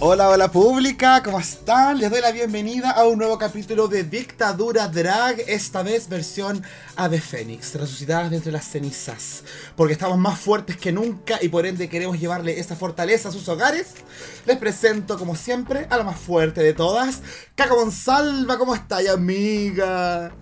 Hola, hola pública, ¿cómo están? Les doy la bienvenida a un nuevo capítulo de Dictadura Drag, esta vez versión Ave Fénix, resucitadas de entre las cenizas. Porque estamos más fuertes que nunca y por ende queremos llevarle esa fortaleza a sus hogares. Les presento, como siempre, a la más fuerte de todas, Caca Monsalva, ¿cómo está, amiga?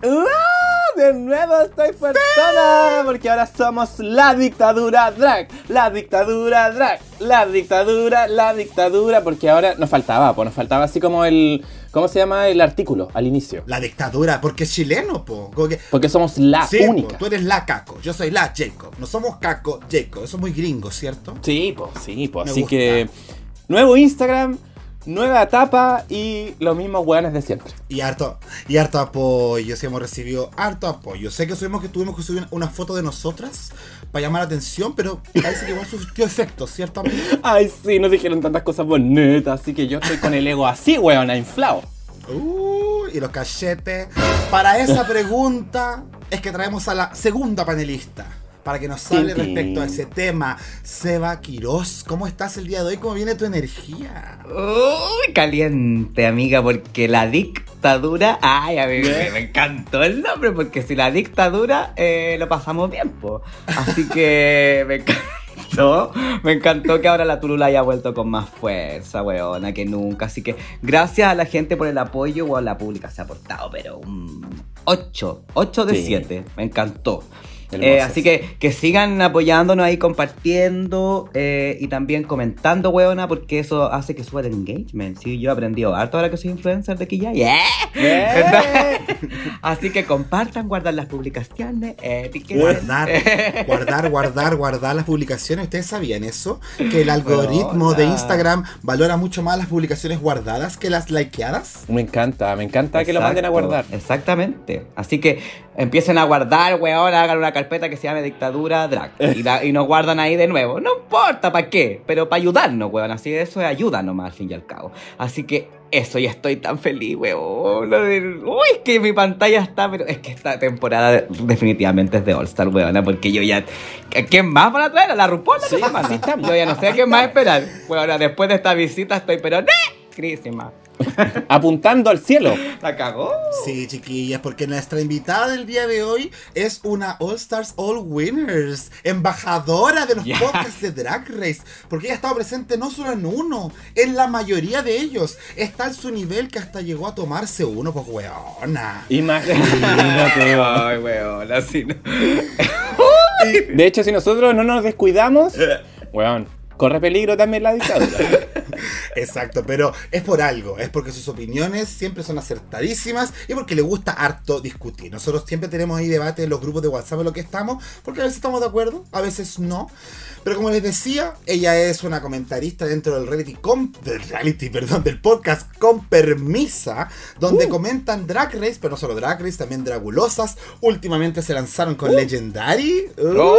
De nuevo estoy fuertona, porque ahora somos la dictadura drag, la dictadura drag, la dictadura, la dictadura, porque ahora nos faltaba, pues nos faltaba así como el, ¿cómo se llama el artículo al inicio? La dictadura, porque es chileno, po. Que- Porque somos la Sí, po, única. tú eres la Caco, yo soy la Jacob. No somos Caco, Jacob. Eso es muy gringo, ¿cierto? Sí, pues sí, pues así gusta. que nuevo Instagram, nueva etapa y los mismos hueones de siempre. Y harto, y harto apoyo, sí hemos recibido harto apoyo. Sé que subimos que tuvimos que subir una foto de nosotras para llamar la atención, pero parece que igual surtió efecto, ¿cierto? Ay, sí, nos dijeron tantas cosas bonitas, así que yo estoy con el ego así, hueona, inflado. Uh, y los cachetes. Para esa pregunta es que traemos a la segunda panelista. Para que nos hable respecto a ese tema. Seba Quiroz, ¿cómo estás el día de hoy? ¿Cómo viene tu energía? Uy, caliente, amiga, porque la dictadura. Ay, amiga, me encantó el nombre, porque si la dictadura eh, lo pasamos bien, po. Así que me encantó. Me encantó que ahora la Turula haya vuelto con más fuerza, weona, que nunca. Así que gracias a la gente por el apoyo, o la pública se ha portado, pero un 8, 8 de Sí. 7. Me encantó. Eh, así que que sigan apoyándonos ahí, compartiendo eh, y también comentando, weona, porque eso hace que suba el engagement. Sí, yo he aprendido harto ahora que soy influencer de aquí ya. Yeah. Así que compartan, guardan las publicaciones, eh. Guardar, guardar, guardar, guardar las publicaciones. ¿Ustedes sabían eso? Que el algoritmo de Weona. Instagram valora mucho más las publicaciones guardadas que las likeadas. Me encanta, me encanta que lo manden a guardar. Exactamente. Así que empiecen a guardar, weón, hagan una carpeta que se llame Dictadura Drag. Y, la- y nos guardan ahí de nuevo. No importa para qué, pero para ayudarnos, weón. Así eso es ayuda nomás, al fin y al cabo. Así que eso, ya estoy tan feliz, weón. Uy, es que mi pantalla está, pero es que esta temporada de- definitivamente es de All Star, weón. Porque yo ya. ¿a ¿Quién más van a traer? ¿A la RuPaul? Sí, estamos. Yo ya no sé a quién más esperar. Weón, después de esta visita estoy, pero. Crísima. Apuntando al cielo. ¿La cagó? Sí, chiquillas, porque nuestra invitada del día de hoy es una All Stars All Winners, embajadora de los Ya. podcasts de Drag Race, porque ella ha estado presente no solo en uno, en la mayoría de ellos. Está en su nivel que hasta llegó a tomarse uno, pues weona. Imagínate. Ay, weón, así no. De hecho, si nosotros no nos descuidamos, weón, corre peligro también la dictadura. Exacto, pero es por algo, es porque sus opiniones siempre son acertadísimas y porque le gusta harto discutir. Nosotros siempre tenemos ahí debate en los grupos de WhatsApp en lo que estamos, porque a veces estamos de acuerdo, a veces no. Pero como les decía, ella es una comentarista dentro del reality, con, del reality, perdón, del podcast con permisa, donde comentan Drag Race, pero no solo Drag Race, también Dragulosas. Últimamente se lanzaron con Legendary. Uh.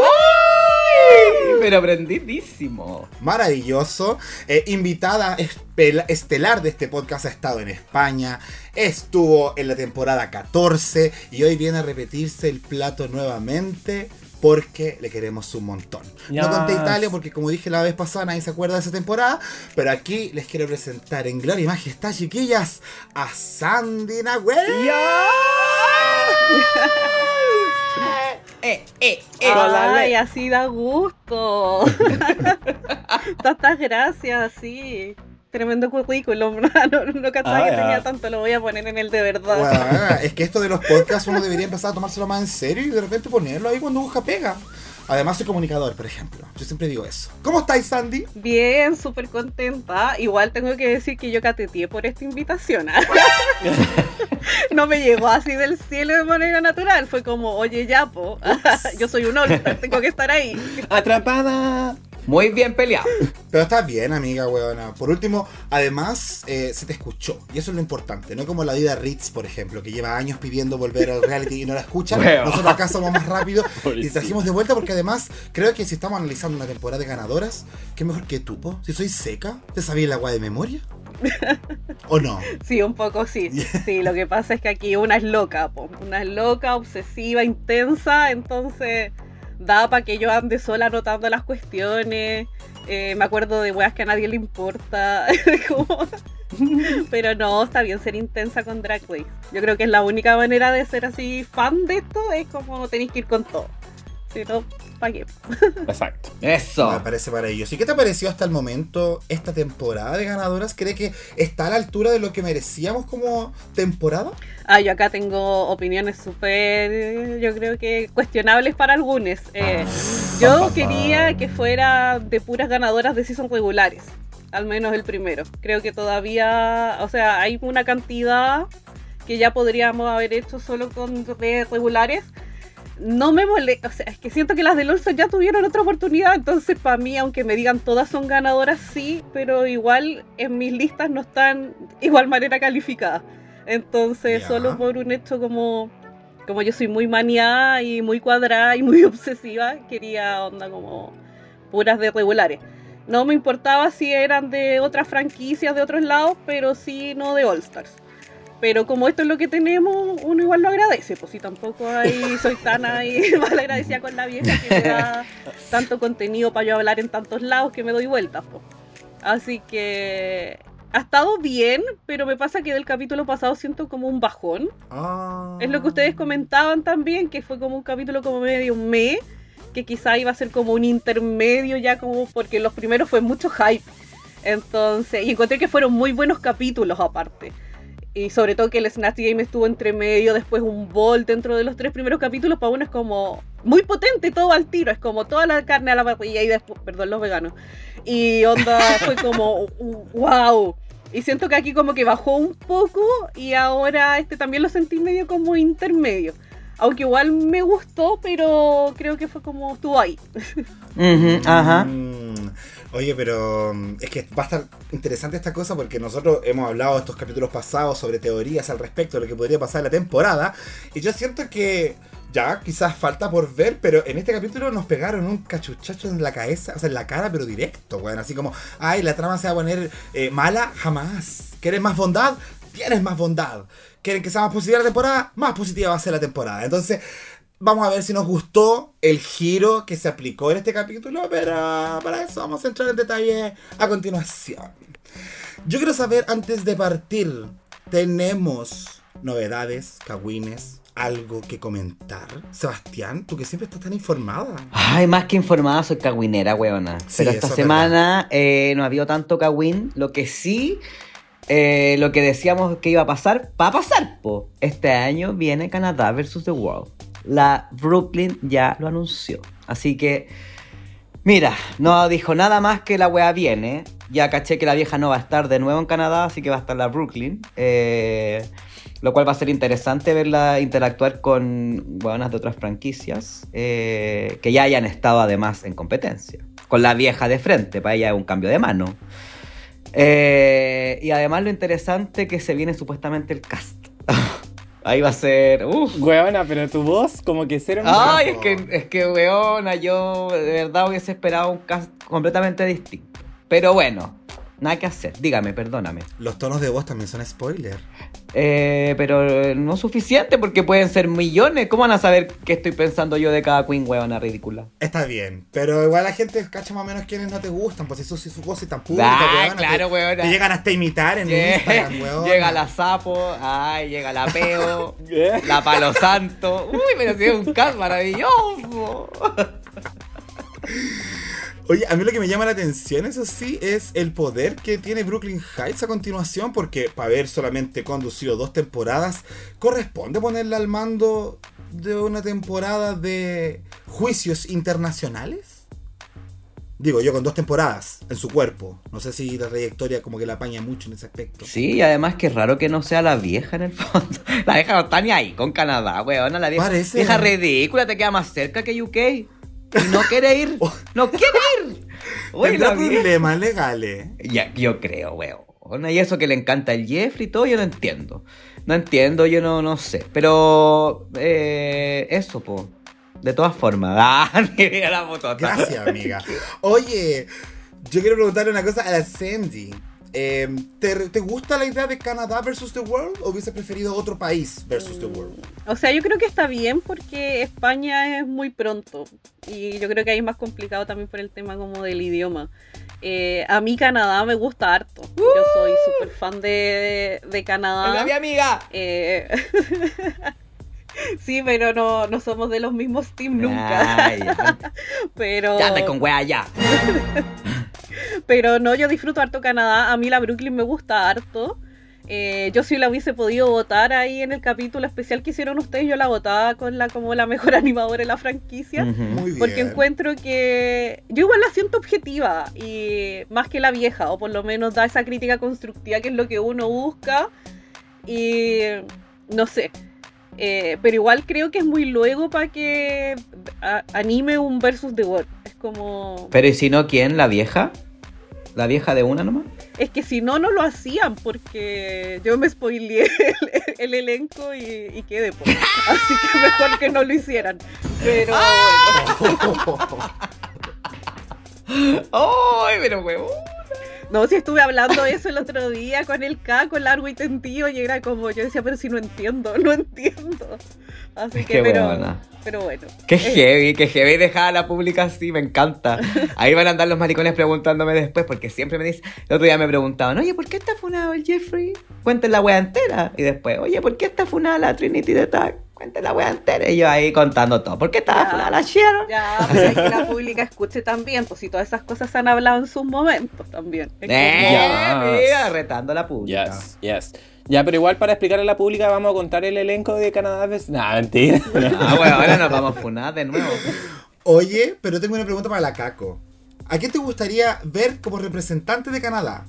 Pero aprendidísimo. Maravilloso. Eh, invitada estelar de este podcast ha estado en España. Estuvo en la temporada 14 y hoy viene a repetirse el plato nuevamente. Porque le queremos un montón. No Yes. conté Italia porque como dije la vez pasada nadie se acuerda de esa temporada. Pero aquí les quiero presentar en gloria y majestad, chiquillas, a Sandy Nahuel. Eh, eh, eh. Ay, así da gusto. Tantas gracias, sí. Tremendo currículum, no, no cachaba Ah, que ya. tenía tanto, lo voy a poner en el de verdad. Bueno, es que esto de los podcasts uno debería empezar a tomárselo más en serio y de repente ponerlo ahí cuando busca pega. Además soy comunicador, por ejemplo. Yo siempre digo eso. ¿Cómo estáis, Sandy? Bien, súper contenta. Igual tengo que decir que yo cateteé por esta invitación. ¿ah? no me llegó así del cielo de manera natural. Fue como, oye, Yapo, yo soy un all tengo que estar ahí. Atrapada. Muy bien peleado. Pero está bien, amiga, weona. Por último, además, eh, se te escuchó. Y eso es lo importante. No como la vida Ritz, por ejemplo, que lleva años pidiendo volver al reality y no la escuchan. Weón. Nosotros acá somos más rápidos y trajimos de vuelta porque además, creo que si estamos analizando una temporada de ganadoras, ¿qué mejor que tú, po? Si soy seca, ¿te sabía el agua de memoria? ¿O no? Sí, un poco sí. Sí, lo que pasa es que aquí una es loca, po. una es loca, obsesiva, intensa, entonces da para que yo ande sola anotando las cuestiones. Eh, me acuerdo de weas que a nadie le importa. Pero no, está bien ser intensa con Drag Race. Yo creo que es la única manera de ser así fan de esto, es como tenéis que ir con todo. Si no, ¿para qué? Exacto. Eso. Me parece para ellos. ¿Y qué te pareció hasta el momento esta temporada de ganadoras? ¿Cree que está a la altura de lo que merecíamos como temporada? Ah, yo acá tengo opiniones súper, yo creo que cuestionables para algunos. Eh, yo quería que fuera de puras ganadoras de season regulares, al menos el primero. Creo que todavía, o sea, hay una cantidad que ya podríamos haber hecho solo con de regulares. No me molesta, o sea, es que siento que las del Olso ya tuvieron otra oportunidad, entonces para mí, aunque me digan todas son ganadoras, sí, pero igual en mis listas no están igual manera calificadas. Entonces, solo por un hecho como, como yo soy muy maniada y muy cuadrada y muy obsesiva, quería onda como puras de regulares. No me importaba si eran de otras franquicias de otros lados, pero sí no de All Stars. Pero como esto es lo que tenemos, uno igual lo agradece, pues si tampoco ahí soy tan ahí mal agradecida con la vieja que me da tanto contenido para yo hablar en tantos lados que me doy vueltas, pues. Así que ha estado bien, pero me pasa que del capítulo pasado siento como un bajón. Ah. Es lo que ustedes comentaban también, que fue como un capítulo como medio me, que quizá iba a ser como un intermedio ya como porque los primeros fue mucho hype. Entonces, y encontré que fueron muy buenos capítulos aparte. Y sobre todo que el Snatch Game estuvo entre medio, después un bol dentro de los tres primeros capítulos, para uno es como muy potente todo al tiro, es como toda la carne a la parrilla y después, perdón los veganos. Y onda fue como, wow. Y siento que aquí como que bajó un poco y ahora este también lo sentí medio como intermedio. Aunque igual me gustó, pero creo que fue como estuvo ahí. Ujú, ajá. Oye, pero mm, es que va a estar interesante esta cosa porque nosotros hemos hablado estos capítulos pasados sobre teorías al respecto de lo que podría pasar en la temporada. Y yo siento que ya quizás falta por ver, pero en este capítulo nos pegaron un cachuchacho en la cabeza, o sea, en la cara, pero directo, weón. Así como, ay, la trama se va a poner eh, mala, jamás. ¿Quieres más bondad? Tienes más bondad. ¿Quieren que sea más positiva la temporada? Más positiva va a ser la temporada. Entonces, Vamos a ver si nos gustó el giro que se aplicó en este capítulo, pero para eso vamos a entrar en detalle a continuación. Yo quiero saber, antes de partir, ¿tenemos novedades, cagüines, algo que comentar? Sebastián, tú que siempre estás tan informada. Ay, más que informada, soy cagüinera, weona. Sí, Pero esta es semana eh, no ha habido tanto cagüín. Lo que sí, eh, lo que decíamos que iba a pasar, va a pasar, po. Este año viene Canadá versus The World. La Brooklyn ya lo anunció. Así que, mira, no dijo nada más que la wea viene. Ya caché que la vieja no va a estar de nuevo en Canadá, así que va a estar la Brooklyn. Eh, lo cual va a ser interesante verla interactuar con buenas de otras franquicias eh, que ya hayan estado además en competencia. Con la vieja de frente, para ella es un cambio de mano. Eh, y además lo interesante que se viene supuestamente el cast. Ahí va a ser... Uf. Weona, pero tu voz como que cero... Ay, es que, es que, weona, yo de verdad hubiese esperado un cast completamente distinto. Pero bueno, nada que hacer. Dígame, perdóname. Los tonos de voz también son spoiler. Eh, pero eh, no suficiente porque pueden ser millones. ¿Cómo van a saber qué estoy pensando yo de cada queen, weona ridícula? Está bien, pero igual la gente cacha más o menos quienes no te gustan, pues eso sí su voz es tan pública, Ah, claro, te, weona. te llegan hasta imitar en Lle- Instagram, weona. Llega la sapo, ay, llega la peo, la palo santo. Uy, pero sí es un cast maravilloso. Oye, a mí lo que me llama la atención, eso sí, es el poder que tiene Brooklyn Heights a continuación, porque para haber solamente conducido dos temporadas, corresponde ponerla al mando de una temporada de juicios internacionales. Digo, yo con dos temporadas en su cuerpo. No sé si la trayectoria como que la apaña mucho en ese aspecto. Sí, y además que es raro que no sea la vieja en el fondo. La vieja no está ni ahí con Canadá, weona. La vieja, Parece. vieja ridícula te queda más cerca que UK. Y no quiere ir. No quiere ir. Tendrá bien. problemas legales. Ya, yo creo, weón. Y eso que le encanta el Jeffrey y todo, yo no entiendo. No entiendo, yo no, no sé. Pero, eh, eso, po. De todas formas. Ah, mira la. Gracias, amiga. Oye, yo quiero preguntarle una cosa a la Sandy. Eh, ¿te, te gusta la idea de Canadá versus the world o hubiese preferido otro país versus the world? O sea, yo creo que está bien porque España es muy pronto y yo creo que ahí es más complicado también por el tema como del idioma. Eh, a mí Canadá me gusta harto. Yo soy súper fan de, de Canadá. Venga, mi amiga. Eh, sí, pero no, no somos de los mismos team nunca. Ay, ya. Pero, Ya te con wea ya. pero no, yo disfruto harto Canadá. A mí la Brooklyn me gusta harto. Eh, yo si la hubiese podido votar ahí en el capítulo especial que hicieron ustedes, yo la votaba con la como la mejor animadora de la franquicia. Ujú. Muy bien. Porque encuentro que yo igual la siento objetiva y más que la vieja, o por lo menos da esa crítica constructiva que es lo que uno busca. Y no sé. Eh, pero igual creo que es muy luego para que a- anime un versus The World. Es como. Pero ¿y si no quién? ¿La vieja? ¿La vieja de una nomás? Es que si no, no lo hacían porque yo me spoileé el, el elenco y, y quedé por. Así que mejor que no lo hicieran. Pero. ¡Ay, pero huevo! No, si estuve hablando eso el otro día con el Caco largo y tendido y era como, yo decía, pero si no entiendo, no entiendo. Así que, Qué pero, buena. pero bueno. Qué Eh, heavy, qué heavy dejar a la pública así, me encanta. Ahí van a andar los maricones preguntándome después, porque siempre me dicen, el otro día me preguntaban, oye, ¿por qué está funado el Jeffrey? Cuenten la wea entera. Y después, oye, ¿por qué está funada la Trinity de Tag? Cuenten la wea entera. Y yo ahí contando todo. ¿Por qué estaba Ya. funada la Sharon? Ya, pues hay que la pública escuche también, pues si todas esas cosas se han hablado en sus momentos también. Es Eh, Ya. mira, retando a la pública. Yes, yes. Ya, pero igual para explicarle a la pública vamos a contar el elenco de Canadá. No, mentira. Ah, bueno, ahora nos vamos a funar de nuevo. Oye, pero tengo una pregunta para la Caco. ¿A quién te gustaría ver como representante de Canadá?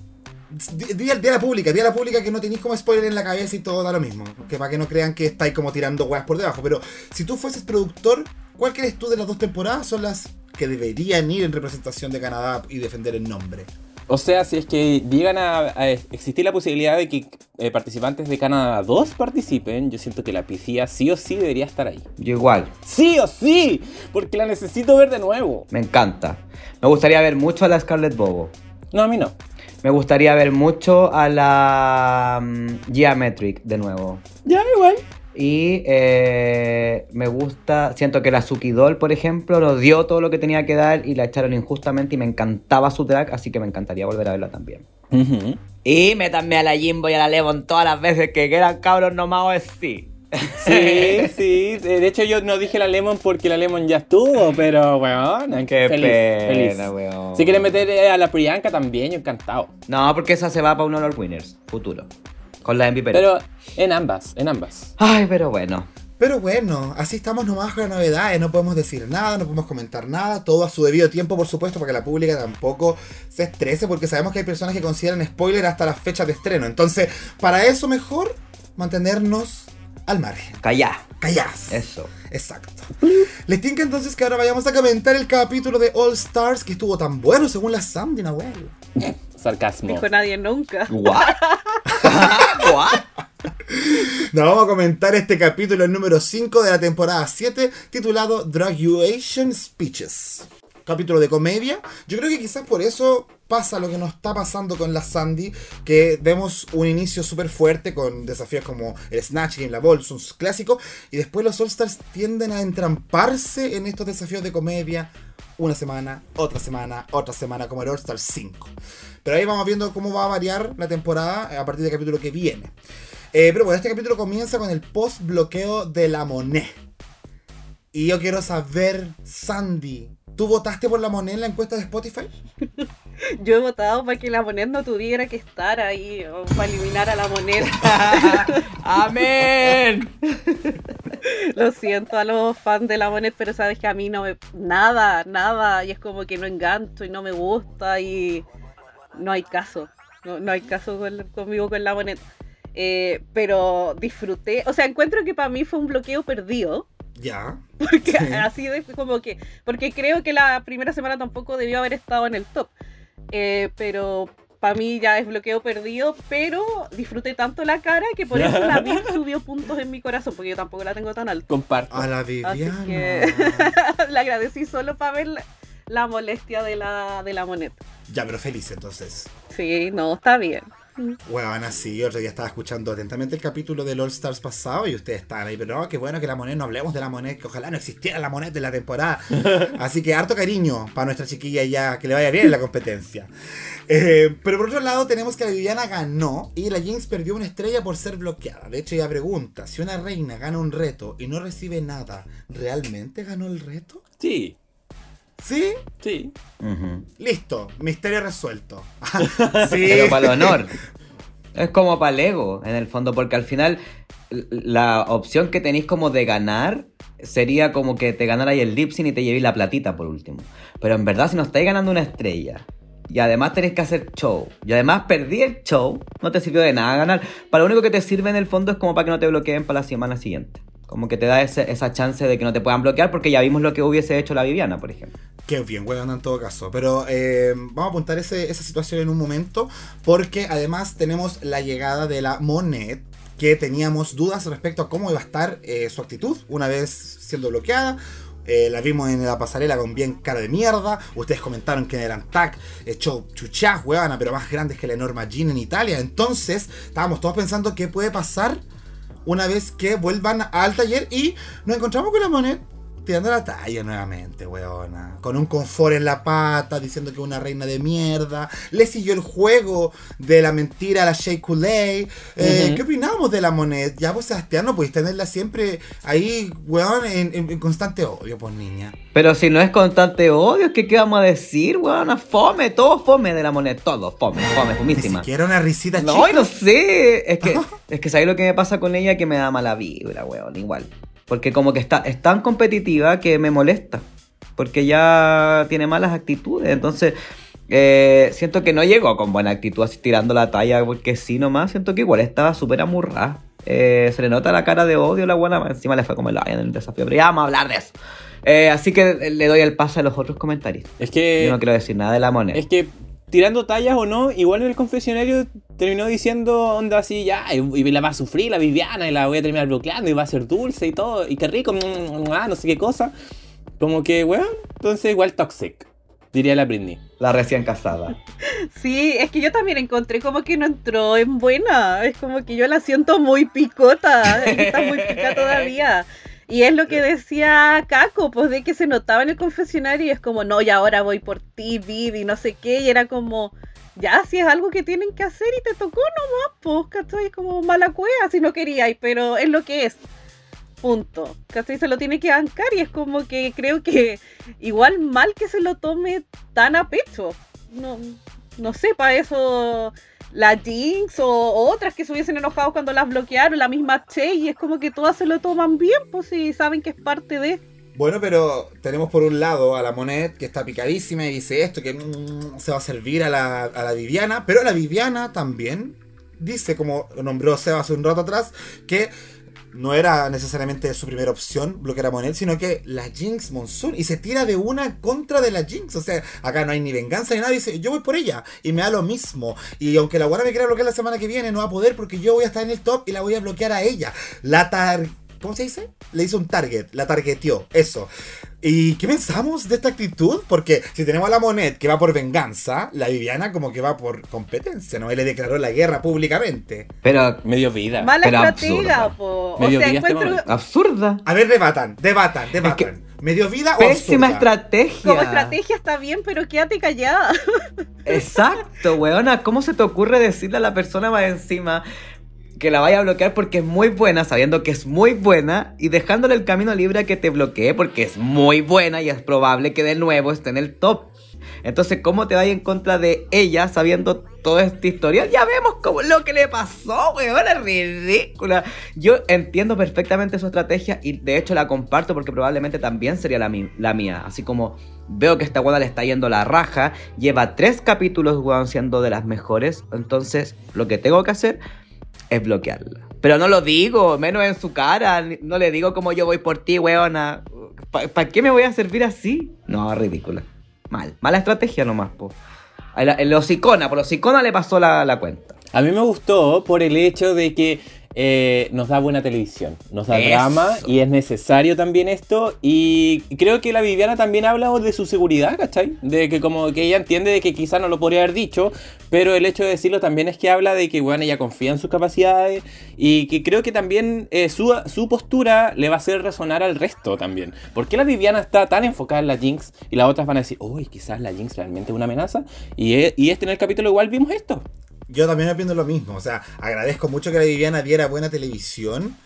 Di, di- di a la pública, di a la pública que no tenéis como spoiler en la cabeza y todo da lo mismo. Que para que no crean que estáis como tirando weas por debajo. Pero si tú fueses productor, ¿cuál crees tú de las dos temporadas son las que deberían ir en representación de Canadá y defender el nombre? O sea, si es que llegan a, a existir la posibilidad de que eh, participantes de Canadá 2 participen, yo siento que la piscina sí o sí debería estar ahí. Yo igual, ¡Sí o sí! Porque la necesito ver de nuevo. me encanta. Me gustaría ver mucho a la Scarlett Bobo. No, a mí no. Me gustaría ver mucho a la mm, Geometric de nuevo. Ya, igual. Y eh, me gusta, siento que la Suki Doll, por ejemplo, nos dio todo lo que tenía que dar y la echaron injustamente y me encantaba su drag, así que me encantaría volver a verla también. Y métanme a la Jimbo y a la Levon todas las veces que quieran, cabros, nomás es sí. Sí, sí. De hecho, yo no dije la Lemon porque la Lemon ya estuvo, pero, weón. Qué feliz, pena, feliz. weón. Si quieren meter eh, a la Priyanka también, yo encantado. No, porque esa se va para uno de los winners, futuro. Con la MVP. Pero en ambas, en ambas. Ay, pero bueno. Pero bueno, así estamos nomás con las novedades, no podemos decir nada, no podemos comentar nada, todo a su debido tiempo, por supuesto, para que la pública tampoco se estrese, porque sabemos que hay personas que consideran spoiler hasta las fechas de estreno. Entonces, para eso mejor mantenernos al margen. Callá. Calladas. Eso. Exacto. Les tinca entonces que ahora vayamos a comentar el capítulo de All Stars que estuvo tan bueno según la Sandy Nahuel. Sarcasmo. Dijo nadie nunca. What? What? Nos vamos a comentar este capítulo el número 5 de la temporada 7 titulado Graduation Speeches. Capítulo de comedia. Yo creo que quizás por eso pasa lo que nos está pasando con la Sandy, que vemos un inicio súper fuerte con desafíos como el Snatch Game, la Ball, sus clásicos, y después los All Stars tienden a entramparse en estos desafíos de comedia una semana, otra semana, otra semana, como el All Stars 5. Pero ahí vamos viendo cómo va a variar la temporada a partir del capítulo que viene. Eh, pero bueno, este capítulo comienza con el post bloqueo de la Monet. Y yo quiero saber, Sandy, ¿tú votaste por la Monet en la encuesta de Spotify? Yo he votado para que la moneda no tuviera que estar ahí, o para eliminar a la moneda. Amén. Lo siento a los fans de la moneda, pero sabes que a mí no me. Nada, nada. Y es como que no engancho y no me gusta y. No hay caso. No, no hay caso con- conmigo con la moneda. Eh, pero disfruté. O sea, encuentro que para mí fue un bloqueo perdido. Ya. Porque Sí. así de como que. Porque creo que la primera semana tampoco debió haber estado en el top. Eh, pero para mí ya es bloqueo perdido. Pero disfruté tanto la cara que por eso la vi subió puntos en mi corazón. Porque yo tampoco la tengo tan alta. Comparto. A la Viviana. que- la agradecí solo para ver la, la molestia de la, de la moneda. Ya, pero feliz entonces. Sí, no, está bien. Bueno, así, otro día estaba escuchando atentamente el capítulo del All Stars pasado y ustedes estaban ahí, pero no, qué bueno que la moneda, no hablemos de la moneda, que ojalá no existiera la moneda de la temporada. Así que harto cariño para nuestra chiquilla ya, que le vaya bien en la competencia. Eh, pero por otro lado tenemos que la Viviana ganó y la Jinx perdió una estrella por ser bloqueada. De hecho ella pregunta, si una reina gana un reto y no recibe nada, ¿realmente ganó el reto? Sí, ¿Sí? sí. Listo, misterio resuelto. sí. Pero para el honor. Es como para el ego, en el fondo, porque al final la opción que tenéis como de ganar sería como que te ganarais el lip sync y te llevéis la platita por último. Pero en verdad, si no estáis ganando una estrella y además tenéis que hacer show y además perdí el show, no te sirvió de nada ganar. Para lo único que te sirve en el fondo es como para que no te bloqueen para la semana siguiente. Como que te da ese- esa chance de que no te puedan bloquear porque ya vimos lo que hubiese hecho la Viviana, por ejemplo. Qué bien, huevón en todo caso. Pero eh, vamos a apuntar ese- esa situación en un momento. Porque además tenemos la llegada de la Monet. Que teníamos dudas respecto a cómo iba a estar eh, su actitud una vez siendo bloqueada. Eh, la vimos en la pasarela con bien cara de mierda. Ustedes comentaron que eran tag, hecho chuchas, huevana, pero más grandes que la Norma Jean en Italia. Entonces, estábamos todos pensando qué puede pasar una vez que vuelvan al taller y nos encontramos con la Monet tirando la talla nuevamente, weona. Con un confort en la pata, diciendo que es una reina de mierda. Le siguió el juego de la mentira a la Shea Coulee. Eh. ¿Qué opinamos de la Monet? Ya vos, Sebastián, no podéis tenerla siempre ahí, weón, en, en- en constante odio, pues niña. Pero si no es constante odio, que ¿qué vamos a decir, weón? Fome, todo fome de la moneda, todo fome, fome, Ni fomísima. siquiera una risita No, chica. no sé. Es que, es que ¿sabes lo que me pasa con ella? Que me da mala vibra, weón, igual. Porque como que está, es tan competitiva que me molesta. Porque ya tiene malas actitudes. Entonces, eh, siento que no llegó con buena actitud así tirando la talla porque sí nomás. Siento que igual estaba súper amurrada. Eh, se le nota la cara de odio a la buena. Encima le fue como el en el desafío. Pero ya vamos a hablar de eso. Eh, así que le doy el paso a los otros comentarios. Es que. Yo no quiero decir nada de la moneda. Es que tirando tallas o no, igual en el confesionario terminó diciendo onda así, ya, y, la va a sufrir la Viviana y la voy a terminar bloqueando y va a ser dulce y todo, y qué rico, mm, ah, no sé qué cosa. Como que, weón, entonces igual toxic, diría la Britney. La recién casada. Sí, es que yo también encontré como que no entró en buena. Es como que yo la siento muy picota. Está muy pica todavía. Y es lo que decía Caco, pues de que se notaba en el confesionario y es como, no, y ahora voy por ti, Vivi, no sé qué. Y era como, ya, si es algo que tienen que hacer y te tocó nomás, pues, ¿cachai? Como mala cueva si no queríais, pero es lo que es. Punto. ¿Cachai? Se lo tiene que bancar y es como que creo que igual mal que se lo tome tan a pecho. No, no sé, para eso la Jinx o otras que se hubiesen enojado cuando las bloquearon, la misma Che, y es como que todas se lo toman bien, pues si saben que es parte de. Bueno, pero tenemos por un lado a la Monet que está picadísima y dice esto, que mm, se va a servir a la, a la Viviana, pero la Viviana también dice, como nombró Seba hace un rato atrás, que no era necesariamente su primera opción bloquear a Monet, sino que la Jinx Monsoon y se tira de una contra de la Jinx. O sea, acá no hay ni venganza ni nada. Dice, yo voy por ella y me da lo mismo. Y aunque la buena me quiera bloquear la semana que viene, no va a poder porque yo voy a estar en el top y la voy a bloquear a ella. La tar. ¿Cómo se dice? Le hizo un target, la targeteó, eso. ¿Y qué pensamos de esta actitud? Porque si tenemos a la Monet que va por venganza, la Viviana como que va por competencia, ¿no? Él le declaró la guerra públicamente. Pero Medio vida. Mala pero estratega, absurda. po. O Medio sea, día este encuentro momento. absurda. A ver, debatan, debatan, debatan. que- ¿Medio vida o Pésima absurda? estrategia. como estrategia está bien, pero quédate callada. Exacto, weona. ¿Cómo se te ocurre decirle a la persona más encima que la vaya a bloquear porque es muy buena, sabiendo que es muy buena y dejándole el camino libre a que te bloquee porque es muy buena y es probable que de nuevo esté en el top? Entonces, ¿cómo te vayas en contra de ella sabiendo todo este historial? Ya vemos cómo lo que le pasó, weón, es ridícula. Yo entiendo perfectamente su estrategia y de hecho la comparto porque probablemente también sería la, mía. Así como veo que esta weona le está yendo la raja, lleva tres capítulos, weón, siendo de las mejores. Entonces, lo que tengo que hacer es bloquearla. Pero no lo digo, menos en su cara. No le digo como yo voy por ti, weona. ¿Para qué me voy a servir así? No, ridícula. Mal. Mala estrategia nomás, po. Los icona, por los icona le pasó la, la cuenta. A mí me gustó por el hecho de que eh, nos da buena televisión, nos da Eso. drama y es necesario también esto. Y creo que la Viviana también habla de su seguridad, ¿cachai? De que como que ella entiende de que quizá no lo podría haber dicho, pero el hecho de decirlo también es que habla de que, bueno, ella confía en sus capacidades y que creo que también eh, su, su postura le va a hacer resonar al resto también. ¿Por qué la Viviana está tan enfocada en la Jinx y las otras van a decir, uy, quizás la Jinx realmente es una amenaza? Y, y este en el capítulo igual vimos esto. Yo también opino lo mismo. O sea, agradezco mucho que la Viviana diera buena televisión.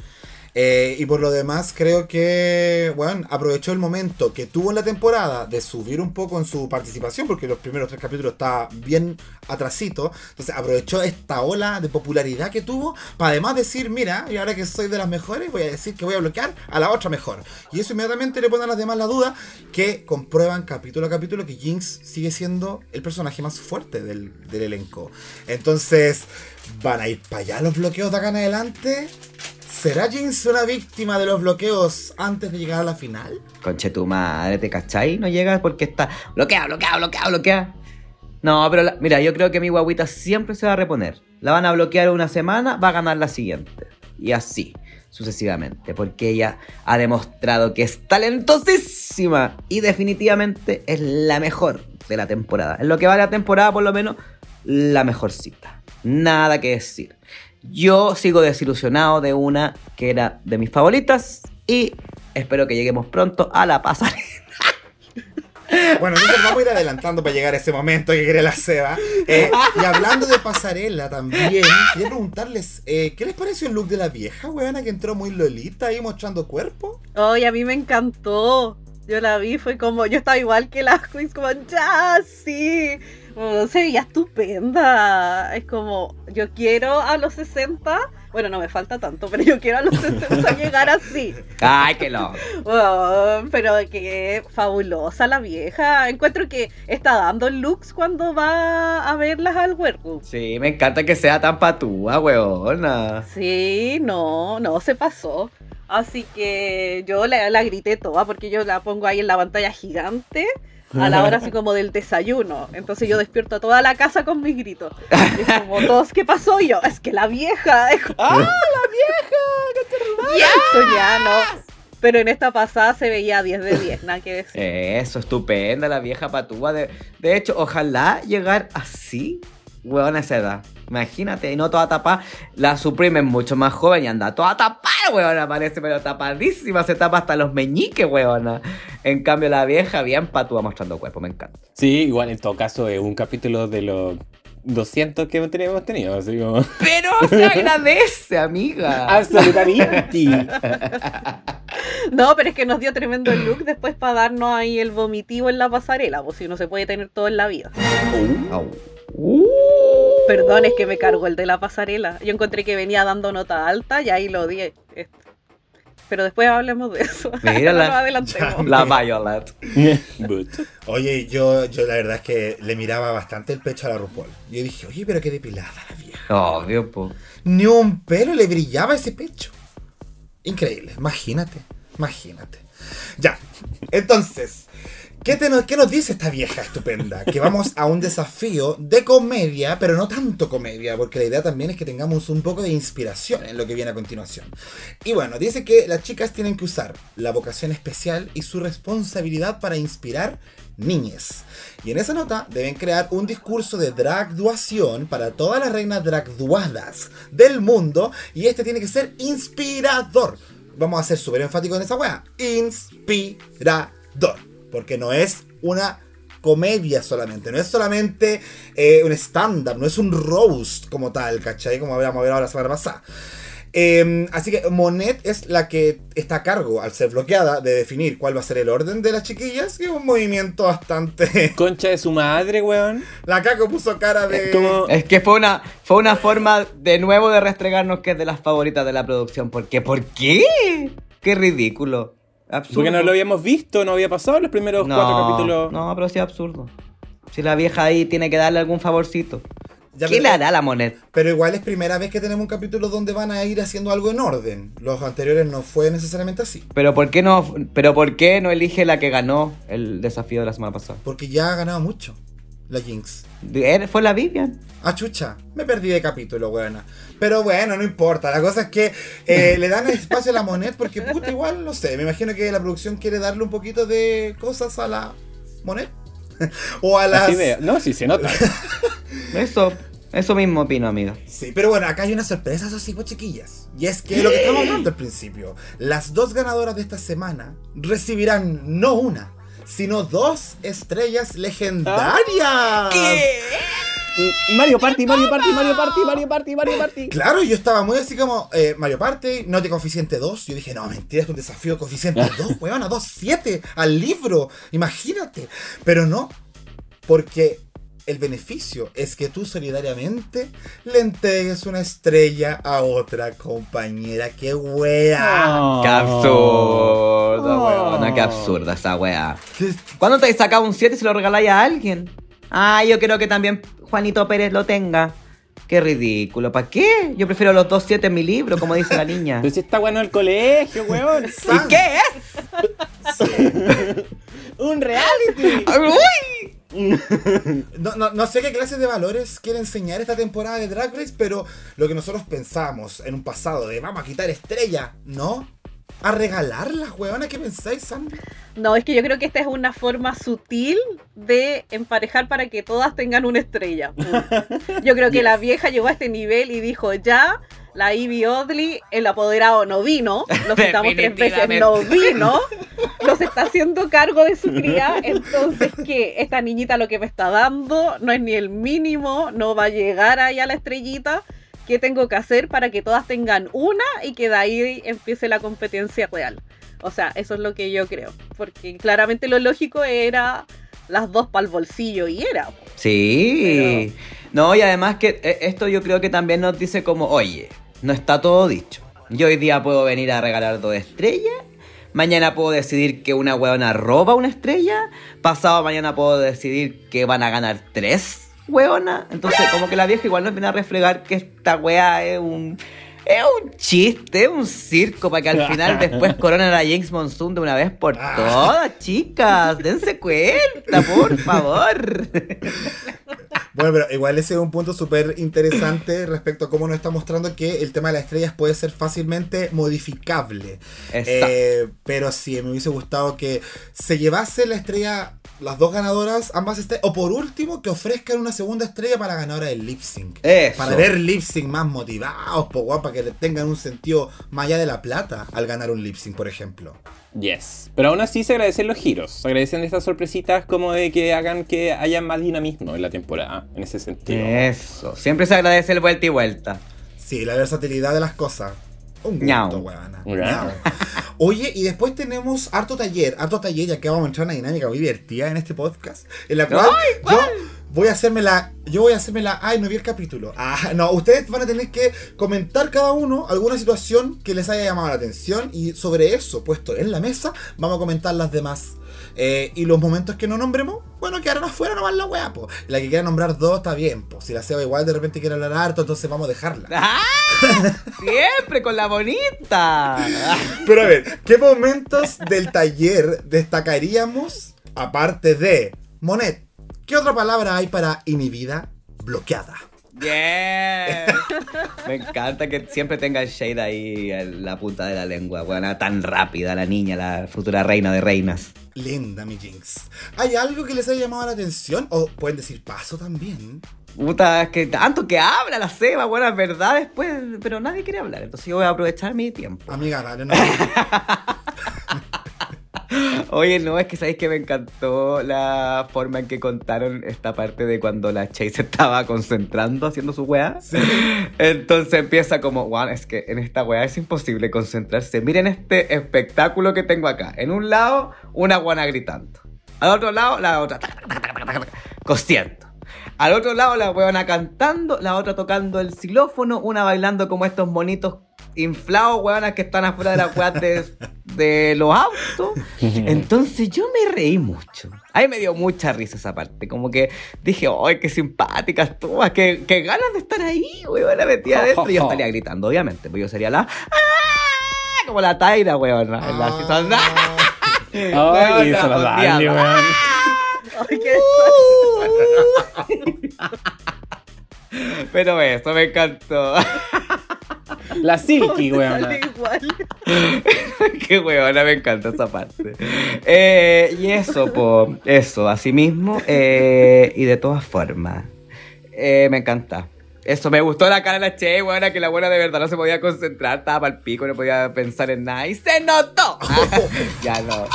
Eh, y por lo demás, creo que, bueno, aprovechó el momento que tuvo en la temporada de subir un poco en su participación, porque los primeros tres capítulos está bien atrasito. Entonces, aprovechó esta ola de popularidad que tuvo para además decir, mira, y ahora que soy de las mejores, voy a decir que voy a bloquear a la otra mejor. Y eso inmediatamente le pone a las demás la duda que comprueban capítulo a capítulo que Jinx sigue siendo el personaje más fuerte del, del elenco. Entonces, ¿van a ir para allá los bloqueos de acá en adelante? ¿Será Jinx una víctima de los bloqueos antes de llegar a la final? Conche tu madre, ¿te cachai? No llega porque está bloqueado, bloqueado, bloqueado, bloqueado. No, pero mira, yo creo que mi guaguita siempre se va a reponer. La van a bloquear una semana, va a ganar la siguiente. Y así, sucesivamente. Porque ella ha demostrado que es talentosísima. Y definitivamente es la mejor de la temporada. En lo que va la temporada, por lo menos, la mejorcita. Nada que decir. Yo sigo desilusionado de una que era de mis favoritas. Y espero que lleguemos pronto a la pasarela. Bueno, entonces vamos a ir adelantando para llegar a ese momento que quiere la Seba. Eh, y hablando de pasarela también, quería preguntarles, eh, ¿qué les pareció el look de la vieja, weona, que entró muy lolita ahí mostrando cuerpo? Ay, a mí me encantó. Yo la vi, fue como, yo estaba igual que las queens, como, ya, sí. Oh, se veía estupenda. Es como, yo quiero a los 60, bueno, no me falta tanto, pero yo quiero a los 60 llegar así. Ay, qué loco. Pero que fabulosa la vieja. Encuentro que está dando looks cuando va a verlas al huerco. Sí, me encanta que sea tan patúa, weona. Sí, no, no se pasó. Así que yo la, la grité toda porque yo la pongo ahí en la pantalla gigante a la hora así como del desayuno. Entonces yo despierto a toda la casa con mis gritos. Y es como todos, ¿qué pasó? Y yo, es que la vieja. Es como, ¡Ah, la vieja! Esto ya no. Pero en esta pasada se veía 10 de 10, nada que decir. Eso, estupenda la vieja patúa. De, de hecho, ojalá llegar así, weón, esa edad. Imagínate, y no toda tapada. La Supreme es mucho más joven y anda toda tapada, weona. Parece, pero tapadísima. Se tapa hasta los meñiques, weona. En cambio, la vieja bien patúa mostrando cuerpo. Me encanta. Sí, igual en todo caso es un capítulo de los 200 que hemos tenido, así como... Pero se agradece, amiga. Absolutamente. No, pero es que nos dio tremendo look después para darnos ahí el vomitivo en la pasarela, pues si no se puede tener todo en la vida. Au. Uh. Perdón, es que me cargó el de la pasarela. Yo encontré que venía dando nota alta y ahí lo di. Este. Pero después hablemos de eso. Mira no la- adelantemos. La Violet. But. Oye, yo, yo la verdad es que le miraba bastante el pecho a la RuPaul. Yo dije, oye, pero qué depilada la vieja. Obvio, po. Ni un pelo le brillaba ese pecho. Increíble, imagínate, imagínate. Ya, entonces, ¿qué, te nos, ¿qué nos dice esta vieja estupenda? Que vamos a un desafío de comedia, pero no tanto comedia, porque la idea también es que tengamos un poco de inspiración en lo que viene a continuación. Y bueno, dice que las chicas tienen que usar la vocación especial y su responsabilidad para inspirar niñes. Y en esa nota deben crear un discurso de dragduación para todas las reinas dragduadas del mundo. Y este tiene que ser inspirador. Vamos a ser súper enfáticos en esa wea. Inspirador. Porque no es una comedia solamente. No es solamente eh, un stand-up. No es un roast como tal, ¿cachai? Como habíamos ahora la semana pasada. Eh, así que Monet es la que está a cargo, al ser bloqueada, de definir cuál va a ser el orden de las chiquillas. Y es un movimiento bastante. Concha de su madre, weón. La Caco puso cara de. Como... Es que fue una, fue una forma de nuevo de restregarnos que es de las favoritas de la producción. ¿Por qué? ¿Por qué? Qué ridículo. Absurdo. Porque no lo habíamos visto, no había pasado los primeros No, cuatro capítulos. No, pero sí absurdo. Si la vieja ahí tiene que darle algún favorcito. Ya, ¿Qué pero- le hará la moneda? Pero igual es primera vez que tenemos un capítulo donde van a ir haciendo algo en orden. Los anteriores no fue necesariamente así. Pero ¿por qué no, pero por qué no elige la que ganó el desafío de la semana pasada? Porque ya ha ganado mucho. La Jinx. Fue la Vivian. Ah, chucha, me perdí de capítulo, buena. Pero bueno, no importa. La cosa es que eh, le dan espacio a la Monet porque, puta, igual, no sé. Me imagino que la producción quiere darle un poquito de cosas a la Monet. o a las. No, sí se nota. Eso, eso mismo opino, amiga. Sí, pero bueno, acá hay una sorpresa, eso sí, pues chiquillas. Y es que lo que estamos hablando al principio, las dos ganadoras de esta semana recibirán no una, sino dos estrellas legendarias. Mm, Mario Party, Mario Party, Mario Party, Mario Party, Mario Party. Claro, yo estaba muy así como eh, Mario Party, note coeficiente 2. Yo dije, no, mentira, es un desafío coeficiente 2, weón, a 2.7 al libro. Imagínate. Pero no, porque el beneficio es que tú solidariamente le entregues una estrella a otra compañera. ¡Qué wea! Qué absurdo, Oh. weona, qué absurda esa weá. ¿Cuándo te has sacado un 7 y se lo regaláis a alguien? Ah, yo creo que también Juanito Pérez lo tenga. Qué ridículo, ¿para qué? Yo prefiero los dos 7 en mi libro, como dice la niña. Pero si está bueno el colegio, weón. ¿Y qué es? Un reality. ¡Uy! No, no, no sé qué clases de valores quiere enseñar esta temporada de Drag Race, pero lo que nosotros pensamos en un pasado de vamos a quitar estrella, ¿no? A regalarlas, weona, ¿qué pensáis, Sandra? No, es que yo creo que esta es una forma sutil de emparejar para que todas tengan una estrella. Yo creo que la vieja llegó a este nivel y dijo, ya, la Ivy Oddly, el apoderado no vino, lo citamos tres veces, no vino, nos está haciendo cargo de su cría, entonces, ¿qué? Esta niñita lo que me está dando no es ni el mínimo, no va a llegar ahí a la estrellita. ¿Qué tengo que hacer para que todas tengan una y que de ahí empiece la competencia real? O sea, eso es lo que yo creo. Porque claramente lo lógico era las dos para el bolsillo y era. Sí. No, y además que eh, esto yo creo que también nos dice como, oye, no está todo dicho. Yo hoy día puedo venir a regalar dos estrellas. Mañana puedo decidir que una huevona roba una estrella. Pasado mañana puedo decidir que van a ganar tres hueonas. Entonces, como que la vieja igual nos viene a reflejar que esta wea es un. Es un chiste, es un circo para que al final después coronen a James Monsoon de una vez por todas, chicas. Dense cuenta, por favor. Bueno, pero igual ese es un punto súper interesante respecto a cómo nos está mostrando que el tema de las estrellas puede ser fácilmente modificable. Eh, pero sí, me hubiese gustado que se llevase la estrella, las dos ganadoras, ambas estrellas, o por último, que ofrezcan una segunda estrella para la ganadora del lip sync. Eso. Para ver lip sync más motivados, po, guapa, que le tengan un sentido más allá de la plata al ganar un lip sync, por ejemplo. Yes. Pero aún así se agradecen los giros. Se agradecen estas sorpresitas como de que hagan que haya más dinamismo en la temporada. En ese sentido. Eso. Siempre se agradece el vuelta y vuelta. Sí, la versatilidad de las cosas. Un gusto. Ñau. Oye, y después tenemos harto taller, harto taller, ya que vamos a entrar en una dinámica muy divertida en este podcast, en la cual yo voy a hacerme la, yo voy a hacerme la, ay, no vi el capítulo. Ah, no, ustedes van a tener que comentar cada uno alguna situación que les haya llamado la atención y sobre eso, puesto en la mesa, vamos a comentar las demás. Eh, y los momentos que no nombremos, bueno, quedaron afuera nomás la weá, po. La que quiera nombrar dos está bien, po. Si la Seba igual de repente quiere hablar harto, entonces vamos a dejarla. ¡Ah! Siempre con la bonita. Pero a ver, ¿qué momentos del taller destacaríamos aparte de Monet? ¿Qué otra palabra hay para inhibida? Bloqueada. Bien. Me encanta que siempre tenga el shade ahí en la punta de la lengua. Buena, tan rápida la niña, la futura reina de reinas. Linda, mi Jinx. ¿Hay algo que les haya llamado la atención? O pueden decir paso también. Puta, es que tanto que habla la ceba, buenas verdades, pues, pero nadie quiere hablar. Entonces yo voy a aprovechar mi tiempo. Amiga, dale, no. Oye, no, es que sabéis que me encantó la forma en que contaron esta parte de cuando la Chase estaba concentrando haciendo su weá. Sí. Entonces empieza como, wow, es que en esta weá es imposible concentrarse. Miren este espectáculo que tengo acá. En un lado, una guana gritando. Al otro lado, la otra cosiendo. Al otro lado, la weona cantando, la otra tocando el xilófono, una bailando como estos monitos inflados, weonas que están afuera de la weá de, de los autos. Entonces yo me reí mucho. Ahí me dio mucha risa esa parte. Como que dije, ¡ay, qué simpáticas todas! ¡Qué, qué ganas de estar ahí, weón! La metí adentro. Y yo estaría gritando, obviamente. Pues yo sería la. ¡Ah! Como la Taira, weón. La- la- Ah. Ay, la la weón. Ay, qué Pero eso me encantó. La Silky, weón. Qué huevona, me encanta esa parte. Eh, y eso, po, eso, así mismo. eh, y de todas formas, eh, me encanta. Eso, me gustó la cara de la Che, buena, que la buena de verdad no se podía concentrar, estaba para el pico, no podía pensar en nada. ¡Y se notó! ya no.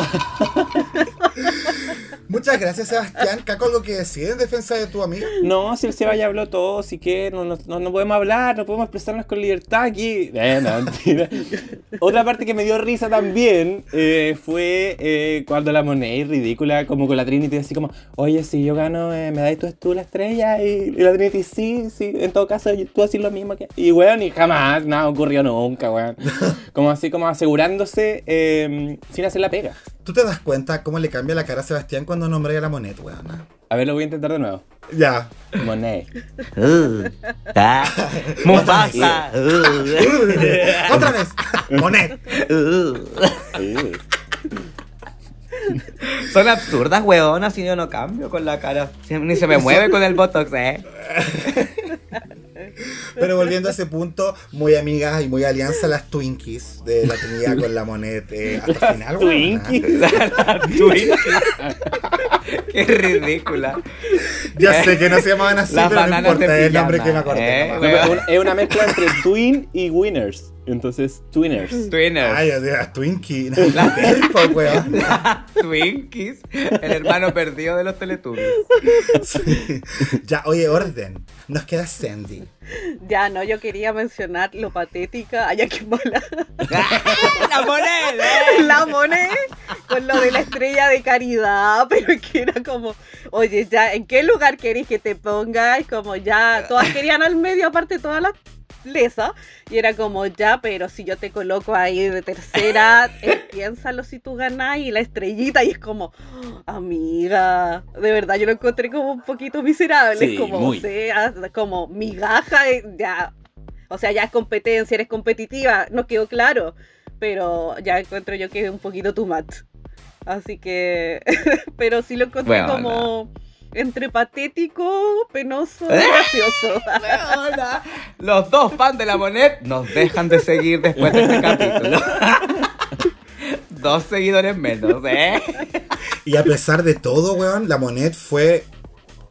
Muchas gracias, Sebastián. ¿Caco algo que decir en defensa de tu amiga? No, si el Seba ya habló todo, así que no, no, no, podemos hablar, no podemos expresarnos con libertad aquí. Eh. Otra parte que me dio risa también eh, fue eh, cuando la moneda ridícula, como con la Trinity, así como, oye, si yo gano, me das tú, tú la estrella. Y, la Trinity, sí, sí, en todo caso, tú haces lo mismo que. Y weón, y jamás, nada ocurrió nunca, weón. Como así, como asegurándose sin hacer la pega. ¿Tú te das cuenta cómo le cambia la cara a Sebastián cuando nombra a la moneda, weón? A ver, lo voy a intentar de nuevo. Ya. Monet. Uh, ah, Mufasa. uh, ¡Otra vez! ¡Monet! uh. Son absurdas, weonas, si yo no cambio con la cara. Ni se me mueve con el botox, eh. Pero volviendo a ese punto, muy amigas y muy alianza las Twinkies de la Trinidad con la Monet eh, hasta el final, weón. Twinkie. La Twinkie. Qué ridícula. Ya sé que no se llamaban así, Las pero no importa, es el nombre que me acordé. eh. No, es una mezcla entre Twin y Winners. Entonces, Twinners. Twinners. Ay, o sea, Twinkie. La terpo, weón. Twinkies. El hermano perdido de los Teletubbies. Sí. Ya, oye, orden. Nos queda Sandy. Ya, no, yo quería mencionar lo patética. Ay, qué mala. ¡La moneda! La moné con lo de la estrella de caridad, pero es que era como, oye, ya, ¿en qué lugar queréis que te pongas? Como ya, todas querían al medio, aparte todas las lesas, y era como, ya, pero si yo te coloco ahí de tercera, eh, piénsalo si tú ganás y la estrellita, y es como, amiga, de verdad, yo lo encontré como un poquito miserable, Sí, como, muy. o sea, como migaja, eh, ya, o sea, ya es competencia, eres competitiva, no quedó claro pero ya encuentro yo que es un poquito too much. Así que, pero sí lo encontré Bueno, como entre patético, penoso y gracioso. Weona. Los dos fans de la Monet nos dejan de seguir después de este capítulo. Dos seguidores menos, ¿eh? Y a pesar de todo, weón, la Monet fue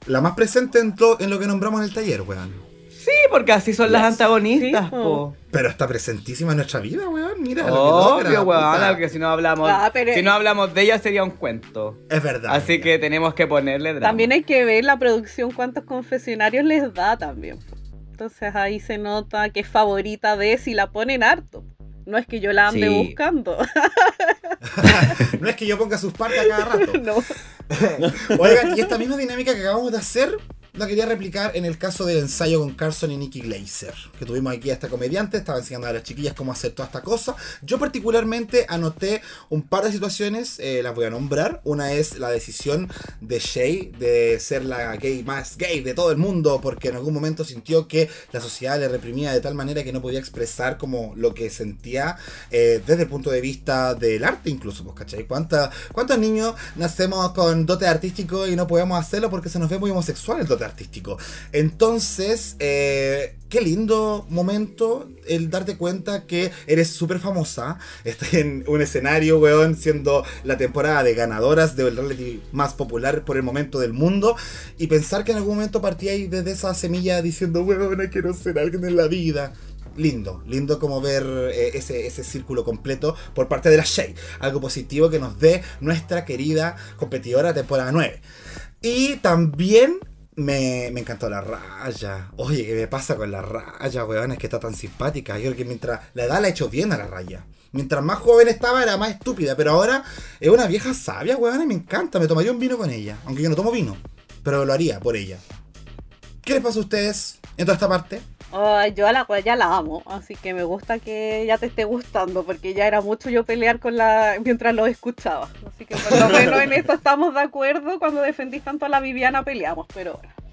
la más presente en lo que nombramos en el taller, weón. Sí, porque así son las Yes. antagonistas, Sí, po. Pero está presentísima en nuestra vida, weón. Mira, lo que Obvio, logra, weón, porque si no hablamos, Ah, pero- si no hablamos de ella sería un cuento. Es verdad. Así que tenemos que ponerle drama. También hay que ver la producción cuántos confesionarios les da también. Entonces ahí se nota que es favorita de si la ponen harto. No es que yo la ande Sí. buscando. no es que yo ponga sus partes a cada rato. no. Oigan, y esta misma dinámica que acabamos de hacer, la quería replicar en el caso del ensayo con Carson y Nicky Glazer, que tuvimos aquí a esta comediante, estaba enseñando a las chiquillas cómo hacer toda esta cosa. Yo particularmente anoté un par de situaciones, eh, las voy a nombrar. Una es la decisión de Shay de ser la gay más gay de todo el mundo, porque en algún momento sintió que la sociedad le reprimía de tal manera que no podía expresar como lo que sentía eh, desde el punto de vista del arte incluso, pues, ¿cachai? ¿Cuánta- ¿Cuántos niños nacemos con dote artístico y no podemos hacerlo porque se nos ve muy homosexual el dote artístico? Entonces, eh, qué lindo momento el darte cuenta que eres súper famosa, estás en un escenario, weón, siendo la temporada de ganadoras del reality más popular por el momento del mundo y pensar que en algún momento partíais desde esa semilla diciendo, weón, quiero ser alguien en la vida. Lindo, lindo como ver eh, ese, ese círculo completo por parte de la Shay. Algo positivo que nos dé nuestra querida competidora temporada 9. Y también me, me encantó la raya. Oye, ¿qué me pasa con la raya, weón? Es que está tan simpática. Yo creo que mientras la edad la ha hecho bien a la raya. Mientras más joven estaba era más estúpida, pero ahora es una vieja sabia, weón, y me encanta. Me tomaría un vino con ella, aunque yo no tomo vino, pero lo haría por ella. ¿Qué les pasa a ustedes en toda esta parte? Yo a la cual ya la amo, así que me gusta que ya te esté gustando, porque ya era mucho yo pelear con la mientras lo escuchaba. Así que por lo menos en esto estamos de acuerdo. Cuando defendís tanto a la Viviana peleamos, pero bueno.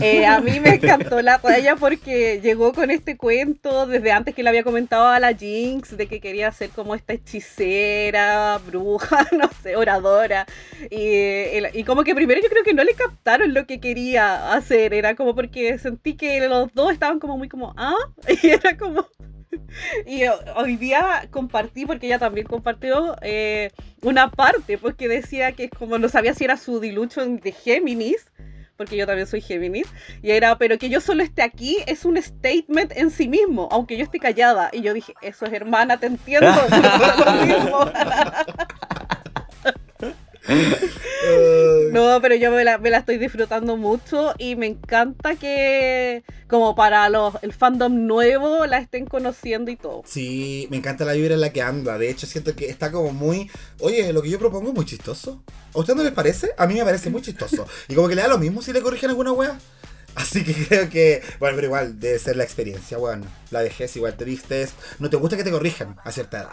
Eh, a mí me encantó la toalla porque llegó con este cuento desde antes que le había comentado a la Jinx de que quería ser como esta hechicera, bruja, no sé, oradora. Y, y, como que primero yo creo que no le captaron lo que quería hacer. Era como porque sentí que los dos estaban como muy como, ah, y era como... Y hoy día compartí, porque ella también compartió eh, una parte, pues que decía que como no sabía si era su dilucho de Géminis, porque yo también soy Géminis, y era, pero que yo solo esté aquí es un statement en sí mismo, aunque yo esté callada. Y yo dije, eso es hermana, te entiendo. no, pero yo me la, estoy disfrutando mucho y me encanta que como para los el fandom nuevo la estén conociendo y todo. Sí, me encanta la vibra en la que anda. De hecho, siento que está como muy... Oye, lo que yo propongo es muy chistoso. ¿A usted no les parece? A mí me parece muy chistoso. Y como que le da lo mismo si le corrigen alguna wea. Así que creo que, bueno, pero igual debe ser la experiencia, bueno, la vejez, igual te vistes, no te gusta que te corrijan a cierta edad.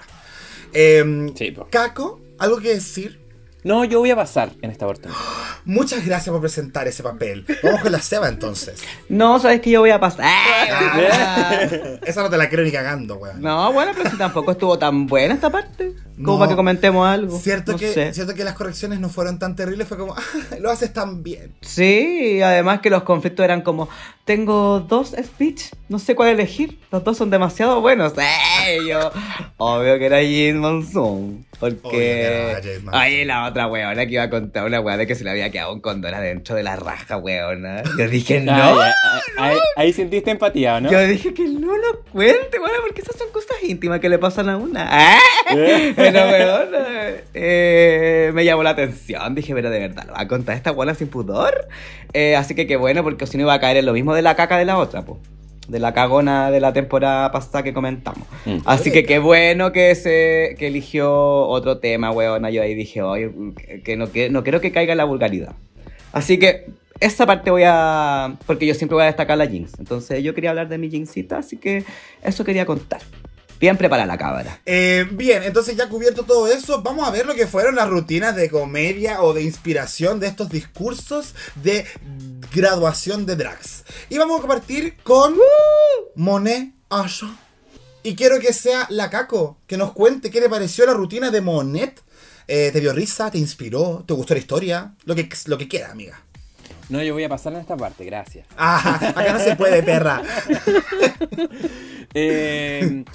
Eh, sí, Caco, ¿algo que decir? No, yo voy a pasar en esta oportunidad. Muchas gracias por presentar ese papel. Vamos con la Seba entonces. No, sabes que yo voy a pasar. Ah, esa no te la creo ni cagando, weón. No, bueno, pero si tampoco estuvo tan buena esta parte. Como para que comentemos algo. Cierto, que, cierto que las correcciones no fueron tan terribles, fue como, ah, lo haces tan bien. Sí, además que los conflictos eran como, tengo dos speech, no sé cuál elegir, los dos son demasiado buenos. ¡Eh! Yo, obvio que era Jim Monsoon. Porque. Oye, la otra weona que iba a contar una weona de que se le había quedado un condón adentro de la raja, weona. Yo dije, no. ahí, sentiste empatía, ¿no? Yo dije que no lo cuente, weona, porque esas son cosas íntimas que le pasan a una. ¿Eh? Pero, weona, eh, me llamó la atención. Dije, pero de verdad, ¿lo va a contar esta weona sin pudor? Eh, así que qué bueno, porque si no iba a caer en lo mismo de la caca de la otra, pues de la cagona de la temporada pasada que comentamos. Mm. Así que qué bueno que se que eligió otro tema, weona. Yo ahí dije, oye, que no, que no quiero que caiga en la vulgaridad. Así que esa parte voy a. Porque yo siempre voy a destacar la Jinx. Entonces yo quería hablar de mi Jinxita, así que eso quería contar. Bien preparada la cámara. Eh, bien, entonces ya cubierto todo eso, vamos a ver lo que fueron las rutinas de comedia o de inspiración de estos discursos de graduación de drags. Y vamos a partir con Monet Asha. Y quiero que sea la Caco, que nos cuente qué le pareció la rutina de Monet. Eh, ¿Te dio risa? ¿Te inspiró? ¿Te gustó la historia? Lo que, lo que quiera, amiga. No, yo voy a pasar en esta parte, gracias. Ah, acá no se puede, perra. eh,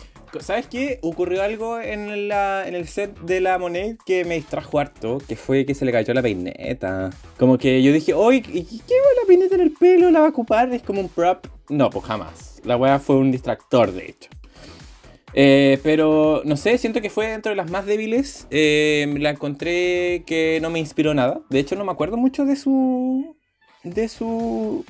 ¿Sabes qué? Ocurrió algo en, la, en el set de la Monet que me distrajo harto, que fue que se le cayó la peineta. Como que yo dije, oye, ¿qué va la peineta en el pelo? ¿La va a ocupar? ¿Es como un prop? No, pues jamás. La weá fue un distractor, de hecho. Eh, pero no sé, siento que fue dentro de las más débiles. Eh, la encontré que no me inspiró nada. De hecho, no me acuerdo mucho de su. de su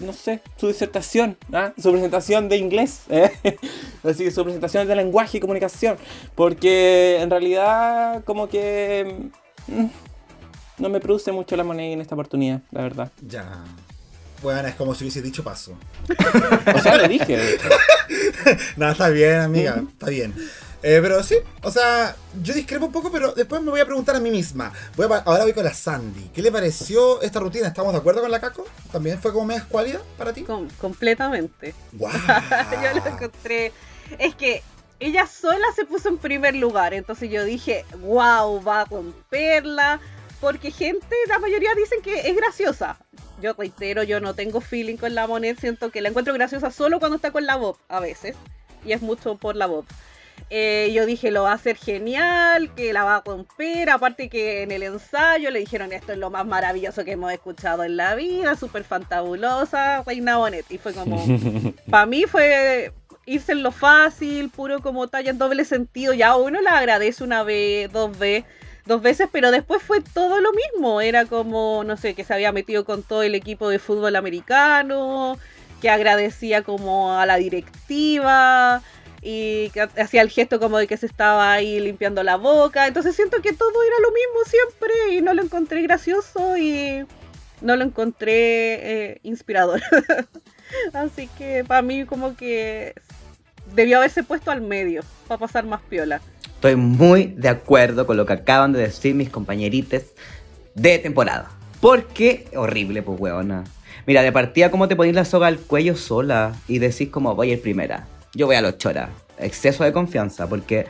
no sé, su disertación, ¿ah? su presentación de inglés, ¿eh? así que su presentación de lenguaje y comunicación, porque en realidad como que mm, no me produce mucho la moneda en esta oportunidad, la verdad. Ya. Bueno, es como si hubiese dicho paso. o sea, lo dije. no, está bien, amiga, está bien. Eh, pero sí, o sea, yo discrepo un poco, pero después me voy a preguntar a mí misma. Voy ahora voy con la Sandy. ¿Qué le pareció esta rutina? ¿Estamos de acuerdo con la Caco? ¿También fue como media escuálida para ti? completamente. Wow. yo lo encontré. Es que ella sola se puso en primer lugar. Entonces yo dije, wow, va a romperla. Porque gente, la mayoría dicen que es graciosa. Yo reitero, yo no tengo feeling con la moneda. Siento que la encuentro graciosa solo cuando está con la voz, a veces. Y es mucho por la voz. Eh, yo dije, lo va a hacer genial, que la va a romper. Aparte que en el ensayo le dijeron, esto es lo más maravilloso que hemos escuchado en la vida, súper fantabulosa, Reina Bonet. Y fue como, para mí fue irse en lo fácil, puro como talla en doble sentido. Ya uno la agradece una vez, dos veces dos veces, pero después fue todo lo mismo. Era como, no sé, que se había metido con todo el equipo de fútbol americano, que agradecía como a la directiva, y que hacía el gesto como de que se estaba ahí limpiando la boca. Entonces siento que todo era lo mismo siempre y no lo encontré gracioso y no lo encontré eh, inspirador. Así que para mí como que debió haberse puesto al medio para pasar más piola. Estoy muy de acuerdo con lo que acaban de decir mis compañerites de temporada. Porque horrible, pues, weona. Mira, de partida, ¿cómo te pones la soga al cuello sola y decís como voy a ir primera? Yo voy a los choras. Exceso de confianza, porque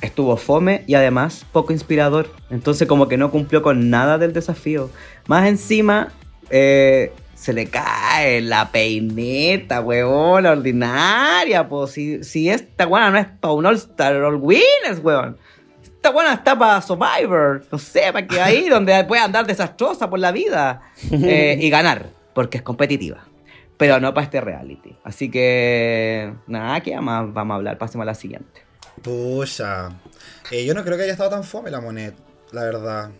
estuvo fome y además poco inspirador. Entonces, como que no cumplió con nada del desafío. Más encima, eh, se le cae la peineta, weón, la ordinaria, pues. Si, si esta weona no es para un All-Star All Winners, weón. Esta weona está para Survivor. No sé, para que ahí donde puede andar desastrosa por la vida eh, y ganar, porque es competitiva. Pero no para este reality. Así que, nada, que más vamos a hablar. Pasemos a la siguiente. Pucha. Eh, yo no creo que haya estado tan fome la moneda, la verdad.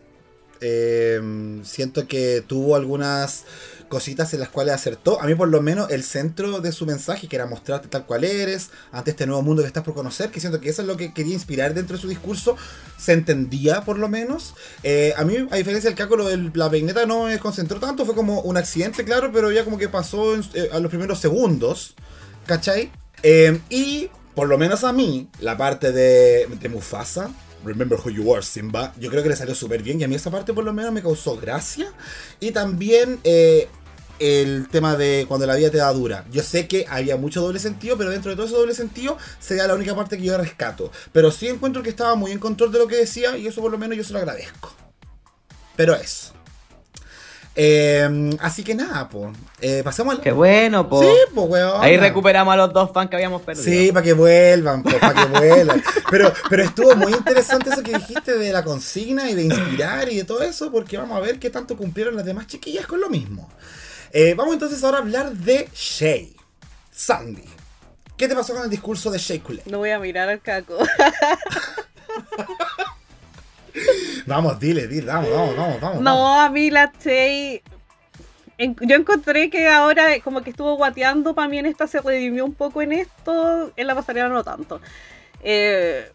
Eh, siento que tuvo algunas cositas en las cuales acertó. A mí por lo menos el centro de su mensaje, que era mostrarte tal cual eres, ante este nuevo mundo que estás por conocer, que siento que eso es lo que quería inspirar dentro de su discurso, se entendía por lo menos. Eh, a mí, a diferencia del caco, lo de la peineta no me concentró tanto, fue como un accidente, claro, pero ya como que pasó eh, a los primeros segundos, ¿cachai? Eh, y por lo menos a mí, la parte de, de Mufasa, Remember Who You Are, Simba, yo creo que le salió súper bien y a mí esa parte por lo menos me causó gracia. Y también eh, el tema de cuando la vida te da dura. Yo sé que había mucho doble sentido, pero dentro de todo ese doble sentido sería la única parte que yo rescato. Pero sí encuentro que estaba muy en control de lo que decía y eso por lo menos yo se lo agradezco. Pero eso. Eh, así que nada, pues. pasemos al... Qué bueno, po. Sí, pues, weón. Ahí recuperamos a los dos fans que habíamos perdido. Sí, para que vuelvan, para que vuelvan. Pero, pero estuvo muy interesante eso que dijiste de la consigna y de inspirar y de todo eso, porque vamos a ver qué tanto cumplieron las demás chiquillas con lo mismo. Eh, vamos entonces ahora a hablar de Shay. Sandy. ¿Qué te pasó con el discurso de Shay Coulee? No voy a mirar al caco. Vamos, dile, dile, vamos, vamos, vamos, vamos. No, a mí la en- yo encontré que ahora como que estuvo guateando para mí en esta se redimió un poco en esto, en la pasarela no tanto. Eh,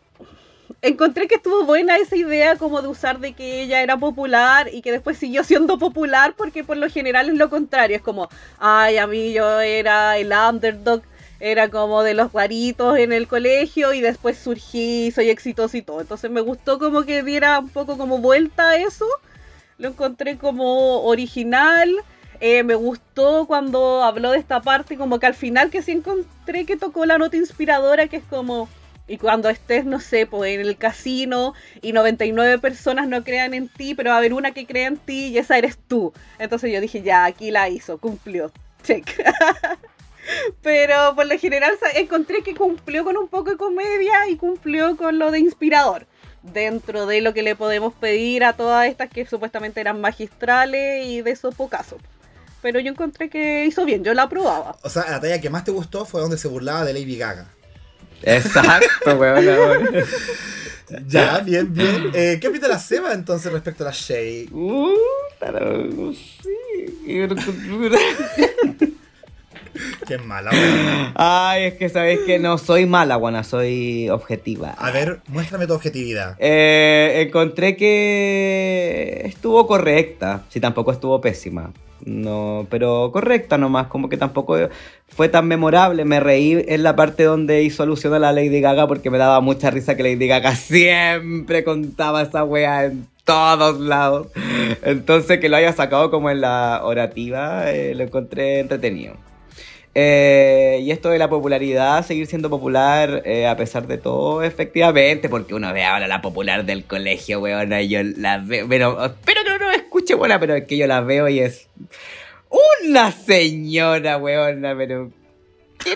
encontré que estuvo buena esa idea como de usar de que ella era popular y que después siguió siendo popular porque por lo general es lo contrario, es como, ay, a mí yo era el underdog, era como de los raritos en el colegio y después surgí, soy exitoso y todo. Entonces me gustó como que diera un poco como vuelta a eso lo encontré como original. Eh, me gustó cuando habló de esta parte, como que al final que sí encontré que tocó la nota inspiradora, que es como, y cuando estés, no sé, pues en el casino y 99 personas no crean en ti, pero va a haber una que crea en ti y esa eres tú. Entonces yo dije, ya, aquí la hizo, cumplió. Check. pero por lo general encontré que cumplió con un poco de comedia y cumplió con lo de inspirador dentro de lo que le podemos pedir a todas estas que supuestamente eran magistrales y de esos pocazos. Pero yo encontré que hizo bien, yo la aprobaba. O sea, la talla que más te gustó fue donde se burlaba de Lady Gaga. Exacto, weón. weón. Ya, bien, bien. Eh, ¿Qué opina la Seba entonces respecto a la Shay? Uh, pero, sí. Qué mala, weón. Ay, es que sabéis que no soy mala, guana, soy objetiva. A ver, muéstrame tu objetividad. Eh, encontré que estuvo correcta, si tampoco estuvo pésima. No, pero correcta nomás, como que tampoco fue tan memorable. Me reí en la parte donde hizo alusión a la Lady Gaga porque me daba mucha risa que Lady Gaga siempre contaba esa wea en todos lados. Entonces que lo haya sacado como en la orativa, eh, lo encontré entretenido. Eh, y esto de la popularidad, seguir siendo popular eh, a pesar de todo, efectivamente, porque uno ve ahora la popular del colegio, weón, y yo la veo, pero espero que no nos escuche, buena, pero es que yo la veo y es una señora, weona, pero.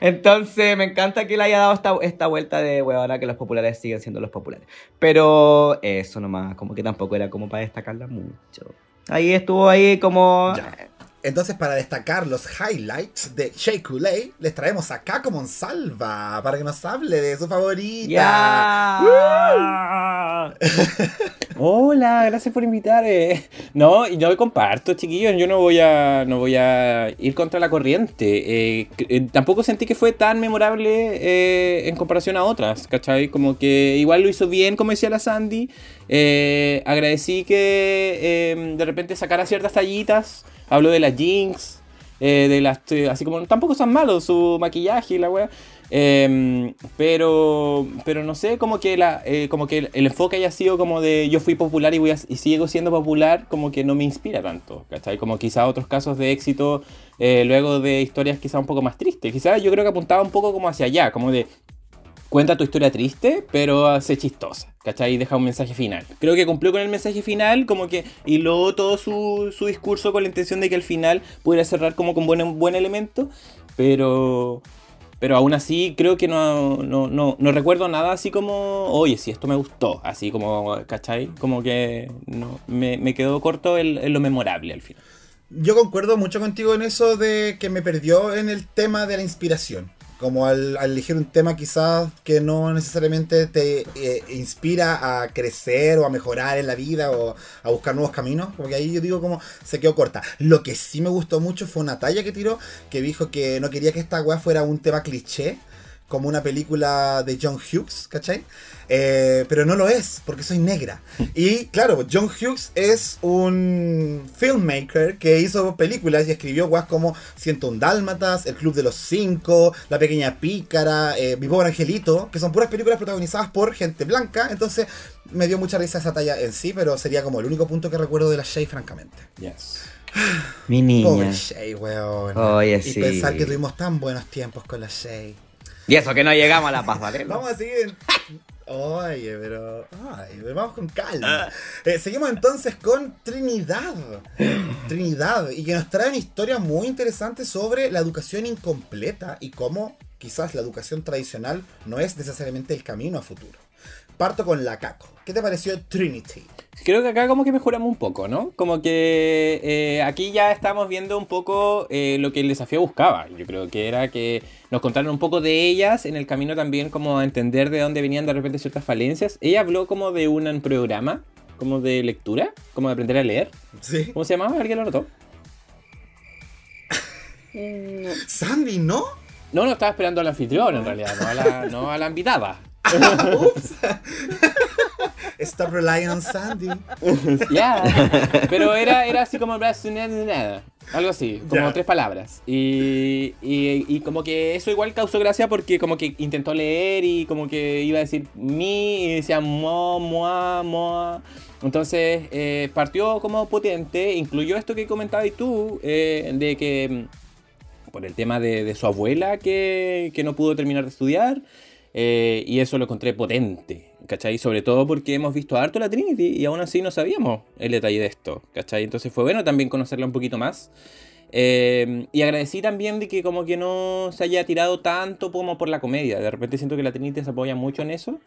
Entonces, me encanta que le haya dado esta, esta vuelta de weona que los populares siguen siendo los populares. Pero eso nomás, como que tampoco era como para destacarla mucho. Ahí estuvo ahí como... Entonces, para destacar los highlights de Shea Coulee, les traemos a Caco Monsalva para que nos hable de su favorita. ¡Ya! Hola, gracias por invitar. eh. No, y yo comparto, chiquillos. Yo no voy a, no voy a ir contra la corriente. Eh, eh, tampoco sentí que fue tan memorable eh, en comparación a otras, ¿cachai? Como que igual lo hizo bien, como decía la Sandy. Agradecí que de repente sacara ciertas tallitas Habló de la Jinx, eh, de las, eh, así como, tampoco son malos su maquillaje y la wea. Em, pero, pero no sé, como que, la, eh, como que el, enfoque haya sido como de yo fui popular y, voy y sigo siendo popular, como que no me inspira tanto, ¿cachai? Como quizá otros casos de éxito eh, luego de historias quizá un poco más tristes. Quizá yo creo que apuntaba un poco como hacia allá, como de cuenta tu historia triste, pero hace chistosa, ¿cachai? Y deja un mensaje final. Creo que cumplió con el mensaje final, como que hiló todo su, su discurso con la intención de que al final pudiera cerrar como con buen, buen elemento, pero... Pero aún así creo que no, no, no, no recuerdo nada así como, oye, si esto me gustó, así como, ¿cachai? Como que no, me, me quedó corto en, en lo memorable al final. Yo concuerdo mucho contigo en eso de que me perdió en el tema de la inspiración. Como al, elegir un tema quizás que no necesariamente te eh, inspira a crecer o a mejorar en la vida o a buscar nuevos caminos. Porque ahí yo digo como se quedó corta. Lo que sí me gustó mucho fue una talla que tiró que dijo que no quería que esta weá fuera un tema cliché. Como una película de John Hughes, ¿cachai? Eh, pero no lo es, porque soy negra. Y claro, John Hughes es un filmmaker que hizo películas y escribió guas como 101 Dálmatas, El Club de los Cinco, La Pequeña Pícara, eh, Mi Pobre Angelito, que son puras películas protagonizadas por gente blanca. Entonces me dio mucha risa esa talla en sí, pero sería como el único punto que recuerdo de la Shay, francamente. Yes. Mi Pobre niña. Shay, weón. Oye, y sí. pensar que tuvimos tan buenos tiempos con la Shay. Y eso que no llegamos a la paz, ¿vale? Vamos a seguir. Oye, pero. Ay, vamos con calma. Eh, seguimos entonces con Trinidad. Trinidad. Y que nos trae una historia muy interesante sobre la educación incompleta y cómo quizás la educación tradicional no es necesariamente el camino a futuro. Parto con la Caco. ¿Qué te pareció Trinity? Creo que acá como que mejoramos un poco, ¿no? Como que eh, aquí ya estamos viendo un poco eh, lo que el desafío buscaba. Yo creo que era que nos contaran un poco de ellas en el camino también como a entender de dónde venían de repente ciertas falencias. Ella habló como de un programa, como de lectura, como de aprender a leer. ¿Sí? ¿Cómo se llamaba? ¿Alguien lo notó? Mm, Sandy, ¿no? No, no, estaba esperando al anfitrión en realidad, no a la, no a la invitada. Ups. Stop relying on Sandy. Ya, pero era, era así como nada, algo así, como Ya. tres palabras. Y, y, y como que eso igual causó gracia porque como que intentó leer y como que iba a decir mi y decía mo, moa, moa. Entonces eh, partió como potente, incluyó esto que comentabas tú, eh, de que mm, por el tema de, de su abuela que, que no pudo terminar de estudiar. Eh, y eso lo encontré potente, ¿cachai? Sobre todo porque hemos visto harto la Trinity y aún así no sabíamos el detalle de esto, ¿cachai? Entonces fue bueno también conocerla un poquito más. Eh, y agradecí también de que como que no se haya tirado tanto como por la comedia. De repente siento que la Trinity se apoya mucho en eso.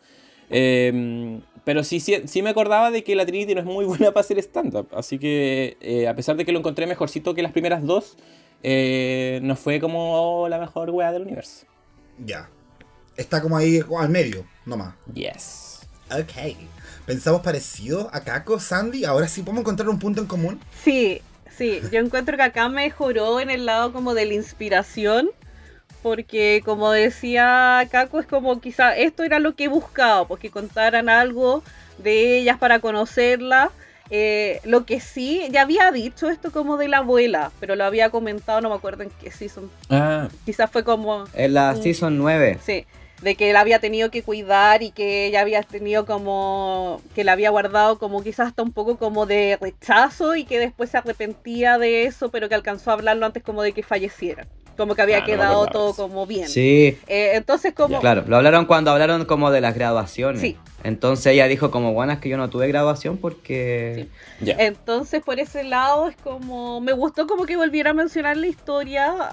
Eh, pero sí, sí, sí me acordaba de que la Trinity no es muy buena para hacer stand-up. Así que a pesar de que lo encontré mejorcito que las primeras dos, no fue como la mejor wea del universo. Ya. Está como ahí al medio, nomás. Yes. Ok. Pensamos parecido a Caco, Sandy. Ahora sí podemos encontrar un punto en común. Sí, sí, yo encuentro que acá mejoró en el lado como de la inspiración, porque como decía Caco, es como quizá esto era lo que buscaba, pues que contaran algo de ellas para conocerlas. Eh, lo que sí, ya había dicho esto como de la abuela, pero lo había comentado, no me acuerdo en qué season. Ah, Quizás fue como, En la season 9. sí, de que él había tenido que cuidar y que ella había tenido como, que la había guardado como quizás hasta un poco como de rechazo y que después se arrepentía de eso, pero que alcanzó a hablarlo antes como de que falleciera. Como que había Ah, quedado todo como bien. Sí. Eh, entonces como... Claro, lo hablaron cuando hablaron como de las graduaciones. Sí. Entonces ella dijo como, bueno, es que yo no tuve graduación porque... ya. Entonces, por ese lado, es como. Me gustó como que volviera a mencionar la historia.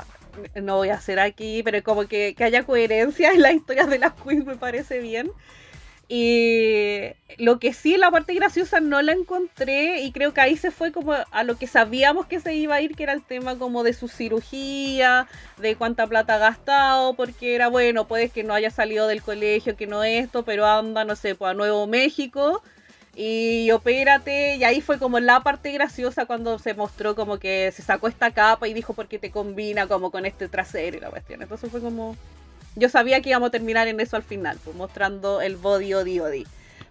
No voy a hacer aquí, pero como que, que haya coherencia en las historias de las queens me parece bien. Y lo que sí, la parte graciosa no la encontré y creo que ahí se fue como a lo que sabíamos que se iba a ir, que era el tema como de su cirugía, de cuánta plata ha gastado, porque era bueno, puede que no haya salido del colegio, que no esto, pero anda, no sé, pues a Nuevo México y opérate, y ahí fue como la parte graciosa cuando se mostró como que se sacó esta capa y dijo porque te combina como con este trasero y la cuestión. Entonces fue como... Yo sabía que íbamos a terminar en eso al final, pues, mostrando el body odi odi.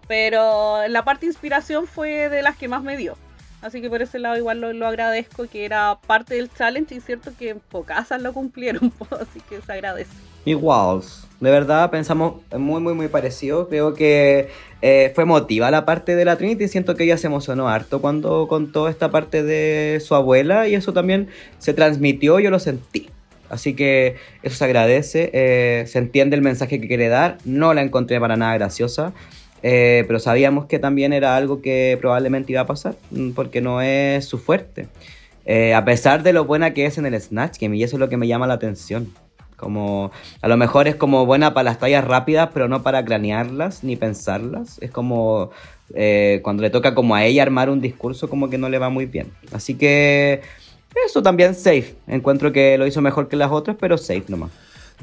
Pero la parte inspiración fue de las que más me dio. Así que por ese lado igual lo, lo agradezco, que era parte del challenge y cierto que en pocasas lo cumplieron, po, así que se agradece. Igual, de verdad pensamos muy, muy, muy parecido. Creo que eh, fue emotiva la parte de la Trinity. Siento que ella se emocionó harto cuando contó esta parte de su abuela y eso también se transmitió, yo lo sentí. Así que eso se agradece, eh, se entiende el mensaje que quiere dar. No la encontré para nada graciosa, eh, pero sabíamos que también era algo que probablemente iba a pasar, mm, porque no es su fuerte. A pesar de lo buena que es en el Snatch Game, y eso es lo que me llama la atención. Como, a lo mejor es como buena para las tallas rápidas, pero no para cranearlas ni pensarlas. Es como eh, cuando le toca como a ella armar un discurso, como que no le va muy bien. Así que eso también safe. Encuentro que lo hizo mejor que las otras, pero safe nomás.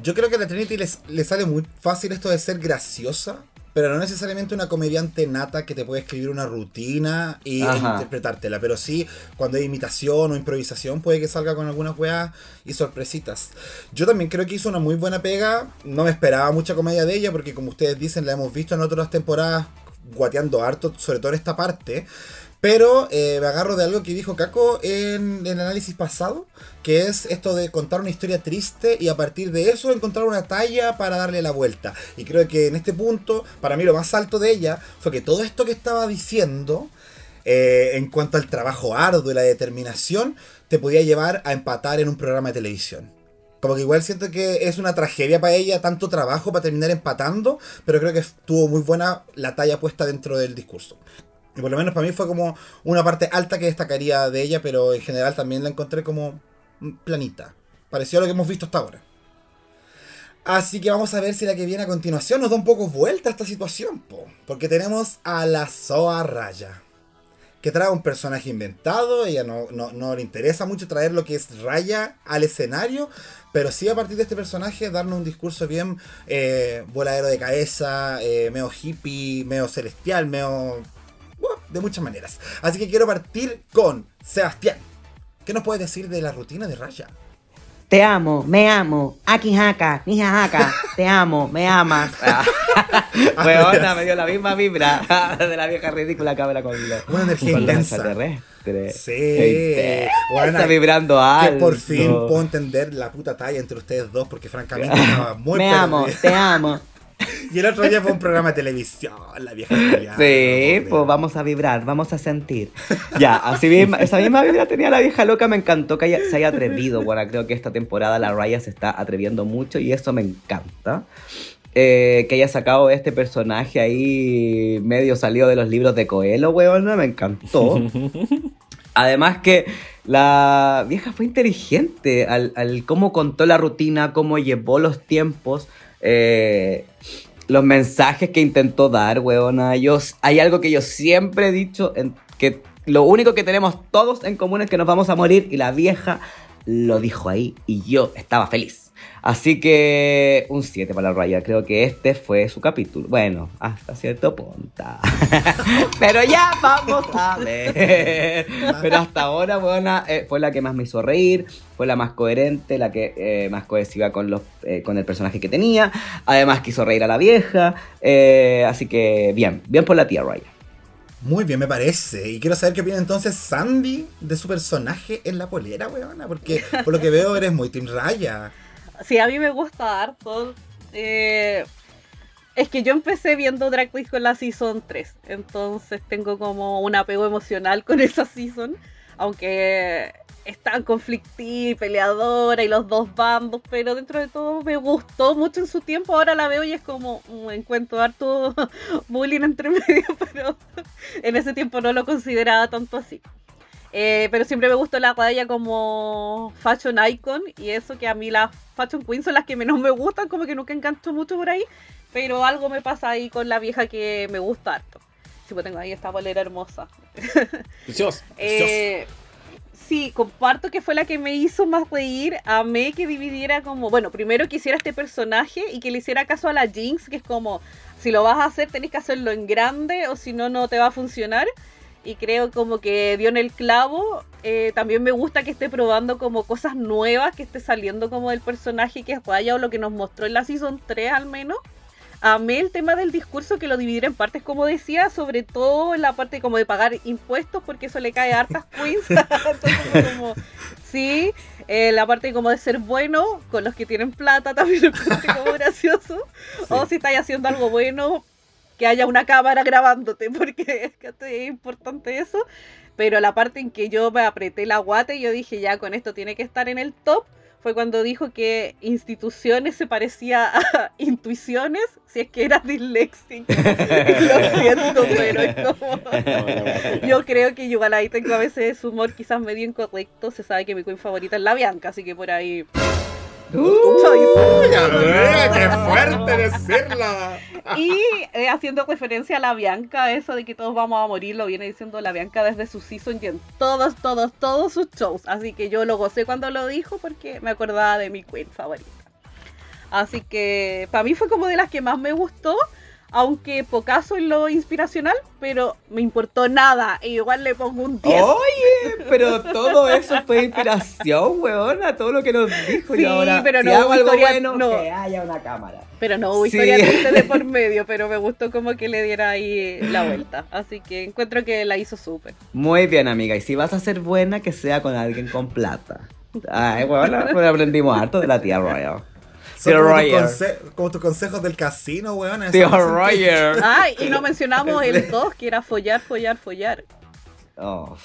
Yo creo que a la Trinity le sale muy fácil esto de ser graciosa, pero no necesariamente una comediante nata que te puede escribir una rutina y, e interpretártela. Pero sí, cuando hay imitación o improvisación, puede que salga con algunas weas y sorpresitas. Yo también creo que hizo una muy buena pega. No me esperaba mucha comedia de ella, porque como ustedes dicen, la hemos visto en otras temporadas guateando harto, sobre todo en esta parte. Pero eh, me agarro de algo que dijo Caco en, el análisis pasado, que es esto de contar una historia triste y a partir de eso encontrar una talla para darle la vuelta. Y creo que en este punto, para mí lo más alto de ella fue que todo esto que estaba diciendo, eh, en cuanto al trabajo arduo y la determinación, te podía llevar a empatar en un programa de televisión. Como que igual siento que es una tragedia para ella, tanto trabajo para terminar empatando, pero creo que estuvo muy buena la talla puesta dentro del discurso. Y por lo menos para mí fue como una parte alta que destacaría de ella, pero en general también la encontré como planita. Pareció a lo que hemos visto hasta ahora. Así que vamos a ver si la que viene a continuación nos da un poco vuelta a esta situación, po. porque tenemos a la Soa Raya, que trae un personaje inventado, ella no, no, no le interesa mucho traer lo que es Raya al escenario, pero sí a partir de este personaje darnos un discurso bien eh, voladero de cabeza, eh, medio hippie, medio celestial, medio... bueno, de muchas maneras. Así que quiero partir con Sebastián. ¿Qué nos puedes decir de la rutina de Raya? Te amo, me amo, aki haka, ni haka, te amo, me amas. Weona, me dio la misma vibra de la vieja ridícula que habla con, los, Una energía con intensa. Sí, Intensa, Buena, vibrando que alto. por fin puedo entender la puta talla entre ustedes dos, porque francamente estaba muy me perdida. amo, te amo. Y el otro día fue un programa de televisión, la vieja Sí, no pues vamos a vibrar, vamos a sentir. Ya, así misma, esa misma vibra tenía la vieja loca, me encantó que haya- se haya atrevido. Bueno, creo que esta temporada la Raya se está atreviendo mucho y eso me encanta. Eh, que haya sacado este personaje ahí medio salido de los libros de Coelho, weón, me encantó. Además que la vieja fue inteligente al, al cómo contó la rutina, cómo llevó los tiempos, eh, los mensajes que intentó dar, weona. Yo, hay algo que yo siempre he dicho, que lo único que tenemos todos en común es que nos vamos a morir y la vieja lo dijo ahí y yo estaba feliz. Así que un 7 para la raya. Creo que este fue su capítulo. Bueno, hasta cierto punto. Pero ya vamos a ver. Pero hasta ahora, buena, eh, fue la que más me hizo reír. Fue la más coherente, la que eh, más cohesiva con, los, eh, con el personaje que tenía. Además quiso reír a la vieja. eh, así que bien, bien por la tía Raya. Muy bien, me parece. Y quiero saber qué opina entonces Sandy de su personaje en la polera, weona. Porque por lo que veo eres muy Team Raya. Sí, a mí me gusta harto. Eh, es que yo empecé viendo Drag Race con la Season 3, entonces tengo como un apego emocional con esa Season, aunque es tan conflictiva y peleadora y los dos bandos, pero dentro de todo me gustó mucho en su tiempo, ahora la veo y es como un encuentro harto bullying entre medio, pero en ese tiempo no lo consideraba tanto así. Eh, pero siempre me gustó la Raya como fashion icon y eso que a mí las fashion queens son las que menos me gustan, como que nunca engancho mucho por ahí, pero algo me pasa ahí con la vieja que me gusta harto. Sí, pues tengo ahí esta bolera hermosa. Precioso. Eh, sí, comparto que fue la que me hizo más reír. Amé que dividiera como, bueno, primero que hiciera este personaje y que le hiciera caso a la Jinx, que es como, si lo vas a hacer tenés que hacerlo en grande o si no, no te va a funcionar. Y creo como que dio en el clavo. Eh, también me gusta que esté probando como cosas nuevas, que esté saliendo como del personaje que es Raya o lo que nos mostró en la Season 3 al menos. amé el tema del discurso que lo dividiera en partes, como decía, sobre todo en la parte como de pagar impuestos, porque eso le cae a hartas queens. Entonces fue como, sí, eh, la parte como de ser bueno con los que tienen plata también lo encontré como gracioso. O si estáis haciendo algo bueno, que haya una cámara grabándote, porque es que es importante eso. Pero la parte en que yo me apreté la guata y yo dije, ya, con esto tiene que estar en el top, fue cuando dijo que instituciones se parecía a intuiciones, si es que era disléxico. Lo siento, pero es como... Yo creo que igual ahí tengo a veces humor quizás medio incorrecto. Se sabe que mi queen favorita es la Bianca, así que por ahí... Soy- Uy, amiga, qué fuerte decirla. Y eh, haciendo referencia a la Bianca, eso de que todos vamos a morir, lo viene diciendo la Bianca desde su season y en todos, todos, todos sus shows. Así que yo lo gocé cuando lo dijo porque me acordaba de mi queen favorita. Así que para mí fue como de las que más me gustó, aunque pocaso en lo inspiracional, pero me importó nada. E igual le pongo un 10. Oye, pero todo eso fue inspiración, weona, todo lo que nos dijo. Sí, y ahora, pero si no hago hubo algo historia- bueno, no. que haya una cámara. Pero no hubo Sí. historia de por medio, pero me gustó como que le diera ahí la vuelta. Así que encuentro que la hizo súper. Muy bien, amiga. Y si vas a ser buena, que sea con alguien con plata. Ay, weona, pues aprendimos harto de la tía Royal. Tío como, tus Roger. conse- como tus consejos del casino, weón. Tío que- Roger. Ay, y no mencionamos el 2, que era follar, follar, follar. Oh,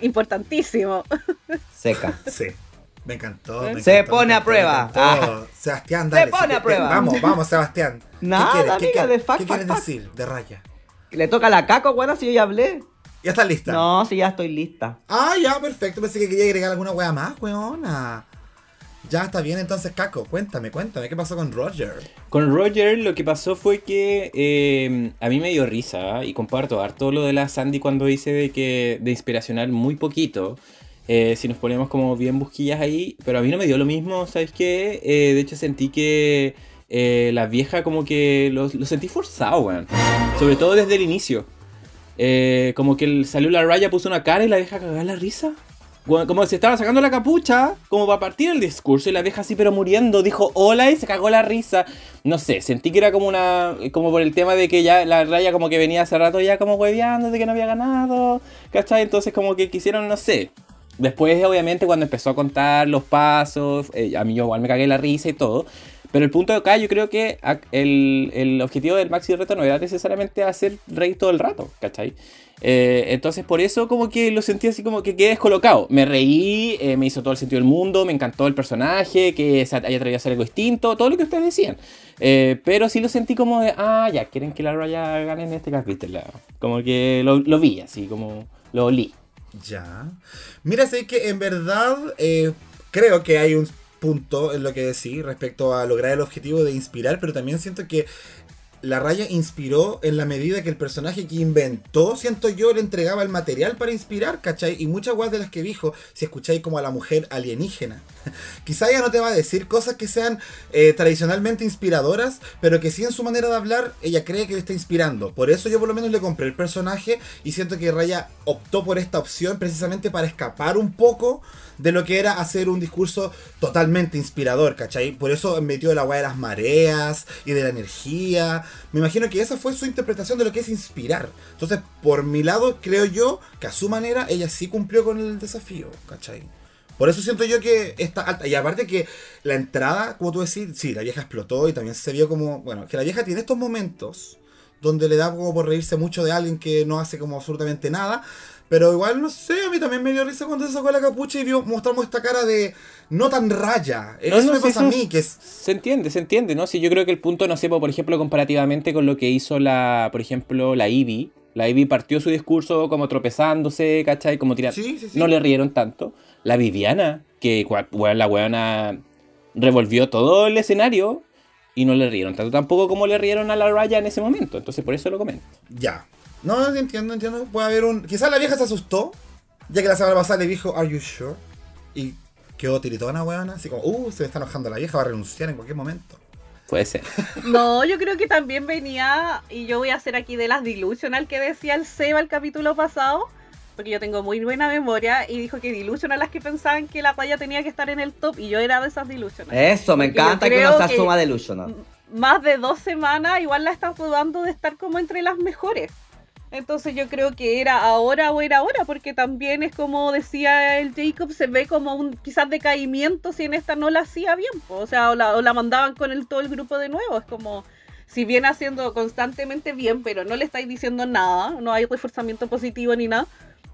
Importantísimo. seca. Sí. Me encantó. me Se encantó, pone a prueba. encantó. Sebastián, dale. Se pone a prueba. Vamos, vamos, Sebastián. Nada, ¿Qué quieres? amiga, ¿Qué, de fuck, ¿qué quieres decir de Raya? ¿Le toca la caco, weona, si yo ya hablé? ¿Ya estás lista? No, si ya estoy lista. Ah, ya, perfecto. Pensé que quería agregar alguna wea más, weona. Ya está bien, entonces, Caco, cuéntame, cuéntame, ¿qué pasó con Roger? Con Roger lo que pasó fue que eh, a mí me dio risa ¿ah? y comparto harto lo de la Sandy cuando dice de que de inspiracional muy poquito. eh, si nos ponemos como bien busquillas ahí, pero a mí no me dio lo mismo, ¿sabes qué? Eh, de hecho sentí que la vieja como que lo, lo sentí forzado, weón. Sobre todo desde el inicio. Como que el- salió la raya, puso una cara y la vieja cagaba la risa. Como se estaba sacando la capucha, como para partir el discurso, y la vieja así, pero muriendo, dijo hola y se cagó la risa. No sé, sentí que era como una. como por el tema de que ya la raya como que venía hace rato ya como hueveando de que no había ganado. ¿Cachai? Entonces como que quisieron, no sé. Después, obviamente, cuando empezó a contar los pasos, eh, a mí yo igual me cagué la risa y todo. Pero el punto de acá, yo creo que el, el objetivo del Maxi Reto no era necesariamente hacer reír todo el rato, ¿cachai? Eh, entonces, por eso, como que lo sentí así como que quedé descolocado. Me reí, eh, me hizo todo el sentido del mundo, me encantó el personaje, que haya atrevido a hacer algo distinto, todo lo que ustedes decían. Eh, pero sí lo sentí como de, ah, ya, quieren que la Raya gane en este capítulo. Como que lo, lo vi, así como lo olí. Ya. Mira, sé que en verdad eh, creo que hay un punto en lo que decir respecto a lograr el objetivo de inspirar, pero también siento que la raya inspiró en la medida que el personaje que inventó, siento yo, le entregaba el material para inspirar, ¿cachai? Y muchas guas de las que dijo, si escucháis como a la mujer alienígena, quizá ella no te va a decir cosas que sean eh, tradicionalmente inspiradoras, pero que sí en su manera de hablar, ella cree que le está inspirando. Por eso yo por lo menos le compré el personaje y siento que Raya optó por esta opción precisamente para escapar un poco de lo que era hacer un discurso totalmente inspirador, ¿cachai? Por eso metió la weá de las mareas y de la energía. Me imagino que esa fue su interpretación de lo que es inspirar. Entonces, por mi lado, creo yo que a su manera ella sí cumplió con el desafío, ¿cachai? Por eso siento yo que está alta. Y aparte que la entrada, como tú decís, sí, la vieja explotó y también se vio como, bueno, que la vieja tiene estos momentos donde le da como por reírse mucho de alguien que no hace como absolutamente nada. Pero igual, no sé, a mí también me dio risa cuando se sacó la capucha y vio, mostramos esta cara de no tan raya. No, eso no, me pasa a mí, que es... Se entiende, se entiende, ¿no? Si yo creo que el punto, no sé, por ejemplo, comparativamente con lo que hizo la, por ejemplo, la Ivy. La Ivy partió su discurso como tropezándose, ¿cachai? Como tirando. Sí, sí, sí. No le rieron tanto. La Viviana, que la weona revolvió todo el escenario y no le rieron tanto tampoco como le rieron a la Raya en ese momento. Entonces por eso lo comento. Ya. No, entiendo, entiendo. Puede haber un... Quizás la vieja se asustó, ya que la semana pasada le dijo, ¿Are you sure? Y quedó tiritona, weona. Así como, uh, se me está enojando la vieja, va a renunciar en cualquier momento. Puede ser. No, yo creo que también venía, y yo voy a hacer aquí de las Delusional que decía el Seba el capítulo pasado, porque yo tengo muy buena memoria, y dijo que Delusional las que pensaban que la raya tenía que estar en el top, y yo era de esas Delusional. Eso, me Porque encanta que uno se asuma delusional. más de dos semanas, igual la están dudando de estar como entre las mejores. Entonces yo creo que era ahora o era ahora, porque también es como decía el Jacob, se ve como un quizás decaimiento si en esta no la hacía bien, po. o sea, o la, o la mandaban con el, todo el grupo de nuevo, es como si viene haciendo constantemente bien, pero no le estáis diciendo nada, no hay reforzamiento positivo ni nada,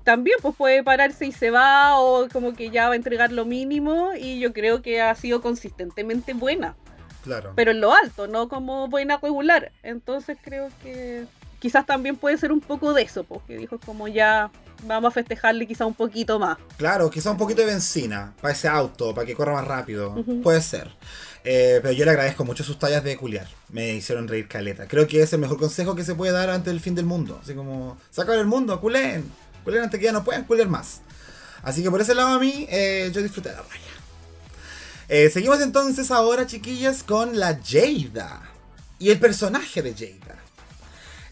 también pues puede pararse y se va o como que ya va a entregar lo mínimo y yo creo que ha sido consistentemente buena, Claro. pero en lo alto, no como buena regular. Entonces creo que quizás también puede ser un poco de eso, porque dijo como ya vamos a festejarle quizás un poquito más. Claro, quizá un poquito de benzina para ese auto, para que corra más rápido. Puede ser. Eh, pero yo le agradezco mucho sus tallas de culiar. Me hicieron reír caleta. Creo que es el mejor consejo que se puede dar antes del fin del mundo. Así como, sacar el mundo, culen. Culen antes que ya no puedan culiar más. Así que por ese lado a mí, eh, yo disfruté de la raya. Eh, seguimos entonces ahora, chiquillas, con la Jada. Y el personaje de Jada.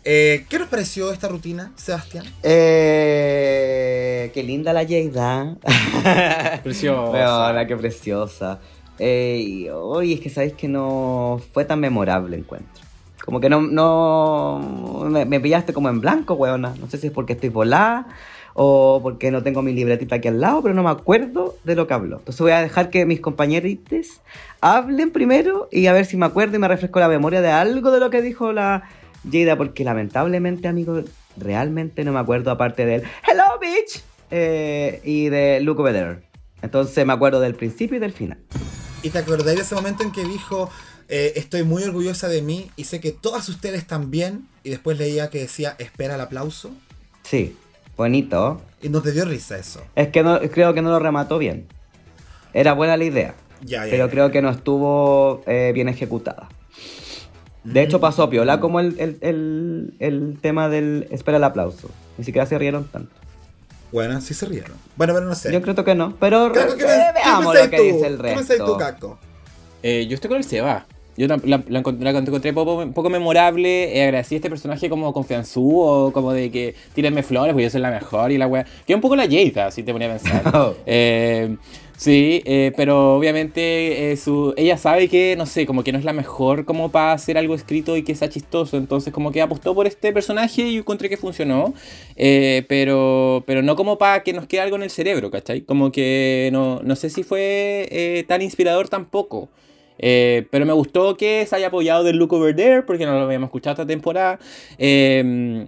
Eh, ¿Qué nos pareció esta rutina, Sebastián? Eh, qué linda la Jada. Preciosa. Weona, qué preciosa. Eh, y hoy es que sabéis que no fue tan memorable el encuentro. Como que no, no me, me pillaste como en blanco, weona. No sé si es porque estoy volada o porque no tengo mi libretita aquí al lado, pero no me acuerdo de lo que habló. Entonces voy a dejar que mis compañeritos hablen primero y a ver si me acuerdo y me refresco la memoria de algo de lo que dijo la Jada, porque lamentablemente, amigo, realmente no me acuerdo aparte del Hello, bitch eh, y de Look Over There. Entonces me acuerdo del principio y del final. ¿Y te acordáis de ese momento en que dijo, eh, estoy muy orgullosa de mí y sé que todas ustedes también? Y después leía que decía, espera el aplauso. Sí, bonito. Y no te dio risa eso. Es que no, creo que no lo remató bien. Era buena la idea, Ya, ya, pero ya. creo que no estuvo eh, bien ejecutada. De hecho, pasó piola como el, el, el, el tema del espera el aplauso. Ni siquiera se rieron tanto. Bueno, sí se rieron. Bueno, pero no sé. Yo creo que no, pero Caco, ¿qué eh, qué veamos lo que tú? dice el ¿Qué pensáis tú, resto. Caco? Eh, yo estoy con el Seba. Yo la, la- la encont- la encontré poco, poco memorable. Eh, agradecí a este personaje como confianzudo, como de que tírenme flores, porque yo soy la mejor y la wea. Que un poco la Jada, si te ponía a pensar. Oh. Eh, sí, eh, pero obviamente eh, su, ella sabe que, no sé, como que no es la mejor como para hacer algo escrito y que sea chistoso. Entonces como que apostó por este personaje y encontré que funcionó. Eh, pero, pero no como para que nos quede algo en el cerebro, ¿cachai? Como que no, no sé si fue eh, tan inspirador tampoco. Pero me gustó que se haya apoyado del Look Over There, porque no lo habíamos escuchado esta temporada. Eh,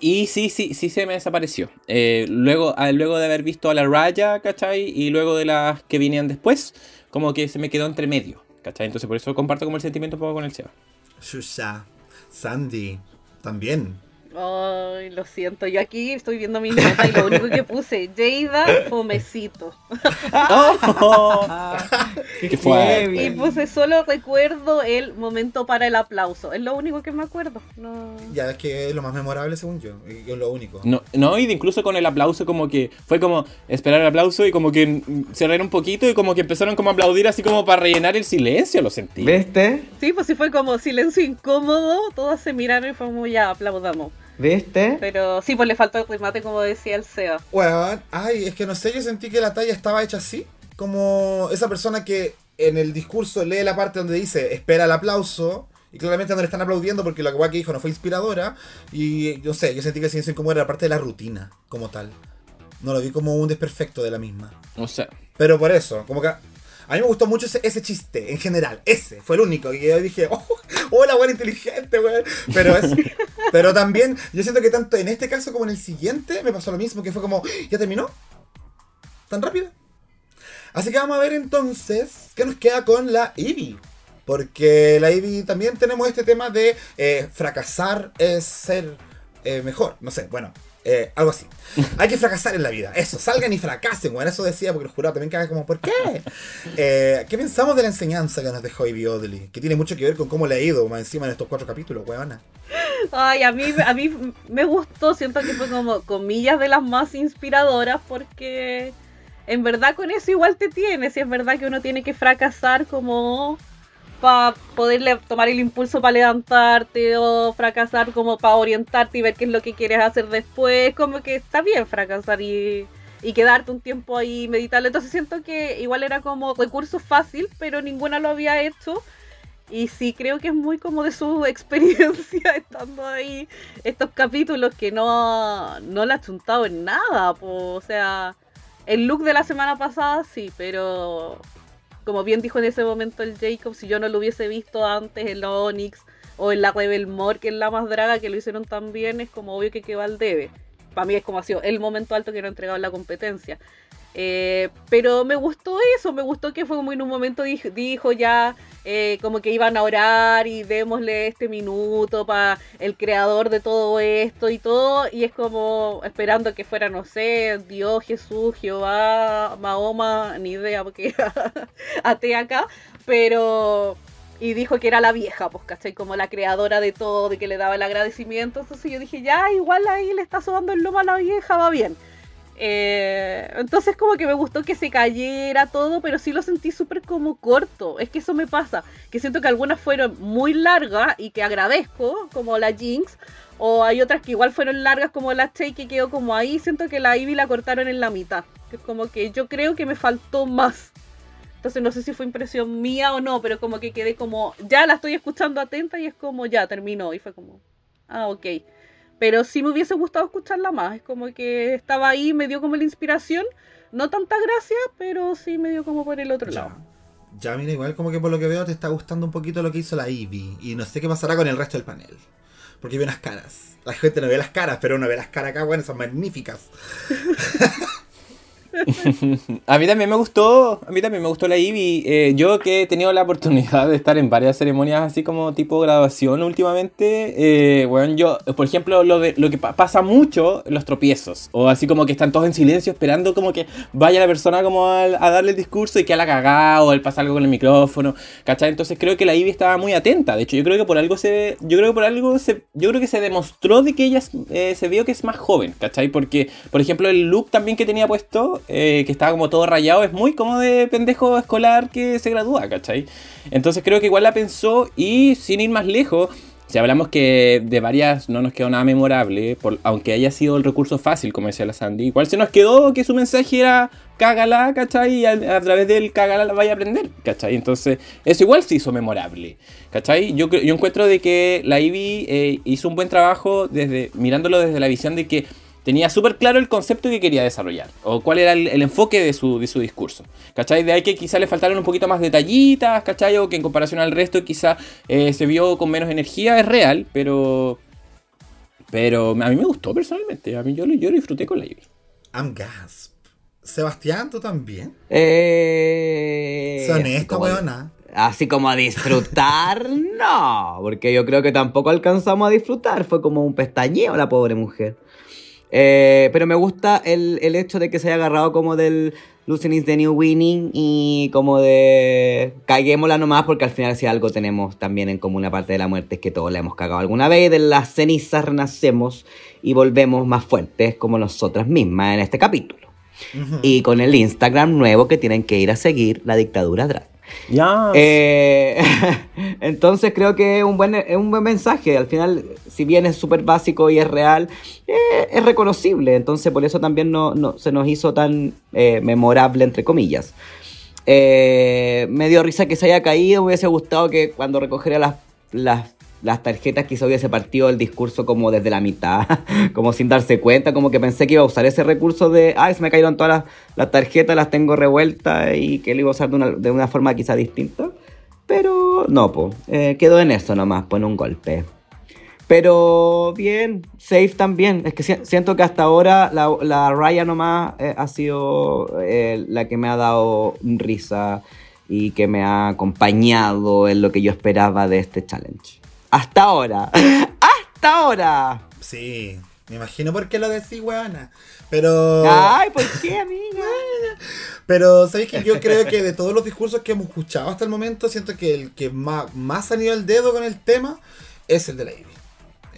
y sí, sí, sí se me desapareció. Eh, luego, ah, luego de haber visto a la Raya, ¿cachai? Y luego de las que vinieron después, como que se me quedó entre medio, ¿cachai? Entonces por eso comparto como el sentimiento un poco con el Seba. Shusha. Sandy. También. Ay, lo siento, yo aquí estoy viendo mis notas y lo único que puse, Jada, fomecito. Qué fuerte. Y puse solo recuerdo el momento para el aplauso. Es lo único que me acuerdo. No. Ya es que es lo más memorable según yo. Y es lo único. No, no, y de incluso con el aplauso como que fue como esperar el aplauso y como que mm, cerrar un poquito y como que empezaron como a aplaudir así como para rellenar el silencio, lo sentí. ¿Viste? Sí, pues sí fue como silencio incómodo, todos se miraron y fue como ya, aplaudamos. ¿Viste? Pero sí, pues le faltó el remate como decía el Seba. Weón, ay, es que no sé, yo sentí que la talla estaba hecha así. Como esa persona que en el discurso lee la parte donde dice espera el aplauso. Y claramente no le están aplaudiendo porque la guay que dijo no fue inspiradora. Y yo sé, yo sentí que el silencio incómodo era parte de la rutina, como tal. No lo vi como un desperfecto de la misma. O sea, Pero por eso, como que. A mí me gustó mucho ese, ese chiste, en general. Ese fue el único. Y yo dije, oh, hola, buena inteligente, weón. Pero, es, pero también, yo siento que tanto en este caso como en el siguiente me pasó lo mismo, que fue como, ¿ya terminó? ¿Tan rápido? Así que vamos a ver entonces qué nos queda con la Eevee. Porque la Eevee también tenemos este tema de eh, fracasar es ser eh, mejor. No sé, bueno, eh, algo así. Hay que fracasar en la vida. Eso, salgan y fracasen, bueno, eso decía porque los jurados también cagan como, ¿por qué? Eh, ¿Qué pensamos de la enseñanza que nos dejó Eevee Oddly? Que tiene mucho que ver con cómo le ha ido más encima en estos cuatro capítulos, weona. Ay, a mí, a mí me gustó, siento que fue como comillas de las más inspiradoras porque en verdad con eso igual te tienes y es verdad que uno tiene que fracasar como para poderle tomar el impulso para levantarte o fracasar como para orientarte y ver qué es lo que quieres hacer después, como que está bien fracasar y, y quedarte un tiempo ahí meditarlo. Entonces siento que igual era como recurso fácil, pero ninguna lo había hecho. Y sí, creo que es muy como de su experiencia estando ahí, estos capítulos que no, no le ha chuntado en nada. O sea, el look de la semana pasada sí, pero como bien dijo en ese momento el Jacob, si yo no lo hubiese visto antes en la Onyx o en la Rebel More, que es la más draga, que lo hicieron tan bien, es como obvio que quedó al debe. Para mí es como ha sido el momento alto que no ha entregado en la competencia. Eh, pero me gustó eso, me gustó que fue como en un momento dijo, ya eh, como que iban a orar y démosle este minuto para el creador de todo esto y todo, y es como esperando que fuera, no sé, Dios, Jesús, Jehová, Mahoma, ni idea porque atea acá, pero... Y dijo que era la vieja, pues, ¿cachai? Como la creadora de todo, de que le daba el agradecimiento. Entonces yo dije, ya, igual ahí le está sobando el lomo a la vieja, va bien. Eh, entonces como que me gustó que se cayera todo, pero sí lo sentí súper como corto. Es que eso me pasa, que siento que algunas fueron muy largas y que agradezco, como la Jinx, o hay otras que igual fueron largas como la Che que quedó como ahí. Siento que la Ivy la cortaron en la mitad. Que es como que yo creo que me faltó más. Entonces no sé si fue impresión mía o no, pero como que quedé como, ya la estoy escuchando atenta y es como, ya terminó. Y fue como, ah, ok. Pero sí me hubiese gustado escucharla más. Es como que estaba ahí, me dio como la inspiración. No tanta gracia, pero sí me dio como por el otro lado. Ya, mira, igual como que por lo que veo te está gustando un poquito lo que hizo la Ivy. Y no sé qué pasará con el resto del panel. Porque ve unas caras. La gente no ve las caras, pero uno ve las caras acá, bueno, son magníficas. a mí también me gustó, a mí también me gustó la Ivy. Eh, yo que he tenido la oportunidad de estar en varias ceremonias así como tipo graduación últimamente, eh, bueno, yo, por ejemplo, lo, de, lo que pa- pasa mucho, los tropiezos, o así como que están todos en silencio esperando como que vaya la persona como a, darle el discurso y que la cagada o él pasa algo con el micrófono. Entonces creo que la Ivy estaba muy atenta, de hecho yo creo que por algo se, yo creo que por algo se, yo creo que se demostró de que ella eh, se vio que es más joven, ¿cachai? Porque, por ejemplo, el look también que tenía puesto, eh, que estaba como todo rayado, es muy como de pendejo escolar que se gradúa, ¿cachai? Entonces creo que igual la pensó y sin ir más lejos, si hablamos que de varias no nos quedó nada memorable, por- aunque haya sido el recurso fácil, como decía la Sandy, igual se nos quedó que su mensaje era cágala, ¿cachai? Y a, a través del cágala la vaya a aprender, ¿cachai? Entonces, eso igual se hizo memorable, ¿cachai? Yo, yo encuentro de que la Ivy eh, hizo un buen trabajo desde mirándolo desde la visión de que tenía súper claro el concepto que quería desarrollar, o cuál era el, el enfoque de su, de su discurso, ¿cachai? De ahí que quizá le faltaron un poquito más detallitas, ¿cachai? O que en comparación al resto quizá eh, se vio con menos energía, es real, pero... Pero a mí me gustó personalmente, a mí yo, lo- yo lo disfruté con la Ivy. I'm gasp. Sebastián, ¿tú también? Eh, Son esta como- weona. Así como a disfrutar, no, porque yo creo que tampoco alcanzamos a disfrutar, fue como un pestañeo la pobre mujer. Eh, pero me gusta el, el hecho de que se haya agarrado como del Losing is the new winning y como de caguémosla nomás porque al final si algo tenemos también en común aparte de la muerte es que todos la hemos cagado alguna vez y de las cenizas renacemos y volvemos más fuertes como nosotras mismas en este capítulo. Y con el Instagram nuevo que tienen que ir a seguir, la dictadura drag. Eh, entonces creo que es un buen, es un buen mensaje. Al final, si bien es súper básico y es real, eh, es reconocible. Entonces por eso también no, no- se nos hizo tan eh, memorable, entre comillas. Me dio risa que se haya caído. Me hubiese gustado que cuando recogiera las, las tarjetas quizá hubiese partido el discurso como desde la mitad, como sin darse cuenta, como que pensé que iba a usar ese recurso de, ay, se me cayeron todas las, las tarjetas, las tengo revueltas y que lo iba a usar de una, de una forma quizá distinta. Pero no, pues, quedó en eso nomás, pone un golpe. Pero bien, safe también. Es que si- siento que hasta ahora la, la Raya nomás eh, ha sido eh, la que me ha dado risa y que me ha acompañado en lo que yo esperaba de este challenge. Hasta ahora. Hasta ahora. Sí, me imagino por qué lo decís, weona. Pero. Ay, ¿por qué, amiga? Pero, ¿sabéis que Yo creo que de todos los discursos que hemos escuchado hasta el momento, siento que el que más, más han ido el dedo con el tema es el de la.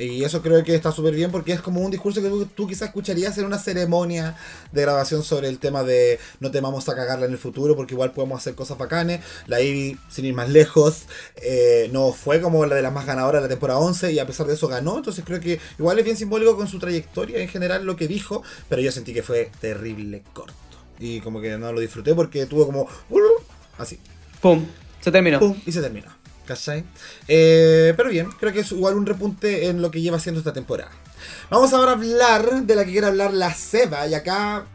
Y eso creo que está súper bien porque es como un discurso que tú, tú quizás escucharías en una ceremonia de grabación sobre el tema de no temamos a cagarla en el futuro porque igual podemos hacer cosas bacanes. La Ivy, sin ir más lejos, eh, no fue como la de las más ganadoras de la temporada 11 y a pesar de eso ganó. Entonces creo que igual es bien simbólico con su trayectoria en general lo que dijo, pero yo sentí que fue terrible corto. Y como que no lo disfruté porque tuvo como... Así. Pum, se terminó. Pum, y se terminó. ¿Cachai? Eh, pero bien, creo que es igual un repunte en lo que lleva haciendo esta temporada. Vamos ahora a hablar de la que quiere hablar la Seba. Y acá,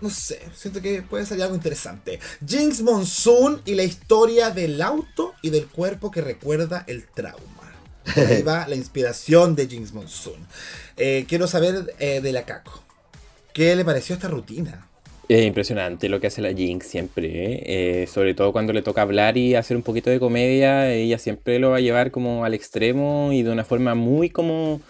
no sé, siento que puede salir algo interesante. Jinx Monsoon y la historia del auto y del cuerpo que recuerda el trauma. Ahí va la inspiración de Jinx Monsoon. Eh, quiero saber eh, de la Caco. ¿Qué le pareció esta rutina? Es impresionante lo que hace la Jinx siempre, ¿eh? Sobre todo cuando le toca hablar y hacer un poquito de comedia, ella siempre lo va a llevar como al extremo y de una forma muy como,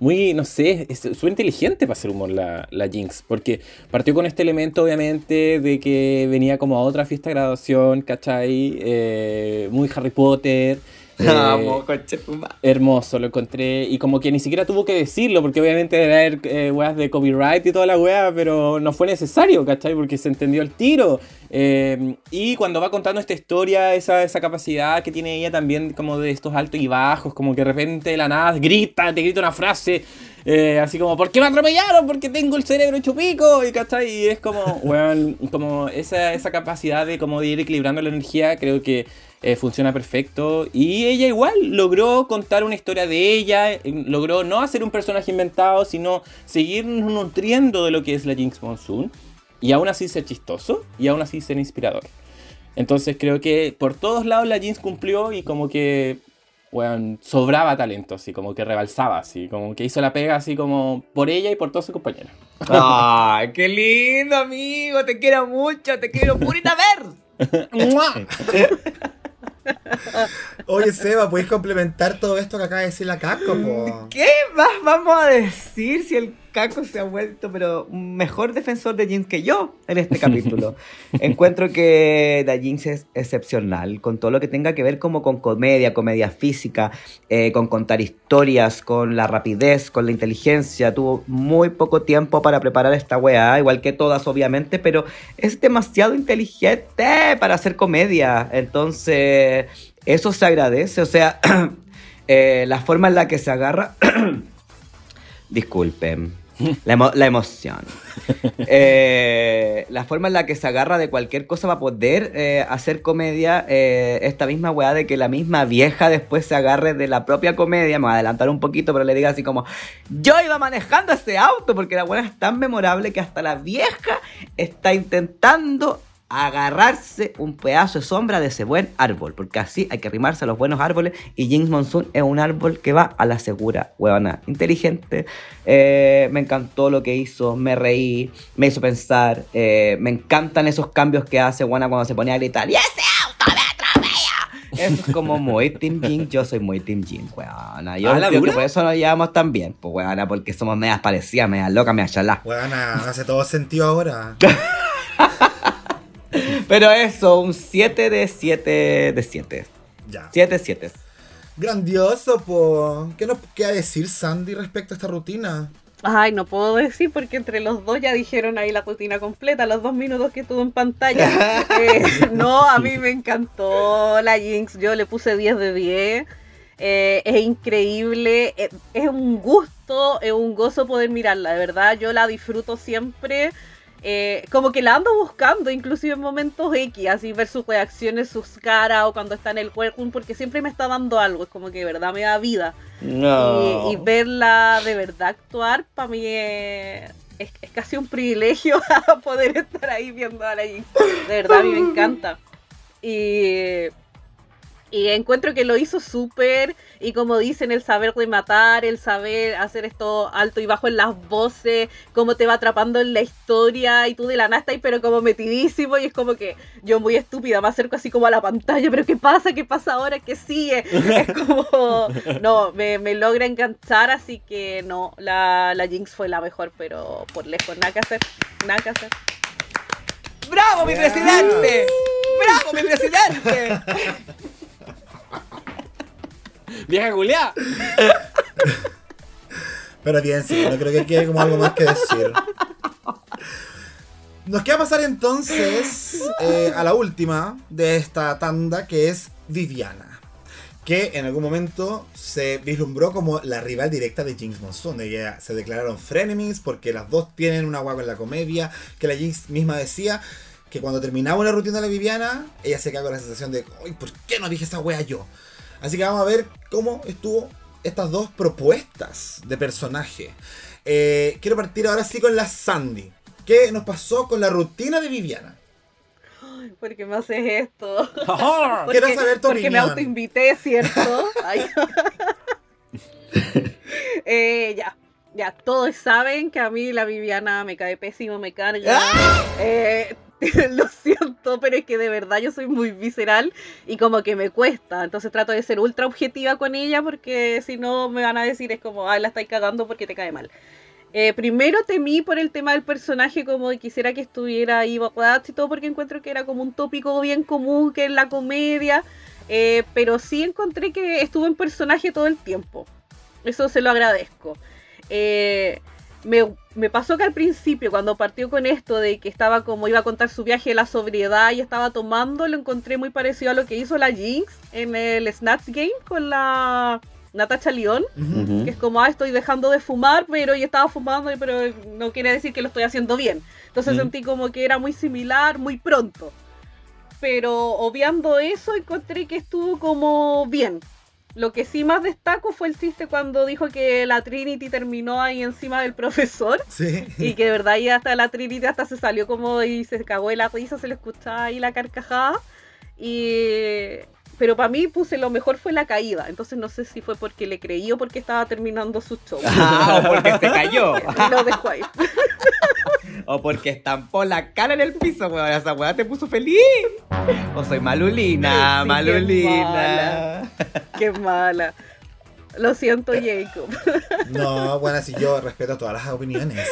muy, no sé, es súper inteligente para hacer humor la, la Jinx, porque partió con este elemento obviamente de que venía como a otra fiesta de graduación, ¿cachai? Eh, muy Harry Potter. Eh, Vamos, madre. Hermoso, lo encontré. Y como que ni siquiera tuvo que decirlo, porque obviamente debe haber eh, weas de copyright y toda la wea, pero no fue necesario, ¿cachai? Porque se entendió el tiro. Eh, y cuando va contando esta historia, esa, esa capacidad que tiene ella también, como de estos altos y bajos, como que de repente de la nada grita, te grita una frase. eh, así como, ¿por qué me atropellaron? Porque tengo el cerebro hecho pico, y ¿cachai? Y es como, weón, como esa, esa capacidad de como de ir equilibrando la energía, creo que eh, funciona perfecto. Y ella igual logró contar una historia de ella, eh, logró no hacer un personaje inventado, sino seguir nutriendo de lo que es la Jinx Monsoon. Y aún así ser chistoso y aún así ser inspirador. Entonces creo que por todos lados la Jinx cumplió y como que, weón, sobraba talento, así como que rebalsaba, así como que hizo la pega así como por ella y por todos sus compañeros. Ay, qué lindo, amigo. Te quiero mucho, te quiero purita ver. Oye, Seba, ¿puedes complementar todo esto que acaba de decir la Caco? ¿Qué más vamos a decir si el Caco se ha vuelto, pero mejor defensor de Jinx que yo en este capítulo? Encuentro que la Jinx es excepcional, con todo lo que tenga que ver como con comedia, comedia física, eh, con contar historias, con la rapidez, con la inteligencia. Tuvo muy poco tiempo para preparar esta weá, igual que todas obviamente, pero es demasiado inteligente para hacer comedia. Entonces, eso se agradece, o sea... eh, la forma en la que se agarra Disculpen. La, emo- la emoción. Eh, la forma en la que se agarra de cualquier cosa para poder eh, hacer comedia, eh, esta misma weá de que la misma vieja después se agarre de la propia comedia, me voy a adelantar un poquito, pero le diga así como, yo iba manejando ese auto, porque la weá es tan memorable que hasta la vieja está intentando agarrarse un pedazo de sombra de ese buen árbol, porque así hay que arrimarse a los buenos árboles y Jinx Monsoon es un árbol que va a la segura, huevona, inteligente, eh, me encantó lo que hizo, me reí, me hizo pensar, eh, me encantan esos cambios que hace Juana cuando se ponía a gritar, ¡y ese auto me atropella! Eso es como muy Team Jinx, yo soy muy Team Jinx, weona. Yo ¿Ah, la creo que por eso nos llevamos tan bien, pues weona, porque somos medias parecidas, medias locas, medias chalás. Bueno, hace todo sentido ahora. Pero eso, un 7 de 7 de 7. Ya. 7 7. Grandioso, po. ¿Qué nos queda decir Sandy respecto a esta rutina? Ay, no puedo decir porque entre los dos ya dijeron ahí la rutina completa, los dos minutos que estuvo en pantalla. Eh, no, a mí me encantó la Jinx, yo le puse 10 de 10. Eh, es increíble, eh, es un gusto, es un gozo poder mirarla, de verdad, yo la disfruto siempre. Eh, como que la ando buscando, inclusive en momentos X, así ver sus reacciones, sus caras o cuando está en el workroom, porque siempre me está dando algo, es como que de verdad me da vida. No. Y, y verla de verdad actuar, para mí es, es- es casi un privilegio poder estar ahí viendo a la Jinx. De verdad, a mí me encanta. Y, y encuentro que lo hizo súper. Y como dicen, el saber rematar, el saber hacer esto alto y bajo en las voces, cómo te va atrapando en la historia. Y tú de la nada estás pero como metidísimo. Y es como que yo, muy estúpida, me acerco así como a la pantalla. Pero ¿qué pasa? ¿Qué pasa ahora? ¿Qué sigue? Es como. No, me, me logra enganchar. Así que no, la, la Jinx fue la mejor, pero por lejos, nada que hacer. Nada que hacer. ¡Bravo, mi presidente! ¡Bravo, mi presidente! ¡Vieja Julia! Pero bien, sí, no creo que quede como algo más que decir. Nos queda pasar entonces eh, a la última de esta tanda, que es Viviana. Que en algún momento se vislumbró como la rival directa de Jinx Monsoon. Ella se declararon frenemies porque las dos tienen una guagua en la comedia. Que la Jinx misma decía que cuando terminaba una rutina de la Viviana, ella se quedaba con la sensación de, ¡ay, ¿por qué no dije esa wea yo? Así que vamos a ver cómo estuvo estas dos propuestas de personaje. Eh, quiero partir ahora sí con la Sandy. ¿Qué nos pasó con la rutina de Viviana? ¿Por qué me haces esto? Quiero saber tu porque me opinión. autoinvité, ¿cierto? Ay. Eh, ya, ya, todos saben que a mí la Viviana me cae pésimo, me carga. Eh, lo siento, pero es que de verdad yo soy muy visceral y como que me cuesta. Entonces trato de ser ultra objetiva con ella porque si no me van a decir es como, ay, la estáis cagando porque te cae mal. Eh, primero temí por el tema del personaje, como quisiera que estuviera ahí y todo, porque encuentro que era como un tópico bien común que en la comedia, eh, pero sí encontré que estuvo en personaje todo el tiempo. Eso se lo agradezco. Eh, me, me pasó que al principio, cuando partió con esto de que estaba como iba a contar su viaje de la sobriedad y estaba tomando, lo encontré muy parecido a lo que hizo la Jinx en el Snatch Game con la Natasha León que es como, ah, estoy dejando de fumar, pero yo estaba fumando, pero no quiere decir que lo estoy haciendo bien. Entonces sentí como que era muy similar, muy pronto. Pero obviando eso, encontré que estuvo como bien. Lo que sí más destaco fue el chiste cuando dijo que la Trinity terminó ahí encima del profesor. Sí. Y que de verdad ahí hasta la Trinity hasta se salió como y se cagó de la risa, se le escuchaba ahí la carcajada. Y... Pero para mí puse lo mejor fue la caída. Entonces no sé si fue porque le creí o porque estaba terminando su show. Ah, o porque se cayó. Lo dejo ahí. O porque estampó la cara en el piso, weón. Esa weá te puso feliz. O soy malulina, Sí, qué malulina. mala. Qué mala. Lo siento, Jacob. No, bueno, si yo respeto todas las opiniones.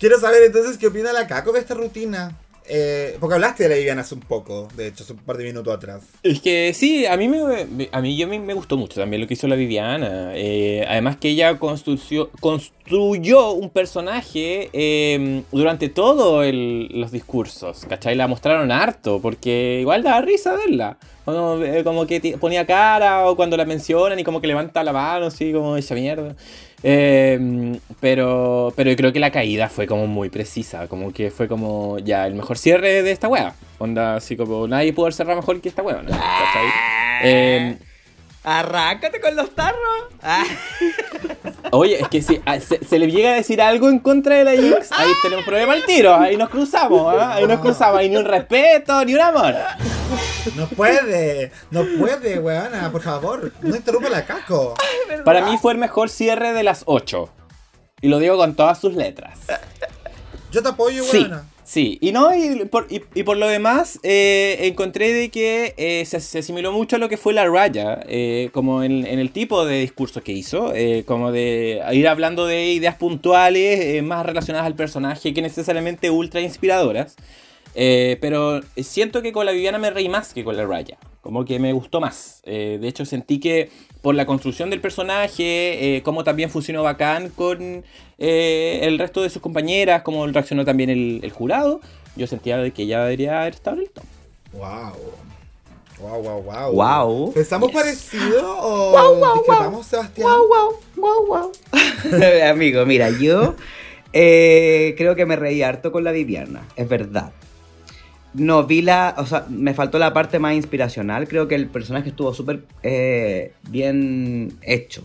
Quiero saber entonces qué opina la Caco de esta rutina. Eh, porque hablaste de la Viviana hace un poco, de hecho, hace un par de minutos atrás. Es que sí, a mí me, a mí yo me, me gustó mucho también lo que hizo la Viviana. Eh, además que ella construyó, construyó un personaje eh, durante todos los discursos, ¿cachai? La mostraron harto, porque igual daba risa verla. Cuando, eh, como que ponía cara o cuando la mencionan y como que levanta la mano, así como esa mierda. Eh, pero, pero creo que la caída fue como muy precisa, como que fue como ya el mejor cierre de esta wea. Onda, así como nadie pudo cerrar mejor que esta wea, ¿no? Eh, Arráncate con los tarros. Ah. oye, es que si a- se, se le llega a decir algo en contra de la Jinx, ahí tenemos problema al tiro, ahí nos cruzamos, ¿ah? ahí nos cruzamos, ahí ni un respeto, ni un amor. No puede, no puede, weona, por favor, no interrumpa la Caco. Para mí fue el mejor cierre de las 8. Y lo digo con todas sus letras. Yo te apoyo, Sí, weona. sí. Y no, y por, y, y por lo demás, eh, encontré de que eh, se, se asimiló mucho a lo que fue la raya, eh, como en, en el tipo de discurso que hizo, como de ir hablando de ideas puntuales más relacionadas al personaje que necesariamente ultra inspiradoras. Eh, pero siento que con la Viviana me reí más que con la Raya. Como que me gustó más. Eh, de hecho, sentí que por la construcción del personaje, eh, cómo también funcionó bacán con eh, el resto de sus compañeras, cómo reaccionó también el, el jurado, yo sentía de que ella debería haber estado en el top. Wow. Wow, wow, wow. Wow. ¿Pensamos Yes. parecido o discrepamos, Sebastián? Amigo, mira, yo eh, creo que me reí harto con la Viviana, es verdad. No vi la, o sea, me faltó la parte más inspiracional. Creo que el personaje estuvo súper eh, bien hecho.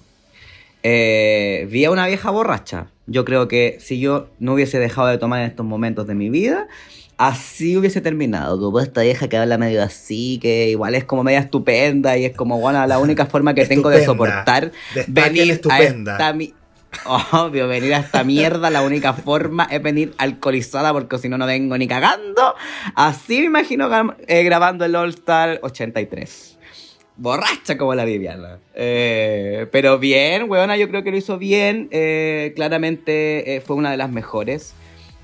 Eh, vi a una vieja borracha. Yo creo que si yo no hubiese dejado de tomar en estos momentos de mi vida, así hubiese terminado. Como esta vieja que habla medio así, que igual es como media estupenda y es como, bueno, la única forma que tengo de soportar Destaquen venir estupenda. a esta mi- Obvio, venir a esta mierda, la única forma es venir alcoholizada porque si no, no vengo ni cagando. Así me imagino eh, grabando el All Star 83. Borracha como la Viviana. Eh, pero bien, weona, yo creo que lo hizo bien. Eh, claramente fue una de las mejores.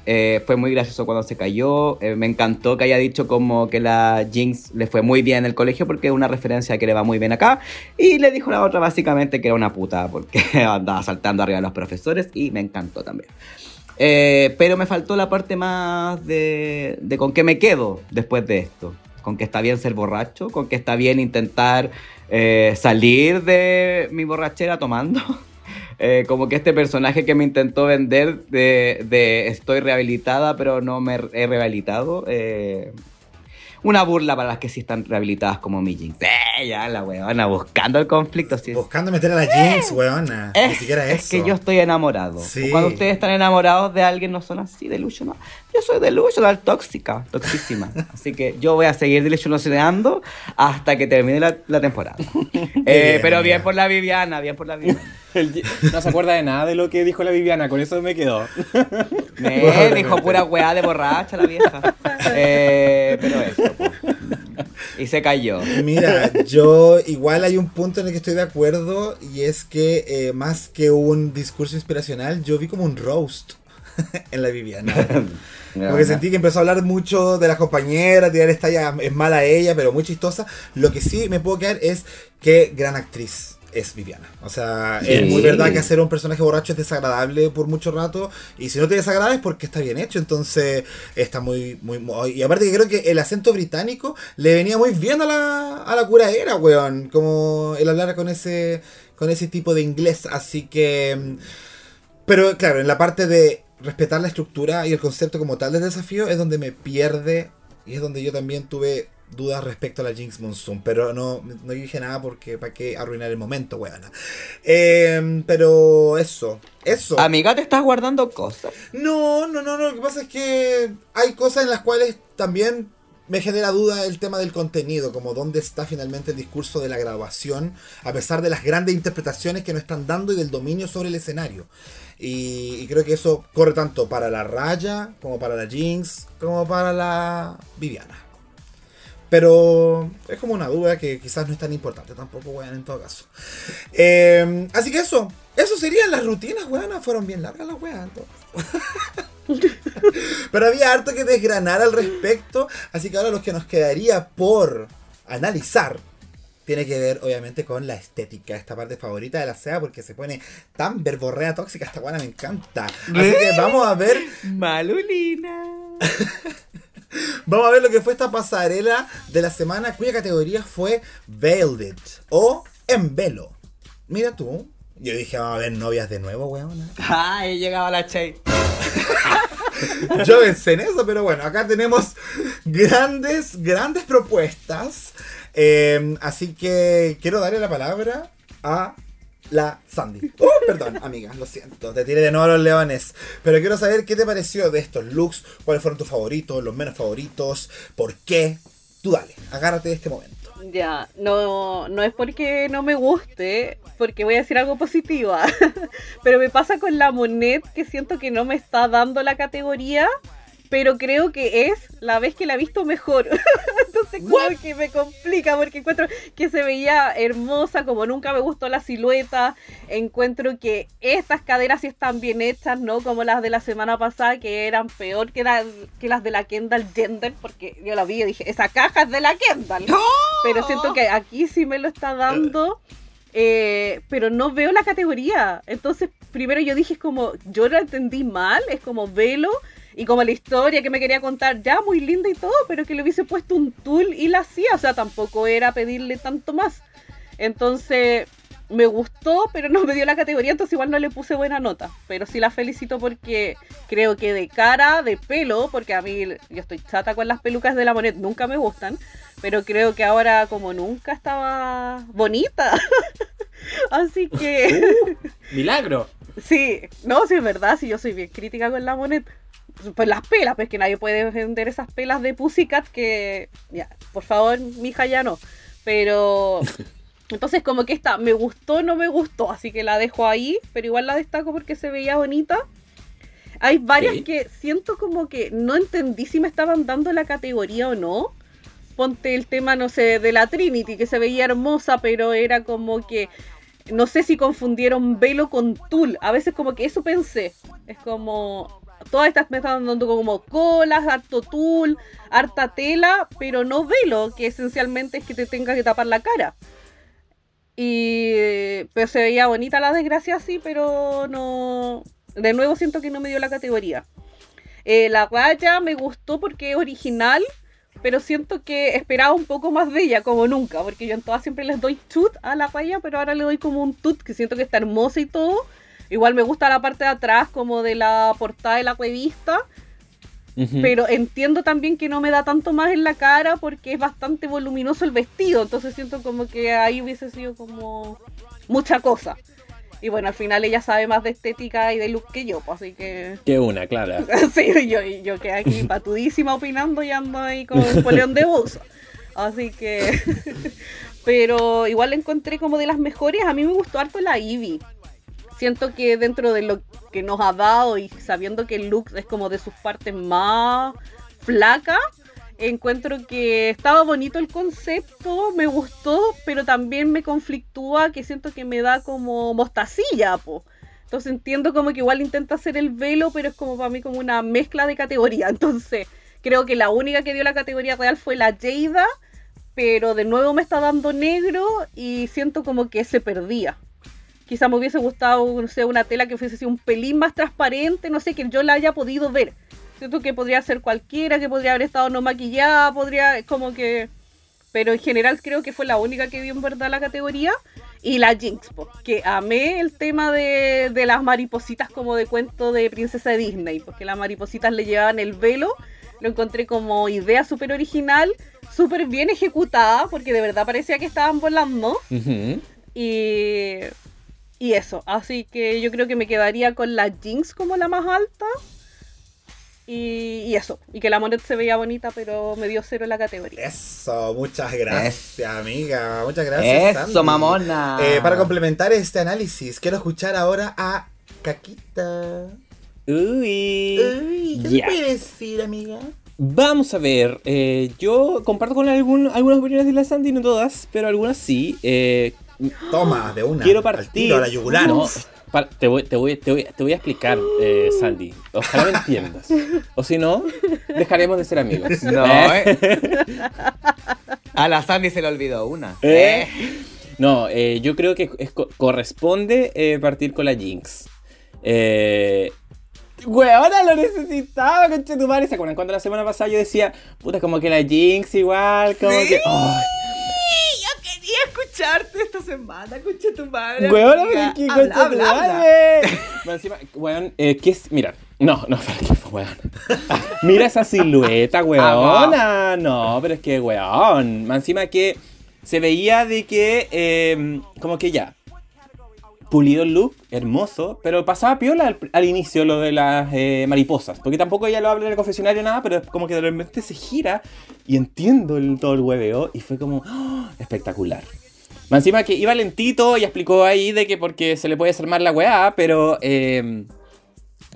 Eh, fue muy gracioso cuando se cayó. Eh, me encantó que haya dicho como que la Jinx le fue muy bien en el colegio porque es una referencia que le va muy bien acá. Y le dijo la otra básicamente que era una puta porque andaba saltando arriba de los profesores y me encantó también. Eh, pero me faltó la parte más de, de con qué me quedo después de esto. Con que está bien ser borracho, con que está bien intentar salir de mi borrachera tomando. Eh, como que este personaje que me intentó vender de, de estoy rehabilitada pero no me he rehabilitado. eh, una burla para las que sí están rehabilitadas como mi Jinx. Eh, ya la weona, buscando el conflicto. sí. Buscando meter a la Jinx, weona. Ni Es, siquiera es eso. que yo estoy enamorado. Sí. Cuando ustedes están enamorados de alguien, no son así delusional. Yo soy delusional, tóxica, toxísima. así que yo voy a seguir delusionando hasta que termine la, la temporada. Eh, bien, pero bien por la Viviana, bien por la Viviana. No se acuerda de nada de lo que dijo la Viviana, con eso me quedó. Me dijo pura weá de borracha la vieja. Eh, pero eso. Y se cayó. Mira, yo igual hay un punto en el que estoy de acuerdo y es que eh, más que un discurso inspiracional, yo vi como un roast en la Viviana. Porque sentí que empezó a hablar mucho de las compañeras, tirar esta ya es mala ella, pero muy chistosa. Lo que sí me puedo quedar es que gran actriz es Viviana. O sea, es muy verdad que hacer un personaje borracho es desagradable por mucho rato. Y si no te desagrada es porque está bien hecho. Entonces, está muy, muy, muy- Y aparte que creo que el acento británico le venía muy bien a la, a la curaera, weón. Como el hablar con ese, con ese tipo de inglés. Así que... mm, pero claro, en la parte de respetar la estructura y el concepto como tal del desafío es donde me pierde y es donde yo también tuve dudas respecto a la Jinx Monsoon. Pero no, no dije nada porque para qué arruinar el momento, weona. Eh, pero eso, eso. Amiga, te estás guardando cosas. No, no, no, no. Lo que pasa es que hay cosas en las cuales también me genera duda el tema del contenido, como dónde está finalmente el discurso de la graduación, a pesar de las grandes interpretaciones que nos están dando y del dominio sobre el escenario. Y, y creo que eso corre tanto para la Raya, como para la Jinx, como para la Viviana. Pero es como una duda que quizás no es tan importante tampoco, weón, en todo caso. Eh, así que eso, eso serían las rutinas, weón. Fueron bien largas las weas. Pero había harto que desgranar al respecto. Así que ahora lo que nos quedaría por analizar tiene que ver, obviamente, con la estética. Esta parte favorita de la SEA porque se pone tan verborrea tóxica. Esta buena me encanta. Así que vamos a ver Malulina. Vamos a ver lo que fue esta pasarela de la semana cuya categoría fue Veiled o En Velo. Mira tú. Yo dije, vamos a ver novias de nuevo, weón. Ay, llegaba la Che. Yo pensé en eso, pero bueno, acá tenemos grandes, grandes propuestas. Eh, así que quiero darle la palabra a la Sandy. Oh, perdón, amiga, lo siento, te tiré de nuevo a los leones. Pero quiero saber qué te pareció de estos looks, cuáles fueron tus favoritos, los menos favoritos, por qué. Tú dale, agárrate de este momento. Ya, no, no es porque no me guste, porque voy a decir algo positiva, pero me pasa con la Monet que siento que no me está dando la categoría, pero creo que es la vez que la he visto mejor. Entonces como que me complica porque encuentro que se veía hermosa, como nunca me gustó la silueta, encuentro que estas caderas sí están bien hechas, ¿no? Como las de la semana pasada, que eran peor que, la- que las de la Kendall Gender, porque yo la vi y dije, esa caja es de la Kendall. Pero siento que aquí sí me lo está dando. eh, pero no veo la categoría. Entonces, primero yo dije, es como, yo la entendí mal, es como velo. Y como la historia que me quería contar, ya muy linda y todo, pero que le hubiese puesto un tool y la hacía. O sea, tampoco era pedirle tanto más. Entonces, me gustó, pero no me dio la categoría, entonces igual no le puse buena nota. Pero sí la felicito porque creo que de cara, de pelo, porque a mí yo estoy chata con las pelucas de la Monet, nunca me gustan. Pero creo que ahora como nunca estaba bonita. Así que Milagro. sí, no, sí es verdad, sí yo soy bien crítica con la Monet. Pues las pelas, pues que nadie puede vender esas pelas de Pussycat que, ya, por favor, mija ya no. Pero entonces como que esta me gustó, no me gustó, así que la dejo ahí, pero igual la destaco porque se veía bonita. Hay varias Sí. que siento como que no entendí si me estaban dando la categoría o no. Ponte el tema, no sé, de la Trinity, que se veía hermosa, pero era como que no sé si confundieron velo con tul. A veces como que eso pensé. Es como todas estas me están dando como colas, harto tul, harta tela, pero no velo, que esencialmente es que te tenga que tapar la cara. Y pero se veía bonita la desgracia sí, pero no de nuevo siento que no me dio la categoría. Eh, la raya me gustó porque es original, pero siento que esperaba un poco más de ella, como nunca, porque yo en todas siempre les doy tut a la raya, pero ahora le doy como un tut, que siento que está hermosa y todo. Igual me gusta la parte de atrás, como de la portada de la revista, Ujú. pero entiendo también que no me da tanto más en la cara porque es bastante voluminoso el vestido, entonces siento como que ahí hubiese sido como mucha cosa. Y bueno, al final ella sabe más de estética y de look que yo, pues así que... Que una, claro. Sí, yo, yo quedé aquí patudísima opinando y ando ahí con Napoleón de buzo. Así que. Pero igual la encontré como de las mejores. A mí me gustó harto la Ivy. Siento que dentro de lo que nos ha dado y sabiendo que look es como de sus partes más flacas, encuentro que estaba bonito el concepto, me gustó, pero también me conflictúa que siento que me da como mostacilla, po. Entonces entiendo como que igual intenta hacer el velo, pero es como para mí como una mezcla de categoría. Entonces creo que la única que dio la categoría real fue la Jada, pero de nuevo me está dando negro y siento como que se perdía. Quizá me hubiese gustado, no sé, una tela que fuese así un pelín más transparente, no sé, que yo la haya podido ver. Siento que podría ser cualquiera, que podría haber estado no maquillada, podría, como que... Pero en general creo que fue la única que dio en verdad la categoría. Y la Jinx, po, que amé el tema de, de las maripositas como de cuento de princesa de Disney, porque las maripositas le llevaban el velo. Lo encontré como idea súper original, súper bien ejecutada, porque de verdad parecía que estaban volando. Y, y eso, así que yo creo que me quedaría con la Jinx como la más alta. Y, y eso, y que la Monet se veía bonita, pero me dio cero en la categoría. Eso, muchas gracias, amiga. Muchas gracias. Eso, Sandy. mamona. Eh, para complementar este análisis, quiero escuchar ahora a Caquita. Uy. Uy, ¿Qué Ya. te puede decir, amiga? Vamos a ver, eh, yo comparto con algún- algunas opiniones de la Sandy, no todas, pero algunas sí. Eh, Toma, de una. quiero Al partir. tiro, a la yugular. No, te, voy, te, voy, te, voy, te voy a explicar, eh, Sandy. Ojalá me entiendas. O si no, dejaremos de ser amigos. No, ¿Eh? eh. A la Sandy se le olvidó una. ¿Eh? No, eh, yo creo que es co- corresponde eh, partir con la Jinx. Eh, Weona, lo necesitaba, concha tu madre. ¿Se acuerdan cuando la semana pasada yo decía, puta, como que la Jinx igual, como Sí. que. quería escucharte esta semana, concha tu madre. Que Habla, tu habla, habla. madre. Bueno, encima, weón, eh, ¿qué es? Mira, no, no, qué, weón. Mira esa silueta, weona. No, pero es que, weón. Más encima que se veía de que, eh, como que ya. Pulido el look, hermoso, pero pasaba piola al, al inicio lo de las eh, mariposas. Porque tampoco ella lo habla en el confesionario nada, pero es como que de repente se gira y entiendo el, todo el hueveo y fue como ¡oh! espectacular. Más encima que iba lentito y explicó ahí de que porque se le puede hacer mal la weá, pero eh,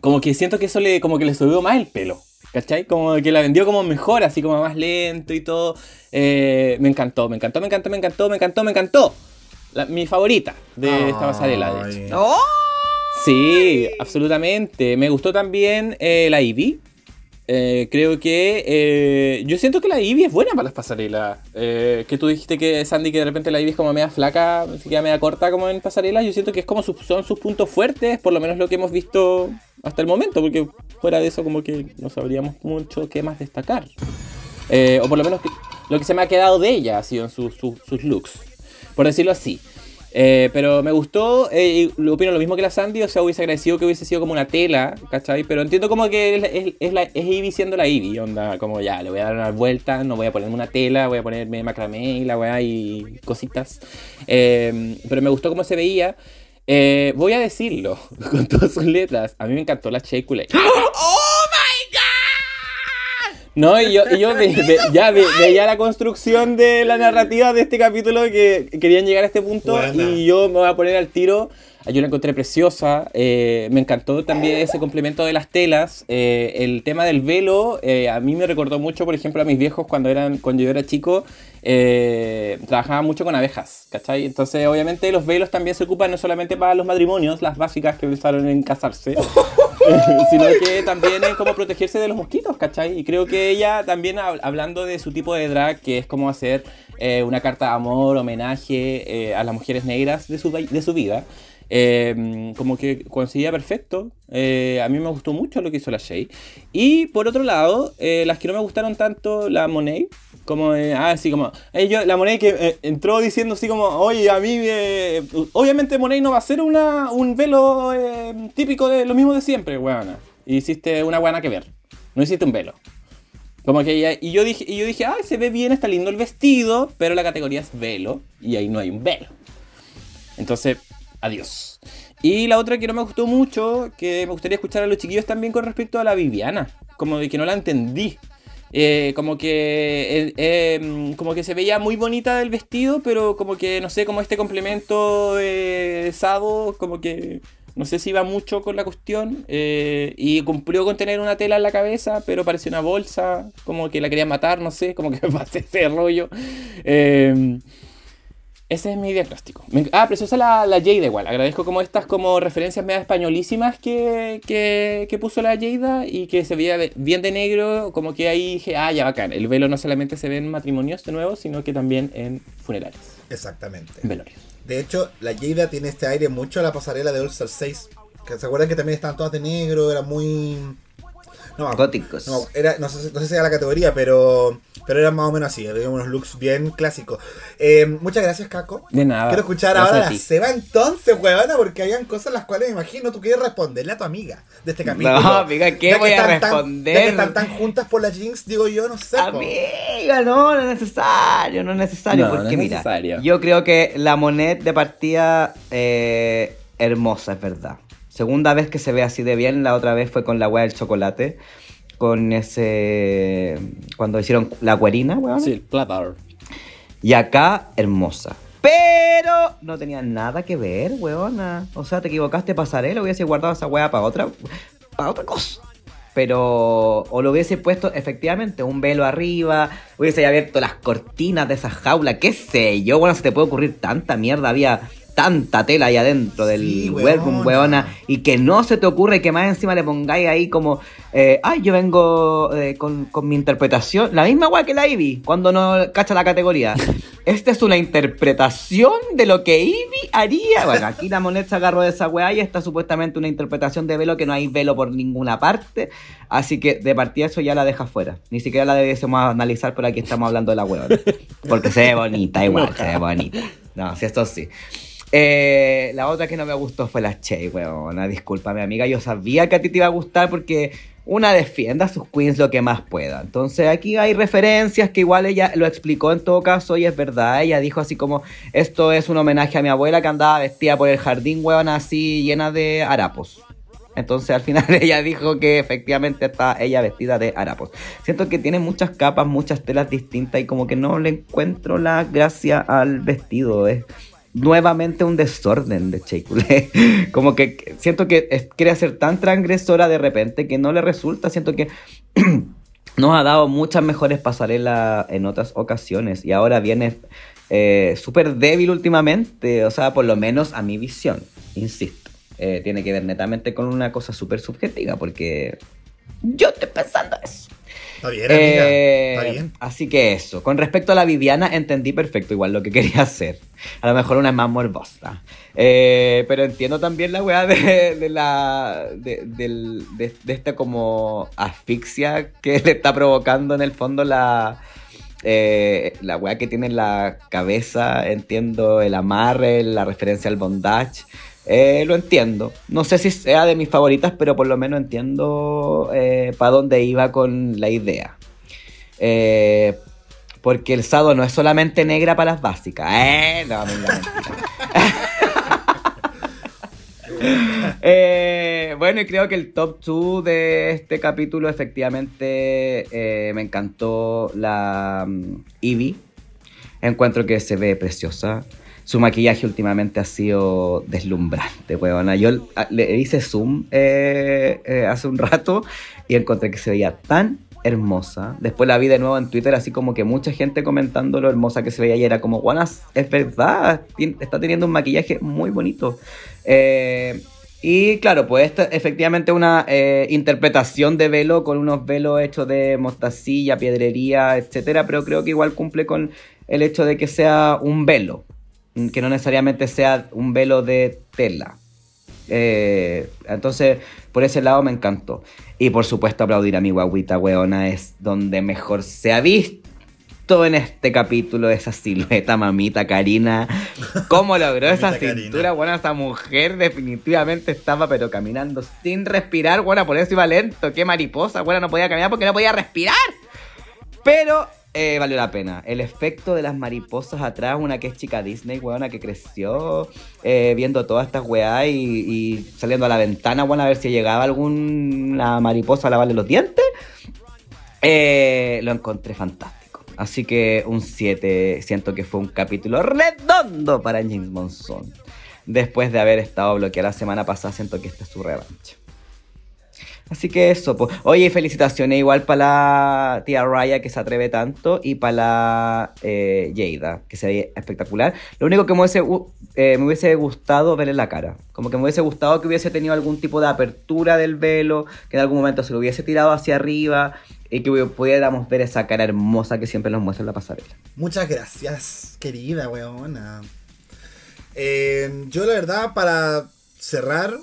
como que siento que eso le, como que le subió más el pelo. ¿Cachai? Como que la vendió como mejor, así como más lento y todo. Eh, me encantó, me encantó, me encantó, me encantó, me encantó, me encantó. La- mi favorita de esta pasarela, de hecho. Ay. ¡Oh! Sí, absolutamente. Me gustó también eh, la Ivy. Eh, creo que eh, yo siento que la Ivy es buena para las pasarelas. Eh, que tú dijiste que Sandy que de repente la Ivy es como media flaca, se queda media corta como en pasarelas. Yo siento que es como sus- son sus puntos fuertes, por lo menos lo que hemos visto hasta el momento, porque fuera de eso como que no sabríamos mucho qué más destacar. O por lo menos lo que se me ha quedado de ella ha sido en sus- sus looks, por decirlo así. Eh, pero me gustó, eh, opino lo mismo que la Sandy, o sea, hubiese agradecido que hubiese sido como una tela, ¿cachai? Pero entiendo como que es, es, Ivy siendo la Ivy, onda, como ya, le voy a dar una vuelta, no voy a ponerme una tela, voy a ponerme macramé y la weá y cositas. Eh, pero me gustó cómo se veía. Eh, voy a decirlo, con todas sus letras, a mí me encantó la Shea Coulee. No, y yo, y yo ve- ve- ya ve- veía la construcción de la narrativa de este capítulo que querían llegar a este punto Buena. y yo me voy a poner al tiro. Yo la encontré preciosa, eh, me encantó también ese complemento de las telas, eh, el tema del velo, eh, a mí me recordó mucho, por ejemplo, a mis viejos cuando, eran, cuando yo era chico, eh, trabajaban mucho con abejas, ¿cachai? Entonces obviamente los velos también se ocupan no solamente para los matrimonios, las básicas que pensaron en casarse, sino que también es como protegerse de los mosquitos, ¿cachai? Y creo que ella también hab- hablando de su tipo de drag, que es como hacer eh, una carta de amor, homenaje eh, a las mujeres negras de su, de su vida, eh, como que coincidía perfecto. Eh, a mí me gustó mucho lo que hizo la Shay. Y por otro lado, eh, las que no me gustaron tanto, la Monet, como, eh, ah, así como, yo- la Monet que entró diciendo así como, oye, a mí, obviamente Monet no va a ser una, un velo eh, típico de lo mismo de siempre, hiciste una buena que ver. No hiciste un velo. Como que y yo dije, y yo dije, ay, se ve bien, está lindo el vestido, pero la categoría es velo, y ahí no hay un velo. Entonces, adiós. Y la otra que no me gustó mucho, que me gustaría escuchar a los chiquillos también con respecto a la Viviana. Como de que no la entendí. Eh, como que eh, eh, como que se veía muy bonita el vestido, pero como que no sé, como este complemento de Sado, como que no sé si iba mucho con la cuestión. y cumplió con tener una tela en la cabeza, pero parecía una bolsa, como que la quería matar, no sé, como que me pasé ese rollo. Ese es mi diagnóstico. Me- ah, preciosa la, la Jada igual. Agradezco como estas como referencias medio españolísimas que, que, que puso la Jada y que se veía de- bien de negro. Como que ahí dije, ah, ya bacán. El velo no solamente se ve en matrimonios de nuevo, sino que también en funerales, Exactamente. en velorios. De hecho, la Jada tiene este aire mucho a la pasarela de All Star 6. Que se acuerdan que también estaban todas de negro, era muy. No, Góticos. No, era, no, sé, no sé si era la categoría, pero, pero eran más o menos así. Había unos looks bien clásicos. Eh, muchas gracias, Caco. De nada. Quiero escuchar Gracias ahora a la. Seba entonces, huevona, porque habían cosas las cuales me imagino tú quieres responderle a tu amiga de este capítulo. No, amiga, ¿qué Ya que voy a tan- responder? ya que están tan juntas por la Jinx, digo yo, no sé. po. Amiga, no, no es necesario, no es necesario. No, no porque es mira, necesario. yo creo que la moneda de partida eh, hermosa, es verdad. Segunda vez que se ve así de bien, la otra vez fue con la weá del chocolate. Con ese. Cuando hicieron la guarina, weón. Sí, el platter. Y acá, hermosa. Pero no tenía nada que ver, weona. O sea, te equivocaste pasarela, hubiese guardado esa weá para otra, para otra cosa. Pero, o lo hubiese puesto efectivamente un velo arriba, hubiese abierto las cortinas de esa jaula, qué sé yo, bueno, se te puede ocurrir tanta mierda, había tanta tela ahí adentro del Sí, workroom, weona. weona, y que no se te ocurre que más encima le pongáis ahí como, eh, ay, yo vengo eh, con, con mi interpretación, la misma weá que la Ivy, cuando no cacha la categoría. Esta es una interpretación de lo que Ivy haría. Bueno, aquí la moneda se agarró de esa weá y está supuestamente una interpretación de velo que no hay velo por ninguna parte. Así que de partida eso ya la deja fuera. Ni siquiera la debiésemos analizar, pero aquí estamos hablando de la weá. Porque se ve bonita igual, se ve bonita. No, si esto sí. Eh, la otra que no me gustó fue la Che, weona. Discúlpame, amiga. Yo sabía que a ti te iba a gustar porque una defienda a sus queens lo que más pueda. Entonces aquí hay referencias que igual ella lo explicó en todo caso y es verdad. Ella dijo así como, esto es un homenaje a mi abuela que andaba vestida por el jardín, weona, así llena de harapos. Entonces al final ella dijo que efectivamente está ella vestida de harapos. Siento que tiene muchas capas, muchas telas distintas y como que no le encuentro la gracia al vestido. Es nuevamente un desorden de Cheikulé. Como que siento que quiere ser tan transgresora de repente que no le resulta. Siento que nos ha dado muchas mejores pasarelas en otras ocasiones y ahora viene eh, súper débil últimamente. O sea, por lo menos a mi visión, insisto. Eh, tiene que ver netamente con una cosa súper subjetiva porque yo estoy pensando eso. Está bien, amiga. Eh, Está bien. Así que eso. Con respecto a la Viviana, entendí perfecto igual lo que quería hacer. A lo mejor una es más morbosa. Eh, pero entiendo también la weá de, de la. De- de esta como asfixia que le está provocando en el fondo la. eh, la weá que tiene en la cabeza, entiendo el amarre, la referencia al bondage. Eh, lo entiendo. No sé si sea de mis favoritas, pero por lo menos entiendo para dónde iba con la idea. Eh, porque el Sado no es solamente negra para las básicas. Eh, no. Eh, bueno, y creo que el top 2 de este capítulo efectivamente eh, me encantó la mm, Ivy. Encuentro que se ve preciosa. Su maquillaje últimamente ha sido deslumbrante, weona. Yo le hice zoom eh, eh, hace un rato y encontré que se veía tan hermosa. Después la vi de nuevo en Twitter, así como que mucha gente comentando lo hermosa que se veía y era como, guanas, es verdad, está teniendo un maquillaje muy bonito. Eh, y claro, pues esta efectivamente una interpretación de velo con unos velos hechos de mostacilla, piedrería, etcétera, pero creo que igual cumple con el hecho de que sea un velo, que no necesariamente sea un velo de tela. Eh, entonces, por ese lado me encantó. Y por supuesto, aplaudir a mi guaguita weona es donde mejor se ha visto. en este capítulo esa silueta, mamita Karina. ¿Cómo logró esa cintura? Bueno, esa mujer definitivamente estaba, pero caminando sin respirar. Bueno, por eso iba lento. Qué mariposa. Bueno, no podía caminar porque no podía respirar. Pero eh, valió la pena. El efecto de las mariposas atrás, una que es chica Disney, weona, que creció eh, viendo todas estas weá y, y saliendo a la ventana, bueno, a ver si llegaba alguna mariposa a lavarle los dientes. Eh, lo encontré fantástico. Así que un 7, siento que fue un capítulo redondo para James Monson. Después de haber estado bloqueada la semana pasada, siento que esta es su revancha. Así que eso, pues. Oye, felicitaciones igual para la tía Raya que se atreve tanto y para la eh, que se ve espectacular. Lo único que me hubiese, eh, me hubiese gustado verle la cara. Como que me hubiese gustado que hubiese tenido algún tipo de apertura del velo, que en algún momento se lo hubiese tirado hacia arriba y que pudiéramos ver esa cara hermosa que siempre nos muestra en la pasarela. Muchas gracias, querida weona. Eh, yo la verdad, para cerrar,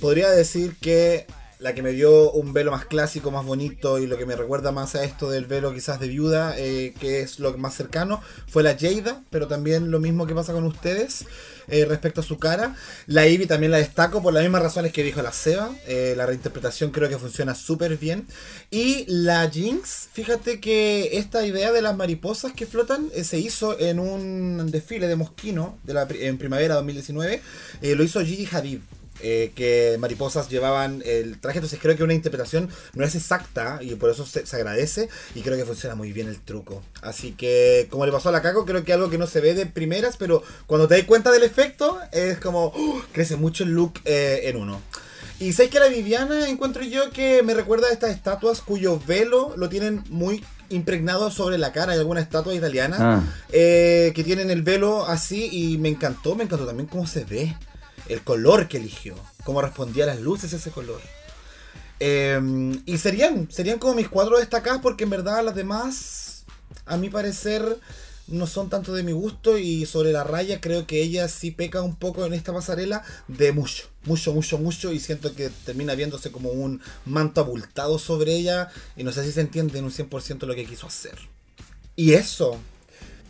podría decir que la que me dio un velo más clásico, más bonito y lo que me recuerda más a esto del velo quizás de viuda, eh, que es lo más cercano, fue la Jada, pero también lo mismo que pasa con ustedes eh, respecto a su cara. La Ivy también la destaco por las mismas razones que dijo la Seba. eh, la reinterpretación creo que funciona súper bien. Y la Jinx, fíjate que esta idea de las mariposas que flotan se hizo en un desfile de Mosquino de la, en primavera 2019. eh, lo hizo Gigi Hadid. Eh, que mariposas llevaban el traje, entonces creo que una interpretación no es exacta y por eso se, se agradece y creo que funciona muy bien el truco. Así que, como le pasó a la Caco, creo que algo que no se ve de primeras, pero cuando te das cuenta del efecto, es como ¡uh! crece mucho el look eh, en uno. Y sé que la Viviana encuentro yo que me recuerda a estas estatuas cuyo velo lo tienen muy impregnado sobre la cara. Hay alguna estatua italiana Ah. eh, que tienen el velo así y me encantó, me encantó también cómo se ve, el color que eligió, cómo respondía a las luces ese color. Eh, y serían, serían como mis cuatro destacadas porque en verdad las demás, a mi parecer, no son tanto de mi gusto y sobre la raya creo que ella sí peca un poco en esta pasarela de mucho, mucho, mucho, mucho y siento que termina viéndose como un manto abultado sobre ella y no sé si se entiende en un 100% lo que quiso hacer. Y eso,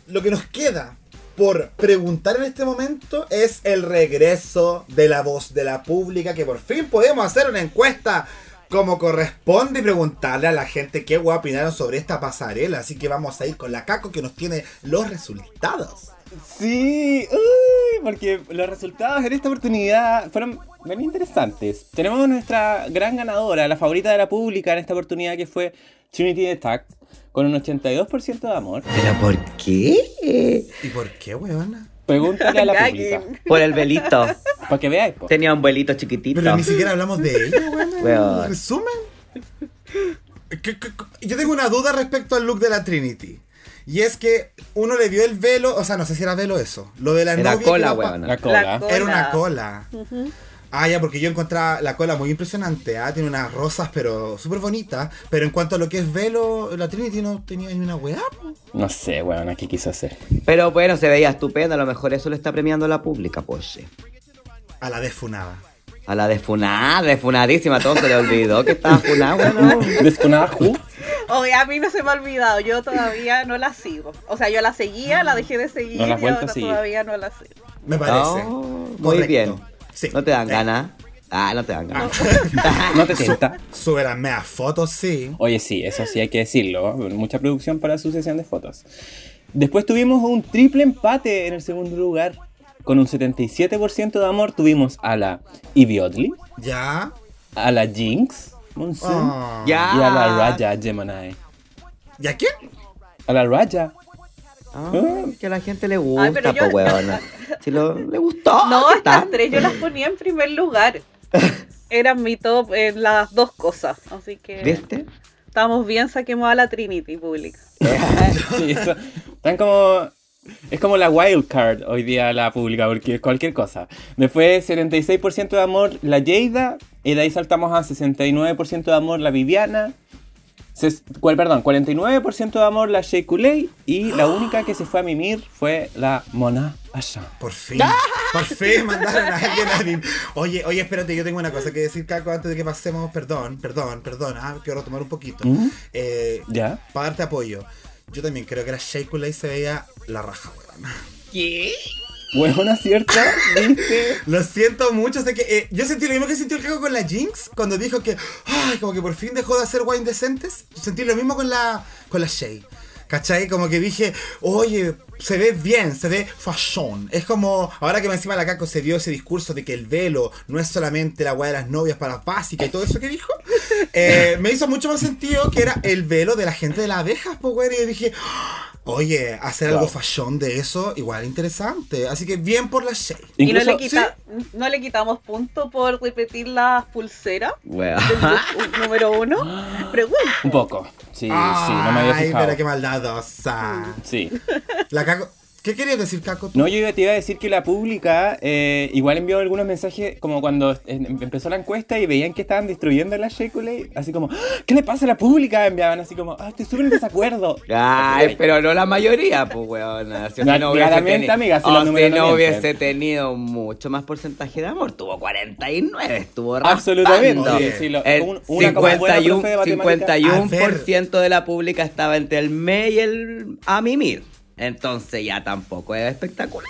lo que nos queda por preguntar en este momento es el regreso de la voz de la pública, que por fin podemos hacer una encuesta como corresponde y preguntarle a la gente qué guay opinaron sobre esta pasarela. Así que vamos a ir con la Caco que nos tiene los resultados. Sí, uy, porque los resultados en esta oportunidad fueron bien interesantes. Tenemos nuestra gran ganadora, la favorita de la pública en esta oportunidad, que fue Trinity Tact, con un 82% de amor. ¿Pero por qué? ¿Y por qué, weona? Pregúntale a la pública, Por el velito. para que veáis. po. Tenía un velito chiquitito. Pero ni siquiera hablamos de ella, weona. Weón. ¿En resumen? ¿Qué- qué- qué- Yo tengo una duda respecto al look de la Trinity. Y es que uno le vio el velo, o sea, no sé si era velo eso. Lo de la Era novia. cola, weona. La cola. La cola. Era una cola. Ah, ya, porque yo encontraba la cola muy impresionante. Ah, tiene unas rosas, pero súper bonitas. Pero en cuanto a lo que es velo, la Trinity no tenía ni una weá. po. No sé, weón, ¿qué quiso hacer? Pero bueno, se veía estupenda. A lo mejor eso lo está premiando la pública, pues. A la desfunada. A la defunada, defunadísima. Todo se le olvidó que estaba funada, bueno. ¿Desfunada Who? Oye, a mí no se me ha olvidado, yo todavía no la sigo. O sea, yo la seguía, la dejé de seguir No y vuelto a ahora seguir. todavía no la sigo. Me parece. Oh, muy Correcto. bien. Sí. ¿No te dan Sí. ganas? Ah, no te dan ganas. ¿No te sienta? Sube las meas fotos, sí. Oye, sí, eso sí hay que decirlo. Mucha producción para su sesión de fotos. Después tuvimos un triple empate en el segundo lugar. Con un 77% de amor tuvimos a la Ivy Oddly, Ya. a la Jinx Monsoon Ah. Ya. y a la Raya Gemini. ¿Y a quién? A la Raya. Ah, que a la gente le gusta, Ay, pero yo- po, weona. Si lo, le gustó. No, ¿qué estas tres yo las ponía en primer lugar. Eran mi top en las dos cosas. Así que ¿Viste? estamos bien, saquemos a la Trinity pública. Sí, eso. Están como. Es como la wild card hoy día la pública, porque es cualquier cosa. Después 76% de amor la Jada, y de ahí saltamos a 69% de amor la Viviana. Perdón, 49% de amor la Shea Coulee, y la única que se fue a mimir fue la Mona Asha. Por fin. Por fin mandaron a alguien a mí. Oye, oye, espérate, yo tengo una cosa que decir, Caco, antes de que pasemos. Perdón, perdón, perdón. Ah, quiero retomar un poquito. ¿Mm? Eh, ¿Ya? para darte apoyo. Yo también creo que la Shea Coulee se veía la raja, weón. ¿Qué? Bueno, ¿cierto? ¿Viste? Lo siento mucho, sé que eh, yo sentí lo mismo que sintió el cago con la Jinx cuando dijo que, ay, como que por fin dejó de hacer wine decentes. Sentí lo mismo con la con la Shea. ¿Cachai? Como que dije, oye, se ve bien, se ve fashion. Es como, ahora que encima la Caco se dio ese discurso de que el velo no es solamente la weá de las novias para las básicas y todo eso que dijo, eh, me hizo mucho más sentido que era el velo de la gente de las abejas, pues, weón. Y yo dije, oye, hacer algo fashion de eso, igual interesante. Así que bien por la Shea. Y no le, quita, no le quitamos punto por repetir las pulseras Weón. del look número uno. Pregunta. un poco. Sí, sí, no me había Ay, fijado. pero qué maldadosa. Sí. La Caco. ¿Qué querías decir, Caco? tú? No, yo iba- te iba a decir que la pública eh, igual envió algunos mensajes como cuando eh, empezó la encuesta y veían que estaban destruyendo la Sheikuley. Así como, "¡Ah! ¿qué le pasa a la pública? Enviaban así como, ah, estoy súper en desacuerdo. Ay, pero no la mayoría, pues, weón. Si No, no hubiese claramente, teni- amiga, si o los si números no hubiese tenido mucho más porcentaje de amor, tuvo 49, estuvo Absolutamente. Oye, sí, lo- El un- una como buena 51, profe de matemáticas. 51% de la pública estaba entre el me y el a mimir. Entonces ya tampoco es espectacular.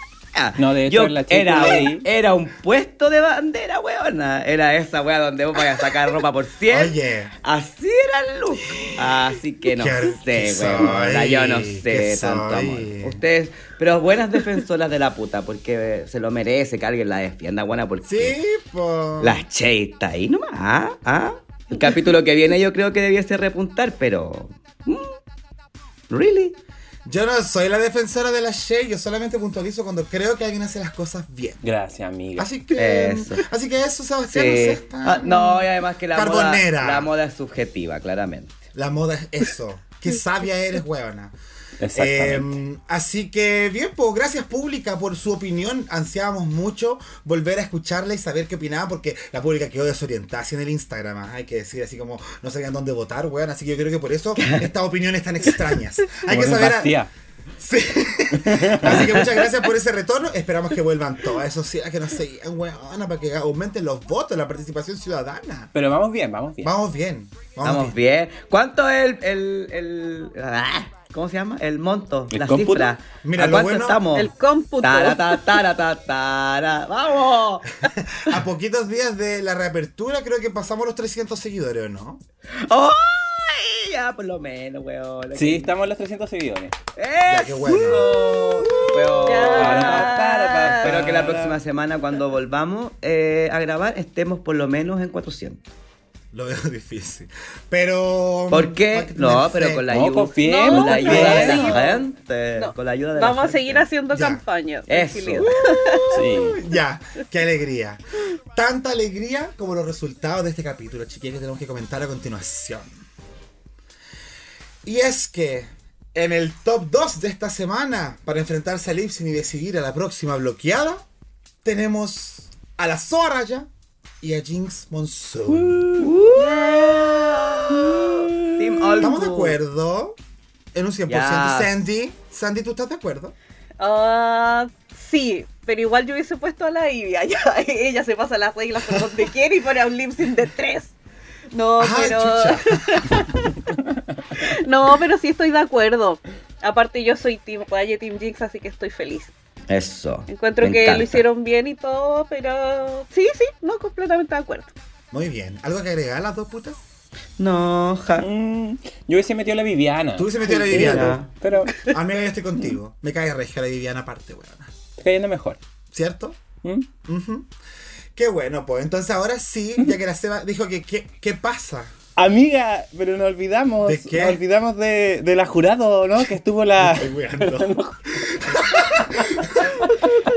No, de hecho, Yo la chica era, era un puesto de bandera, weona. Era esa wea donde vos vayas a sacar ropa por 100. Oye. Así era el look. Así que no Qué- sé, sea, yo no sé tanto soy. amor. Ustedes, pero buenas defensoras de la puta, porque se lo merece que alguien la defienda, buena, porque Sí, po. la Che está ahí nomás. ¿ah? ¿ah? El capítulo que viene yo creo que debiese repuntar, pero. mm, ¿Really? Yo no soy la defensora de la Shea, yo solamente puntualizo cuando creo que alguien hace las cosas bien. Gracias, amiga. Así que Eso. así que eso, Sebastián, Sí. no sé, está- Ah, no, y además que la moda, la moda es subjetiva, claramente. La moda es eso. Qué sabia eres, huevona. Eh, así que bien, pues gracias pública por su opinión. Ansiábamos mucho volver a escucharla y saber qué opinaba porque la pública quedó desorientada así en el Instagram. ah, Hay que decir así como no sabían dónde votar, weón. Así que yo creo que por eso estas opiniones tan extrañas. Hay Como que saber. a-. Sí. Así que muchas gracias por ese retorno. Esperamos que vuelvan todas esas sociedades que nos seguían, weona, para que aumenten los votos, la participación ciudadana. Pero vamos bien, vamos bien. Vamos bien. Vamos, Vamos bien. bien. ¿Cuánto es el, el, el- ah, ¿Cómo se llama? El monto, ¿El la cómputo? cifra. Mira, ¿A lo cuánto bueno- estamos? El cómputo. Tara, ta, tara, ta, tara. ¡Vamos! A poquitos días de la reapertura, creo que pasamos los 300 seguidores, ¿o no? ¡Ay! Ya, por lo menos, weón. Sí, estamos en los 300 seguidores. ¡Eso! qué bueno. Weón. Ya. Espero que la próxima semana, cuando volvamos eh, a grabar, estemos por lo menos en 400. Lo veo difícil. Pero. ¿Por qué? No, pero con la No, ayuda. confiemos, con la ayuda de la gente. No, Con la ayuda de la Vamos a gente. seguir haciendo Ya. campaña. Eso. tranquilidad. Sí. Ya, qué alegría. Tanta alegría como los resultados de este capítulo, chiquillos, que tenemos que comentar a continuación. Y es que en el top 2 de esta semana, para enfrentarse a Lipsin y decidir a la próxima bloqueada, tenemos a la Soraya y a Jinx Monsoon. Team All ¿Estamos de acuerdo? En un 100%. Ya. Sandy, Sandy, ¿tú estás de acuerdo? Ah, sí, pero igual yo hubiese puesto a la Ivia. Ella se pasa las reglas por donde quiere y pone a un lip sync de tres. No, Ay, pero. no, pero sí estoy de acuerdo. Aparte, yo soy Team y Team Jinx, así que estoy feliz. Eso. Encuentro que encanta. lo hicieron bien y todo, pero. Sí, sí, no, completamente de acuerdo. Muy bien. ¿Algo que agregar a las dos putas? No, ja. Mm, yo hubiese metido a la Viviana. Tú hubiese metido a la Viviana. Pero Amiga, yo estoy contigo. Me cae regia la Viviana aparte, weón. está cayendo mejor. ¿Cierto? ¿Mm? Qué bueno, pues. Entonces ahora sí, ya que la Seba dijo que qué, qué pasa. Amiga, pero nos olvidamos. ¿De qué? Nos olvidamos de, de la jurado, ¿no? Que estuvo la. Estoy weando.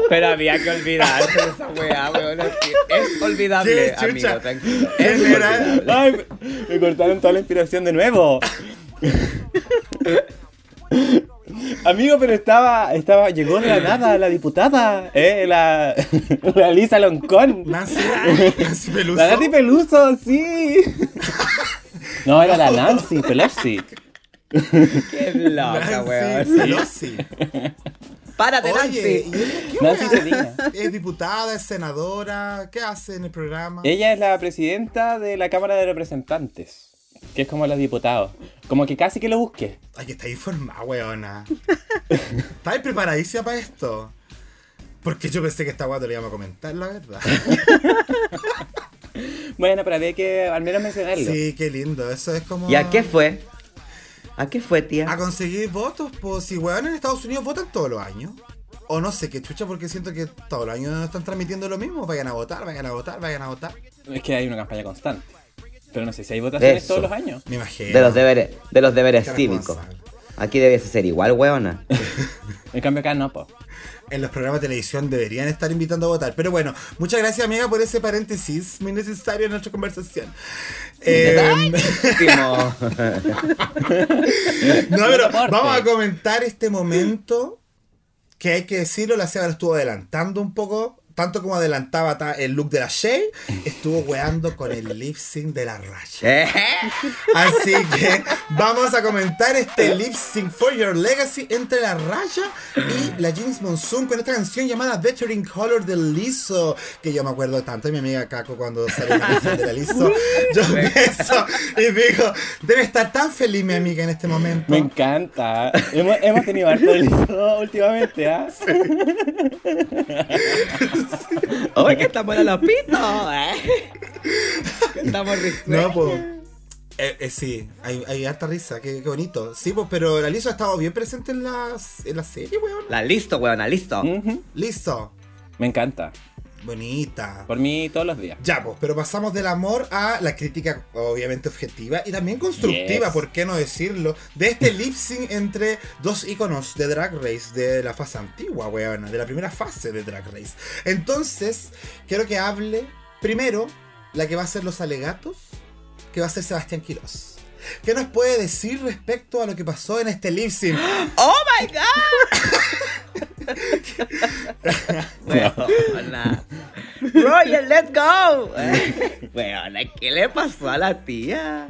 Pero había que olvidarse de esa weá, weón. Es olvidable, amigo, tranquilo. ¿Quién Es olvidable. Ay, me- me cortaron toda la inspiración de nuevo. Amigo, pero estaba, estaba, llegó de la nada la diputada, eh, la, la Lisa Loncón. Nancy, Nancy Peluso. La Nati Peluso, sí. No, era la Nancy Pelosi. Qué loca, Nancy weón. Pelosi. Párate, Oye, Nancy. ¿y ella Nancy. Es diputada, es senadora. ¿Qué hace en el programa? Ella es la presidenta de la Cámara de Representantes. Que es como los diputados. Como que casi que lo busqué. Ay, que está informada, weona. ¿Estás preparadísima para esto? Porque yo pensé que esta guata le íbamos a comentar, la verdad. Bueno, pero había que al menos mencionarlo. Sí, qué lindo. Eso es como. ¿Y a qué fue? ¿A qué fue, tía? A conseguir votos, pues si weón en Estados Unidos votan todos los años. O no sé qué chucha, porque siento que todos los años están transmitiendo lo mismo. Vayan a votar, vayan a votar, vayan a votar. Es que hay una campaña constante. Pero no sé si hay votaciones Eso. todos los años. Me imagino. De los deberes, de los deberes cívicos. Aquí debiese ser igual, weona. En cambio acá no, po. En los programas de televisión deberían estar invitando a votar. Pero bueno, muchas gracias, amiga, por ese paréntesis muy necesario en nuestra conversación. Eh, Último. no, pero vamos a comentar este momento que hay que decirlo, la Seba lo estuvo adelantando un poco. Tanto como adelantaba ta- el look de la Shay, estuvo weando con el lip sync de la Raya. ¿Eh? Así que vamos a comentar este lip sync for your legacy entre la Raya y la James Monsoon con esta canción llamada Veteran Color del Liso. Que yo me acuerdo tanto de mi amiga Kako cuando salió la canción de la Liso. Yo pienso y digo, debe estar tan feliz mi amiga en este momento. Me encanta. hemos, hemos tenido harto de liso últimamente, ¿ah? Oye, que estamos en los pitos, ¿eh? Estamos risueños. No, pues. Eh, eh, sí, hay, hay harta risa, qué, qué bonito. Sí, pues, pero la Liso ha estado bien presente en, las, en la serie, weón. La listo, weona, listo. Ujú. Listo. Me encanta. Bonita. Por mí todos los días. Ya, pues, pero pasamos del amor a la crítica, obviamente objetiva y también constructiva, Yes. por qué no decirlo, de este lip sync entre dos íconos de Drag Race de la fase antigua, weón, de la primera fase de Drag Race. Entonces, quiero que hable primero la que va a ser los alegatos, que va a ser Sebastián Quiroz. ¿Qué nos puede decir respecto a lo que pasó en este lip sync? ¡Oh my god! Weona. Roger, let's go. Weona, ¿qué le pasó a la tía?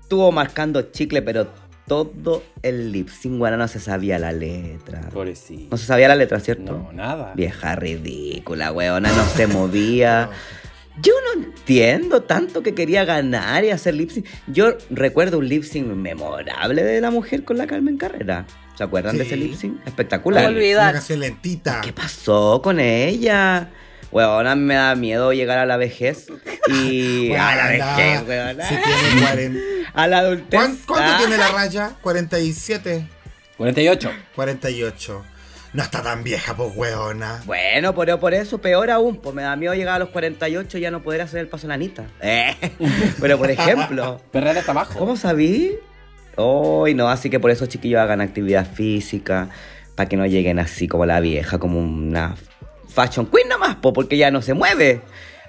Estuvo marcando chicle, pero todo el lip sync, weona, no se sabía la letra. Pobrecito. No se sabía la letra, ¿cierto? No, nada. Vieja ridícula, weona, no se movía. Yo no entiendo tanto que quería ganar y hacer lip sync. Yo recuerdo un lip sync memorable de la mujer con la Carmen Carrera. ¿Se acuerdan de ese lip sync? Espectacular. No. Olvidar. Una canción lentita. ¿Qué pasó con ella? Weona, me da miedo llegar a la vejez. Y. a la vejez, weona. Si tiene 40. A la adultez. ¿Cuán- ¿Cuánto Ah. tiene la raya? 47. 48. 48. No está tan vieja, pues, weona. Bueno, pero por eso peor aún, pues me da miedo llegar a los 48 y ya no poder hacer el paso a la Anita. Eh, Pero por ejemplo, Perrera está abajo. ¿cómo sabí? Hoy no, así que por eso chiquillos hagan actividad física, para que no lleguen así como la vieja, como una fashion queen nomás, po, porque ya no se mueve.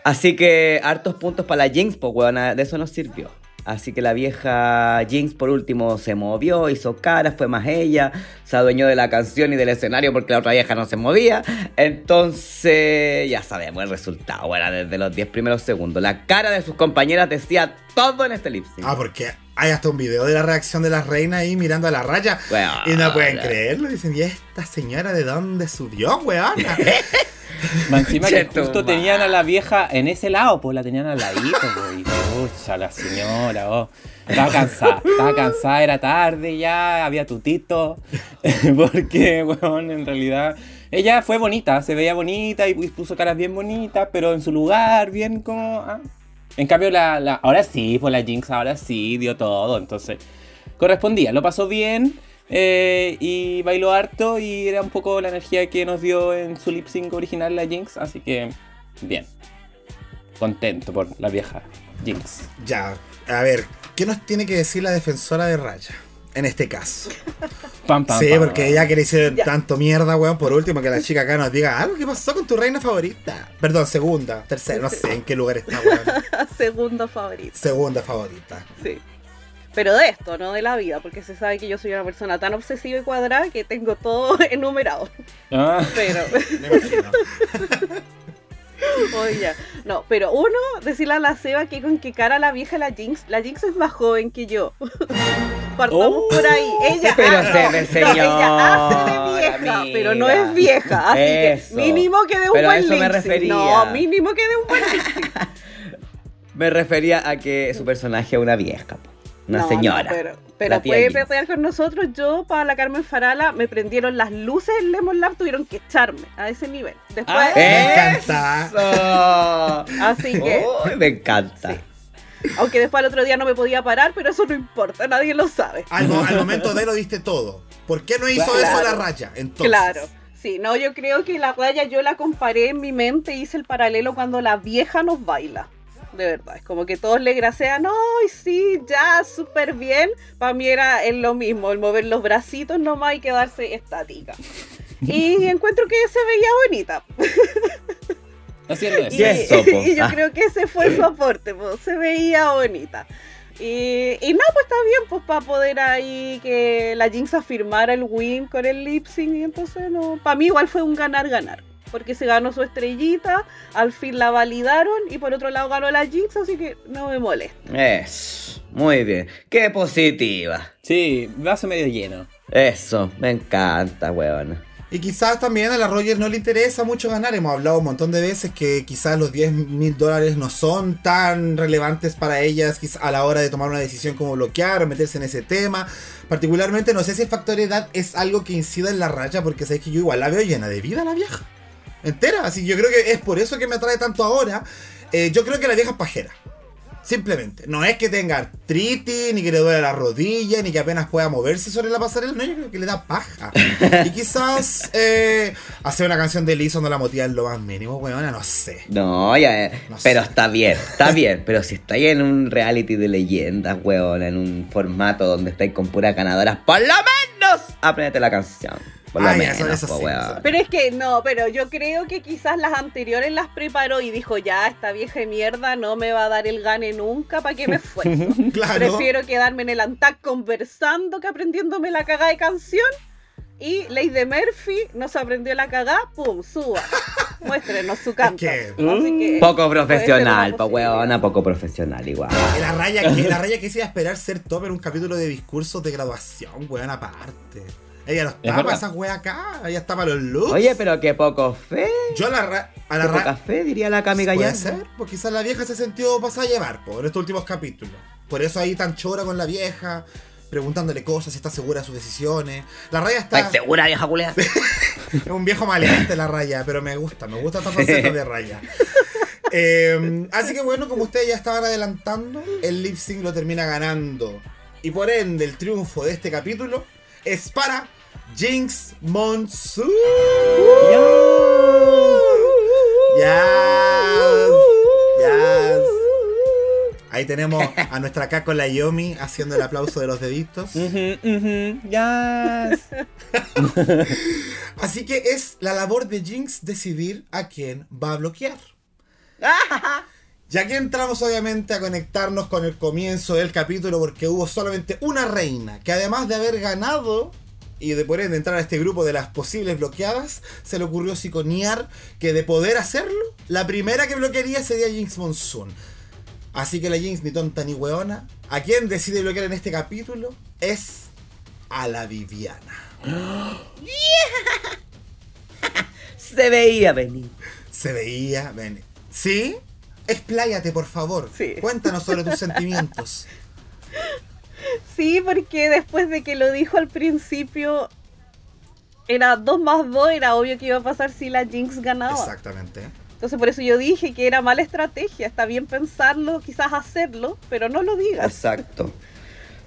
Así que hartos puntos para la Jinx, pues weona, de eso nos sirvió. Así que la vieja Jinx por último se movió, hizo caras, fue más ella, se adueñó de la canción y del escenario porque la otra vieja no se movía. Entonces ya sabemos el resultado, bueno, desde los 10 primeros segundos. La cara de sus compañeras decía todo en este lip sync. Ah, porque hay hasta un video de la reacción de las reinas ahí mirando a la raya. Weona. Y no pueden creerlo. Dicen, ¿y esta señora de dónde subió, weona? Más encima que Cheto, justo tenían a la vieja en ese lado, pues la tenían al ladito, pues. Y pucha, la señora, oh. Estaba cansada, estaba cansada, era tarde ya, había tutito. Porque, weón, en realidad. Ella fue bonita, se veía bonita y puso caras bien bonitas, pero en su lugar, bien como. ah. En cambio, la, la- ahora sí, pues la Jinx ahora sí dio todo, entonces correspondía, lo pasó bien eh, y bailó harto y era un poco la energía que nos dio en su lip sync original la Jinx, así que bien. Contento por la vieja Jinx. ya, a ver, ¿qué nos tiene que decir la defensora de raya? En este caso. Pam, pam, sí, pam. porque ya que le hicieron Ya. tanto mierda, weón, por último que la chica acá nos diga algo que pasó con tu reina favorita. Perdón, segunda, tercera, no sé en qué lugar está, weón. Segundo favorito, Segunda favorita. sí. Pero de esto, no de la vida, porque se sabe que yo soy una persona tan obsesiva y cuadrada que tengo todo enumerado. Ah, Pero, Me imagino. oye, no, pero uno, decirle a la Seba que con qué cara la vieja la Jinx, la Jinx es más joven que yo. Partamos Oh. por ahí. Ella Pero hace, se no, ella hace de vieja, amiga. pero no es vieja. Así Eso. que mínimo que de un Pero a buen eso me refería. No, mínimo que de un buen. Me refería a que su personaje es una vieja, po. Una No, señora. no, pero puede perrear con nosotros. Yo, para la Carmen Farala, me prendieron las luces en Lemon Lab, tuvieron que echarme a ese nivel. Después, Ah, Me encanta. ¡Eso! así que, Uy, me encanta. Sí. aunque después al otro día no me podía parar, pero eso no importa, nadie lo sabe. Al, mo- al momento de lo diste todo. ¿Por qué no hizo Claro. eso la raya? Entonces. Claro. Sí, no, yo creo que la raya yo la comparé en mi mente, hice el paralelo cuando la vieja nos baila. De verdad, es como que todos le grasean, ¡ay, sí, ya, súper bien! Para mí era es lo mismo, el mover los bracitos nomás y quedarse estática. Y encuentro que se veía bonita. Haciendo eso. Sí, eso, y yo Ah. creo que ese fue su aporte, po, se veía bonita. Y, y no, pues está bien, pues para poder ahí que la Jinx afirmara el win con el lip sync. Y entonces, no, para mí igual fue un ganar-ganar. Porque se ganó su estrellita, al fin la validaron y por otro lado ganó la Jinx, así que no me molesta. Eso, muy bien. Qué positiva. Sí, vaso medio lleno. Eso, me encanta, weón. Y quizás también a la Rogers no le interesa mucho ganar. Hemos hablado un montón de veces que quizás los 10 mil dólares no son tan relevantes para ellas quizás a la hora de tomar una decisión como bloquear o meterse en ese tema. Particularmente no sé si el factor edad es algo que incida en la raya porque sabéis que yo igual la veo llena de vida la vieja. Entera. Así que yo creo que es por eso que me atrae tanto ahora. Eh, yo creo que la vieja es pajera. Simplemente. No es que tenga artritis, ni que le duele la rodilla, ni que apenas pueda moverse sobre la pasarela. No, yo creo que le da paja. y quizás eh, hacer una canción de Lizzo no la motiva en lo más mínimo, weona, no sé. No, ya, eh, No sé. pero está bien, está bien. Pero si estáis en un reality de leyendas, weón, en un formato donde estáis con puras ganadoras, por lo menos aprendete la canción. Por lo Ah, menos, eso- eso po, sí. Pero es que no, pero yo creo que quizás las anteriores las preparó y dijo, ya, esta vieja mierda no me va a dar el gane nunca, ¿para qué me esfuerzo? Claro. Prefiero quedarme en el Antac conversando que aprendiéndome la cagada de canción. Y Ley de Murphy nos aprendió la cagada, pum, suba. Muéstrenos su canto. que- Así que Poco puede ser profesional, weona, poco profesional igual. La raya que la raya que se iba a esperar ser top en un capítulo de discursos de graduación, weón, aparte. Ella no está para esa wea acá, ella está para los looks. Oye, pero qué poco fe. yo a la, ra- a la Qué poca raya. fe, diría la Cami Puede Gallardo. ser, porque quizás la vieja se sintió pasada a llevar po, en estos últimos capítulos. Por eso ahí tan chora con la vieja, preguntándole cosas, si está segura de sus decisiones. La raya está. ¿Estás segura, vieja culea? Es un viejo maleante la raya, pero me gusta, me gusta esta faceta de raya. Eh, así que bueno, como ustedes ya estaban adelantando, el lip sync lo termina ganando. Y por ende, el triunfo de este capítulo es para Jinx Monsoon. Yes, yes. Ahí tenemos a nuestra acá con la Yomi haciendo el aplauso de los deditos. Yes. Así que es la labor de Jinx decidir a quién va a bloquear. Ya que entramos obviamente a conectarnos con el comienzo del capítulo porque hubo solamente una reina que además de haber ganado y de por ende entrar a este grupo de las posibles bloqueadas, se le ocurrió psiconear que de poder hacerlo, la primera que bloquearía sería Jinx Monsoon. Así que la Jinx ni tonta ni weona, a quien decide bloquear en este capítulo es a la Viviana. Se veía venir. Se veía, ven. ¿Sí? Expláyate, por favor. Sí. Cuéntanos sobre tus sentimientos. Sí, porque después de que lo dijo al principio, era 2 más 2, era obvio que iba a pasar si la Jinx ganaba. Exactamente. Entonces por eso yo dije que era mala estrategia. Está bien pensarlo, quizás hacerlo, pero no lo digas. Exacto.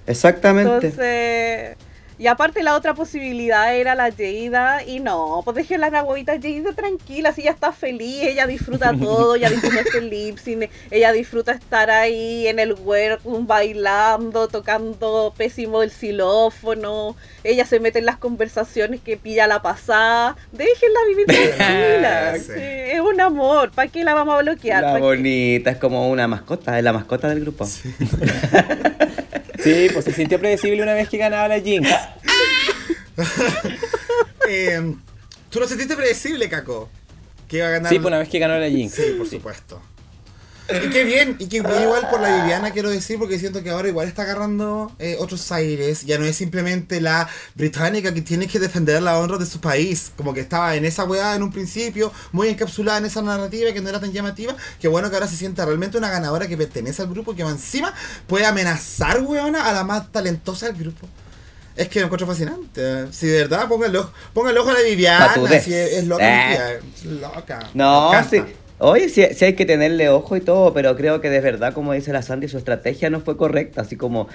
Exactamente. Entonces, y aparte la otra posibilidad era la Jada y no, pues deje la huevita Jada tranquila, si ella está feliz, ella disfruta todo, ella disfruta este ella disfruta estar ahí en el workroom bailando, tocando pésimo el xilófono, ella se mete en las conversaciones que pilla la pasada, déjenla vivir tranquila, Sí. sí, es un amor, ¿para qué la vamos a bloquear? La bonita, es como una mascota, es la mascota del grupo. Sí, pues se sintió predecible una vez que ganaba la Jinx. Eh, ¿Tú lo sentiste predecible, Caco? Que iba a ganar. Sí, pues una vez que ganó la Jinx. Sí, por supuesto. Y qué bien, y que igual por la Viviana quiero decir, porque siento que ahora igual está agarrando eh, otros aires. Ya no es simplemente la británica que tiene que defender la honra de su país. Como que estaba en esa weá en un principio, muy encapsulada en esa narrativa que no era tan llamativa. Que bueno que ahora se sienta realmente una ganadora que pertenece al grupo, que va encima puede amenazar, weona, a la más talentosa del grupo. Es que lo encuentro fascinante. Si de verdad, póngale ojo a la Viviana. Si es, es loca, Eh. mi tía, es loca. No, sí. Oye, sí, sí hay que tenerle ojo y todo, pero creo que de verdad, como dice la Sandy, su estrategia no fue correcta. Así como,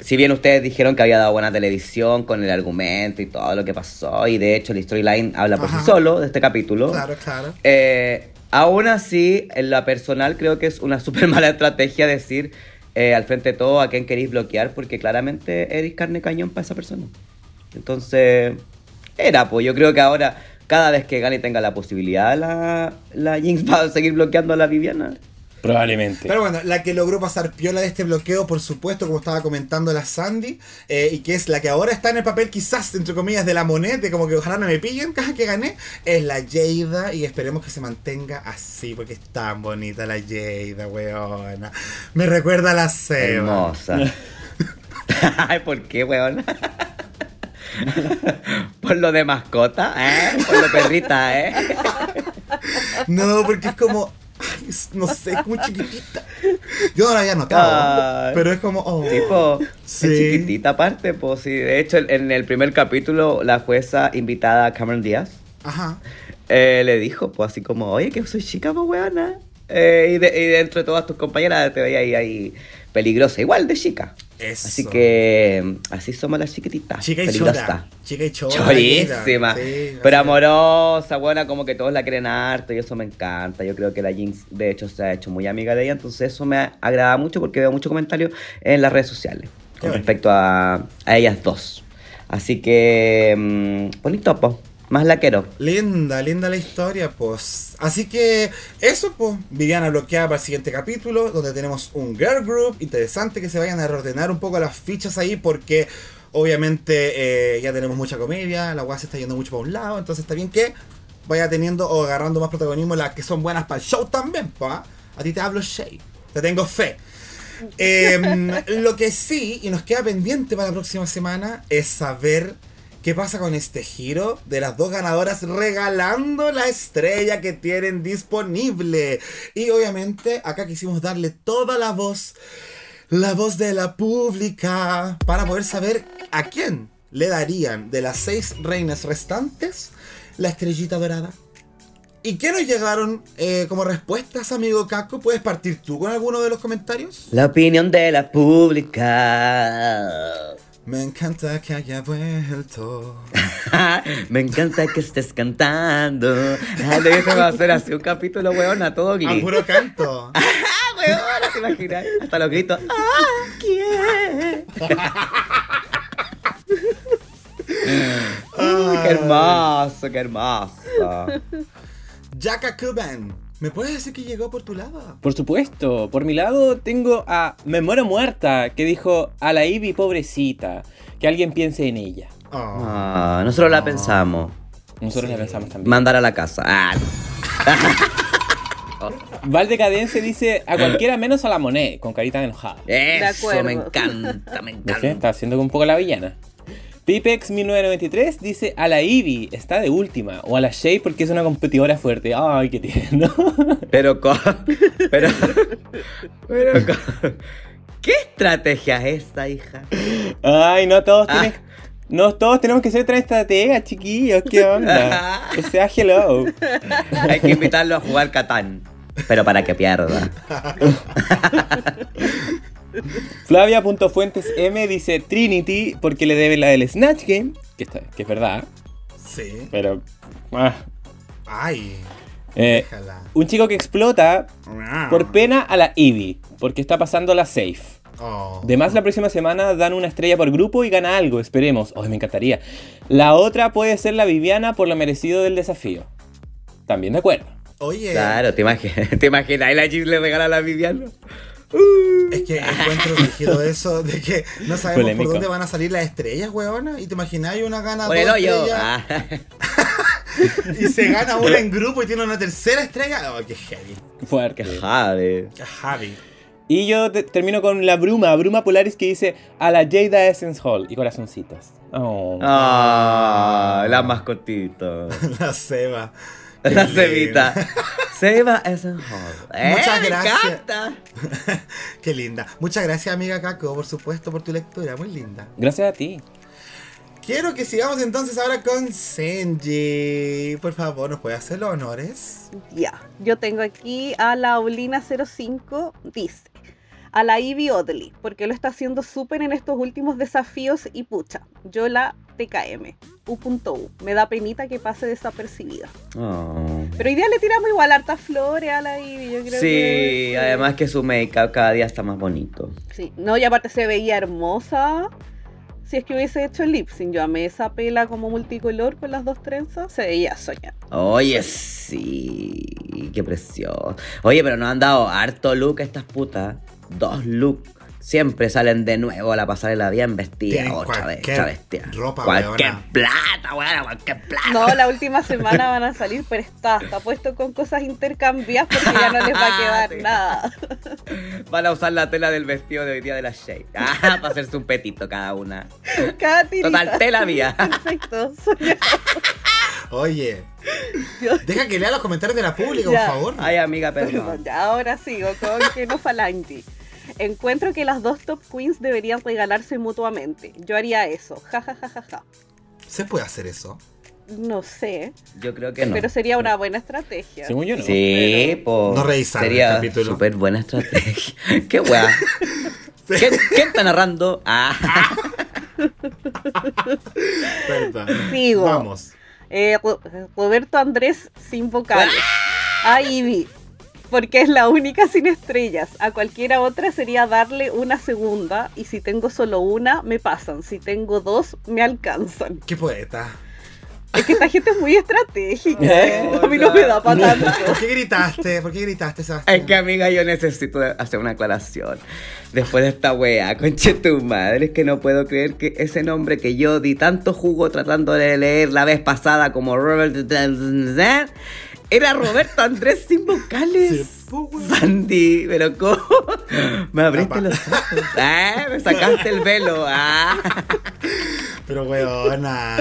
si bien ustedes dijeron que había dado buena televisión con el argumento y todo lo que pasó, y de hecho la storyline habla por Ajá. sí solo de este capítulo. Claro, claro. Eh, aún así, en la personal creo que es una súper mala estrategia decir eh, al frente de todo a quién queréis bloquear, porque claramente eres carne cañón para esa persona. Entonces, era, pues yo creo que ahora, cada vez que gane tenga la posibilidad, la, la Jinx va a seguir bloqueando a la Viviana. Probablemente. Pero bueno, la que logró pasar piola de este bloqueo, por supuesto, como estaba comentando la Sandy, eh, y que es la que ahora está en el papel, quizás, entre comillas, de la moneda, de como que ojalá no me pillen, caja que gané, es la Jada, y esperemos que se mantenga así, porque es tan bonita la Jada, weona. Me recuerda a la Seba. Hermosa. Ay, ¿por qué, weón? Por lo de mascota, ¿eh? Por lo perrita, ¿eh? No, porque es como. no sé, es muy chiquitita. Yo no la había notado, pero es como. oh. Tipo, Sí. es chiquitita aparte, pues sí. De hecho, en el primer capítulo, la jueza invitada a Cameron Díaz Ajá. eh, le dijo, pues así como, oye, que soy chica, pues weona. Eh, y, de- y dentro de todas tus compañeras te veía ahí, ahí peligrosa, igual de chica. Eso. Así que así somos las chiquititas. Chica y peligrosas. chora. Chica y chora. Chorísima. Sí, pero amorosa, buena, como que todos la quieren harto y eso me encanta. Yo creo que la Jinx, de hecho, se ha hecho muy amiga de ella, entonces eso me agrada mucho porque veo muchos comentarios en las redes sociales con respecto a, a ellas dos. Así que, mm, bonito, po. Más la quiero. Linda, linda la historia, pues. Así que eso, pues. Viviana bloqueada para el siguiente capítulo, donde tenemos un girl group interesante que se vayan a reordenar un poco las fichas ahí, porque obviamente eh, ya tenemos mucha comedia, la guasa se está yendo mucho para un lado, entonces está bien que vaya teniendo o agarrando más protagonismo las que son buenas para el show también, pues. ¿ah? A ti te hablo Shay, te tengo fe. Em, lo que sí, y nos queda pendiente para la próxima semana, es saber qué pasa con este giro de las dos ganadoras regalando la estrella que tienen disponible. Y obviamente acá quisimos darle toda la voz, la voz de la pública, para poder saber a quién le darían de las seis reinas restantes la estrellita dorada. ¿Y qué nos llegaron eh, como respuestas, amigo Caco? ¿Puedes partir tú con alguno de los comentarios? La opinión de la pública. Me encanta que haya vuelto. Me encanta que estés cantando. Ah, Debiésemos hacer así un capítulo, weón, a todo A glee. puro canto. Ah, weón, ¿te imaginas? Hasta los gritos. ¡Ah, quién! Uy, qué hermoso, qué hermoso. Jacka Cuban. ¿Me puedes decir que llegó por tu lado? Por supuesto, por mi lado tengo a Me muero muerta, que dijo a la Ivy pobrecita, que alguien piense en ella. Oh. Ah, nosotros la pensamos. Nosotros Sí. la pensamos también. Mandar a la casa. Ah, Valdecadense dice a cualquiera menos a la Monet, con carita enojada. eso acuerdo. me encanta, me encanta. Está haciendo un poco la villana. Pipex1993 dice a la Ivy, está de última, o a la Shay porque es una competidora fuerte. Ay, qué tierno. Pero con. Pero. Pero con. ¿Qué estrategia es esta, hija? Ay, no todos Ah. tienen... No todos tenemos que ser tan estrategas, chiquillos. ¿Qué onda? O sea, hello. Hay que invitarlo a jugar Catán. Pero para que pierda. Flavia.fuentes M dice Trinity porque le debe la del Snatch Game, que, está- que es verdad, Sí. pero... ah. Ay. Eh, Déjala. un chico que explota por pena a la Eevee, porque está pasando la safe. Oh. Además, la próxima semana dan una estrella por grupo y gana algo, esperemos. Oh, me encantaría. La otra puede ser la Viviana por lo merecido del desafío. También de acuerdo. Oye, Claro, te imaginas. ¿Te imaginas? Y la Gis le regala a la Viviana. Es que encuentro rígido eso de que no sabemos Polémico. por dónde van a salir las estrellas, weona. Y te imaginas una gana Por dos el hoyo. Ah. y se gana una en grupo y tiene una tercera estrella. Oh, qué heavy. Fuerte. Que jade. Javi. Y yo te- termino con la bruma, bruma Polaris que dice a la Jada Essence Hall y corazoncitos. Oh. Ah, la mascotito. La Seba. La cebita. Seba Eisenhower. Eh, Muchas me gracias. encanta. Qué linda. Muchas gracias, amiga Caco, por supuesto, por tu lectura. Muy linda. Gracias a ti. Quiero que sigamos entonces ahora con Senji. Por favor, ¿nos puede hacer los honores? Ya, yo tengo aquí a la Aulina05, dice, a la Ivy Oddly, porque lo está haciendo súper en estos últimos desafíos y pucha, yo la TKM, U.U, me da penita que pase desapercibida. Oh. Pero hoy día le tiramos igual hartas flores a la Ivy, yo creo Sí, que... además que su make-up cada día está más bonito. Sí, no, y aparte se veía hermosa. Si es que hubiese hecho el lip sync, yo amé esa pela como multicolor con las dos trenzas, se veía soñar. Oye, sí, qué precioso. Oye, pero nos han dado harto look estas putas. Dos looks. Siempre salen de nuevo a la pasarela bien vestida. Otra vez, cualquier otra vestida. ropa, Cualquier weona. plata, weona, cualquier plata. No, la última semana van a salir, pero está, está puesto con cosas intercambiadas porque ya no les va a quedar Sí. nada. Van a usar la tela del vestido de hoy día de la Shea. Ah, para hacerse un petito cada una. Cada tirita. Total, tela mía. Perfecto. Oye, deja que lea los comentarios de la pública, Ya. por favor. Ay, amiga, perdón. Ahora sigo con que no falangi. Encuentro que las dos top queens deberían regalarse mutuamente. Yo haría eso. Ja, ja, ja, ja, ja. ¿Se puede hacer eso? No sé, Yo creo que no. pero sería una buena estrategia. Según yo no. Sí, pues. No revisaron el Sería capítulo. súper buena estrategia. Qué weá. ¿Quién, quién está narrando? Ah. Sigo. Vamos. Eh, Ro- Roberto Andrés sin vocales. A Ivy. Porque es la única sin estrellas. A cualquiera otra sería darle una segunda. Y si tengo solo una, me pasan. Si tengo dos, me alcanzan. Qué poeta. Es que esta gente es muy estratégica. Eh, A mí no me da para tanto. ¿Por qué gritaste? ¿Por qué gritaste, Sebastián? es que amiga, yo necesito hacer una aclaración. Después de esta weá, conche tu madre, es que no puedo creer que ese nombre que yo di tanto jugo tratando de leer la vez pasada como Robert era Roberto Andrés sin vocales. Sí, pues. Sandy, pero ¿cómo? Me abriste Papá. los ojos. Ah, me sacaste el velo. Ah. Pero, weona.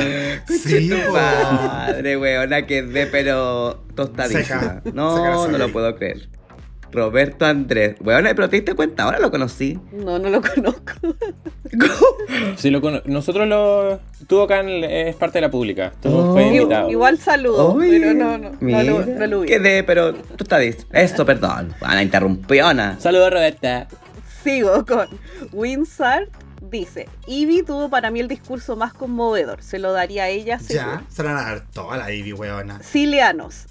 Sí, madre, weona, quedé pero tostadísima. Seca. No, Seca no lo puedo creer. Roberto Andrés. Weona, pero te diste cuenta, ahora lo conocí. No, no lo conozco. Sí, lo cono- Nosotros lo. Tuvo acá en- es parte de la pública. Tuvo, Oh. fue Igual, invitado. igual saludo, Oye, pero no, no, no, mira, lo, no lo vi. Quedé, pero tú estás Esto, perdón. Ana interrumpiona. Saludos, Roberta. Sigo con Winsart. Dice, Ivy tuvo para mí el discurso más conmovedor. Se lo daría a ella seguro. Ya, se van a dar toda la Ivy, weona. Cilianos.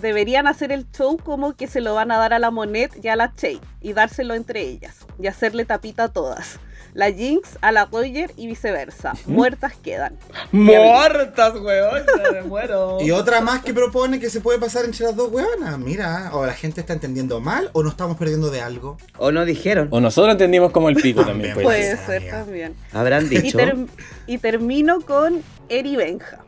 Deberían hacer el show como que se lo van a dar a la Monet y a la Che y dárselo entre ellas y hacerle tapita a todas. La Jinx a la Roger y viceversa. Muertas quedan. Muertas, weón. Me muero. Y otra más que propone que se puede pasar entre las dos weonas. Mira, o la gente está entendiendo mal o nos estamos perdiendo de algo. O no dijeron. O nosotros entendimos como el pico también. Puede ser también. Habrán Y, dicho. ter- y termino con Eri Benja.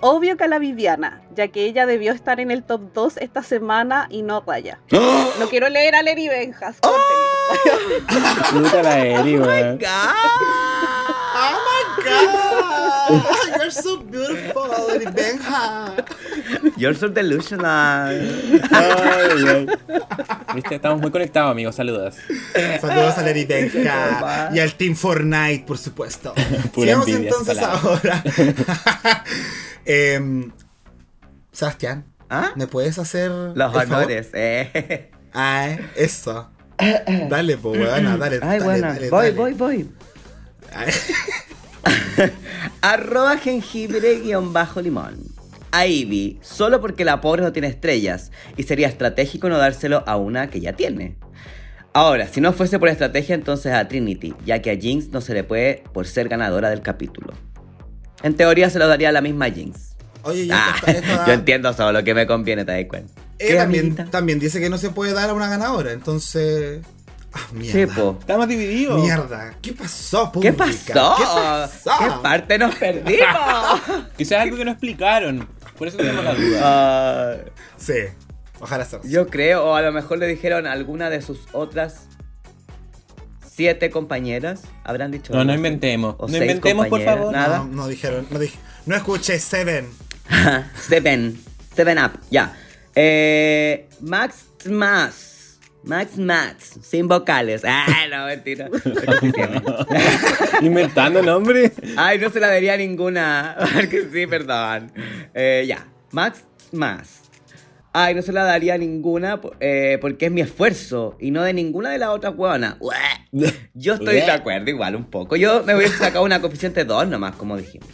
Obvio que a la Viviana, ya que ella debió estar en el top 2 esta semana y no raya. ¡Oh! No quiero leer a Eri Benjas. córtenlo. Puta la Eri, weón. ¡Oh my god! You're so beautiful, Lady Benja. You're so delusional. Ay, ay. Viste, estamos muy conectados, amigos. Saludos. Saludos a Lady Benja y al Team Fortnite, por supuesto. Pura Sigamos envidia, entonces palabra. ahora. Em, Sebastián, ¿Ah? ¿me puedes hacer Los el favor? honores, eh. Ay, eso. Dale, pues, weona, dale. Ay, dale, buena. dale, voy, dale. voy, voy. Arroba jengibre guion bajo limón. A Ivy, solo porque la pobre no tiene estrellas y sería estratégico no dárselo a una que ya tiene. Ahora, si no fuese por estrategia, entonces a Trinity, ya que a Jinx no se le puede por ser ganadora del capítulo. En teoría se lo daría a la misma Jinx. Oye, Ah, esto- esto da- yo entiendo solo lo que me conviene, te das cuenta. Ella ¿Qué, también, también dice que no se puede dar a una ganadora, entonces. Ah, mierda. Estamos divididos. Mierda. ¿Qué pasó, ¿Qué pública? pasó? ¿Qué pasó? ¿Qué parte nos perdimos? Quizás algo que no explicaron. Por eso tenemos la duda. Ah, Sí. Ojalá sea. Yo creo, o a lo mejor le dijeron a alguna de sus otras siete compañeras. Habrán dicho. No, no inventemos. O No inventemos, por favor. Nada. No, no dijeron, no dije. No escuché Seven. Seven. Seven Up, ya. Eh, Max Más. Max Max. Sin vocales. Ah, no, mentira. Inventando nombre. Ay, no se la daría ninguna. Porque sí, perdón. Eh, ya. Max Más. Ay, no se la daría ninguna eh, porque es mi esfuerzo y no de ninguna de las otras hueonas. Yo estoy de acuerdo igual un poco. Yo me hubiese sacado una coeficiente 2 nomás, como dijimos.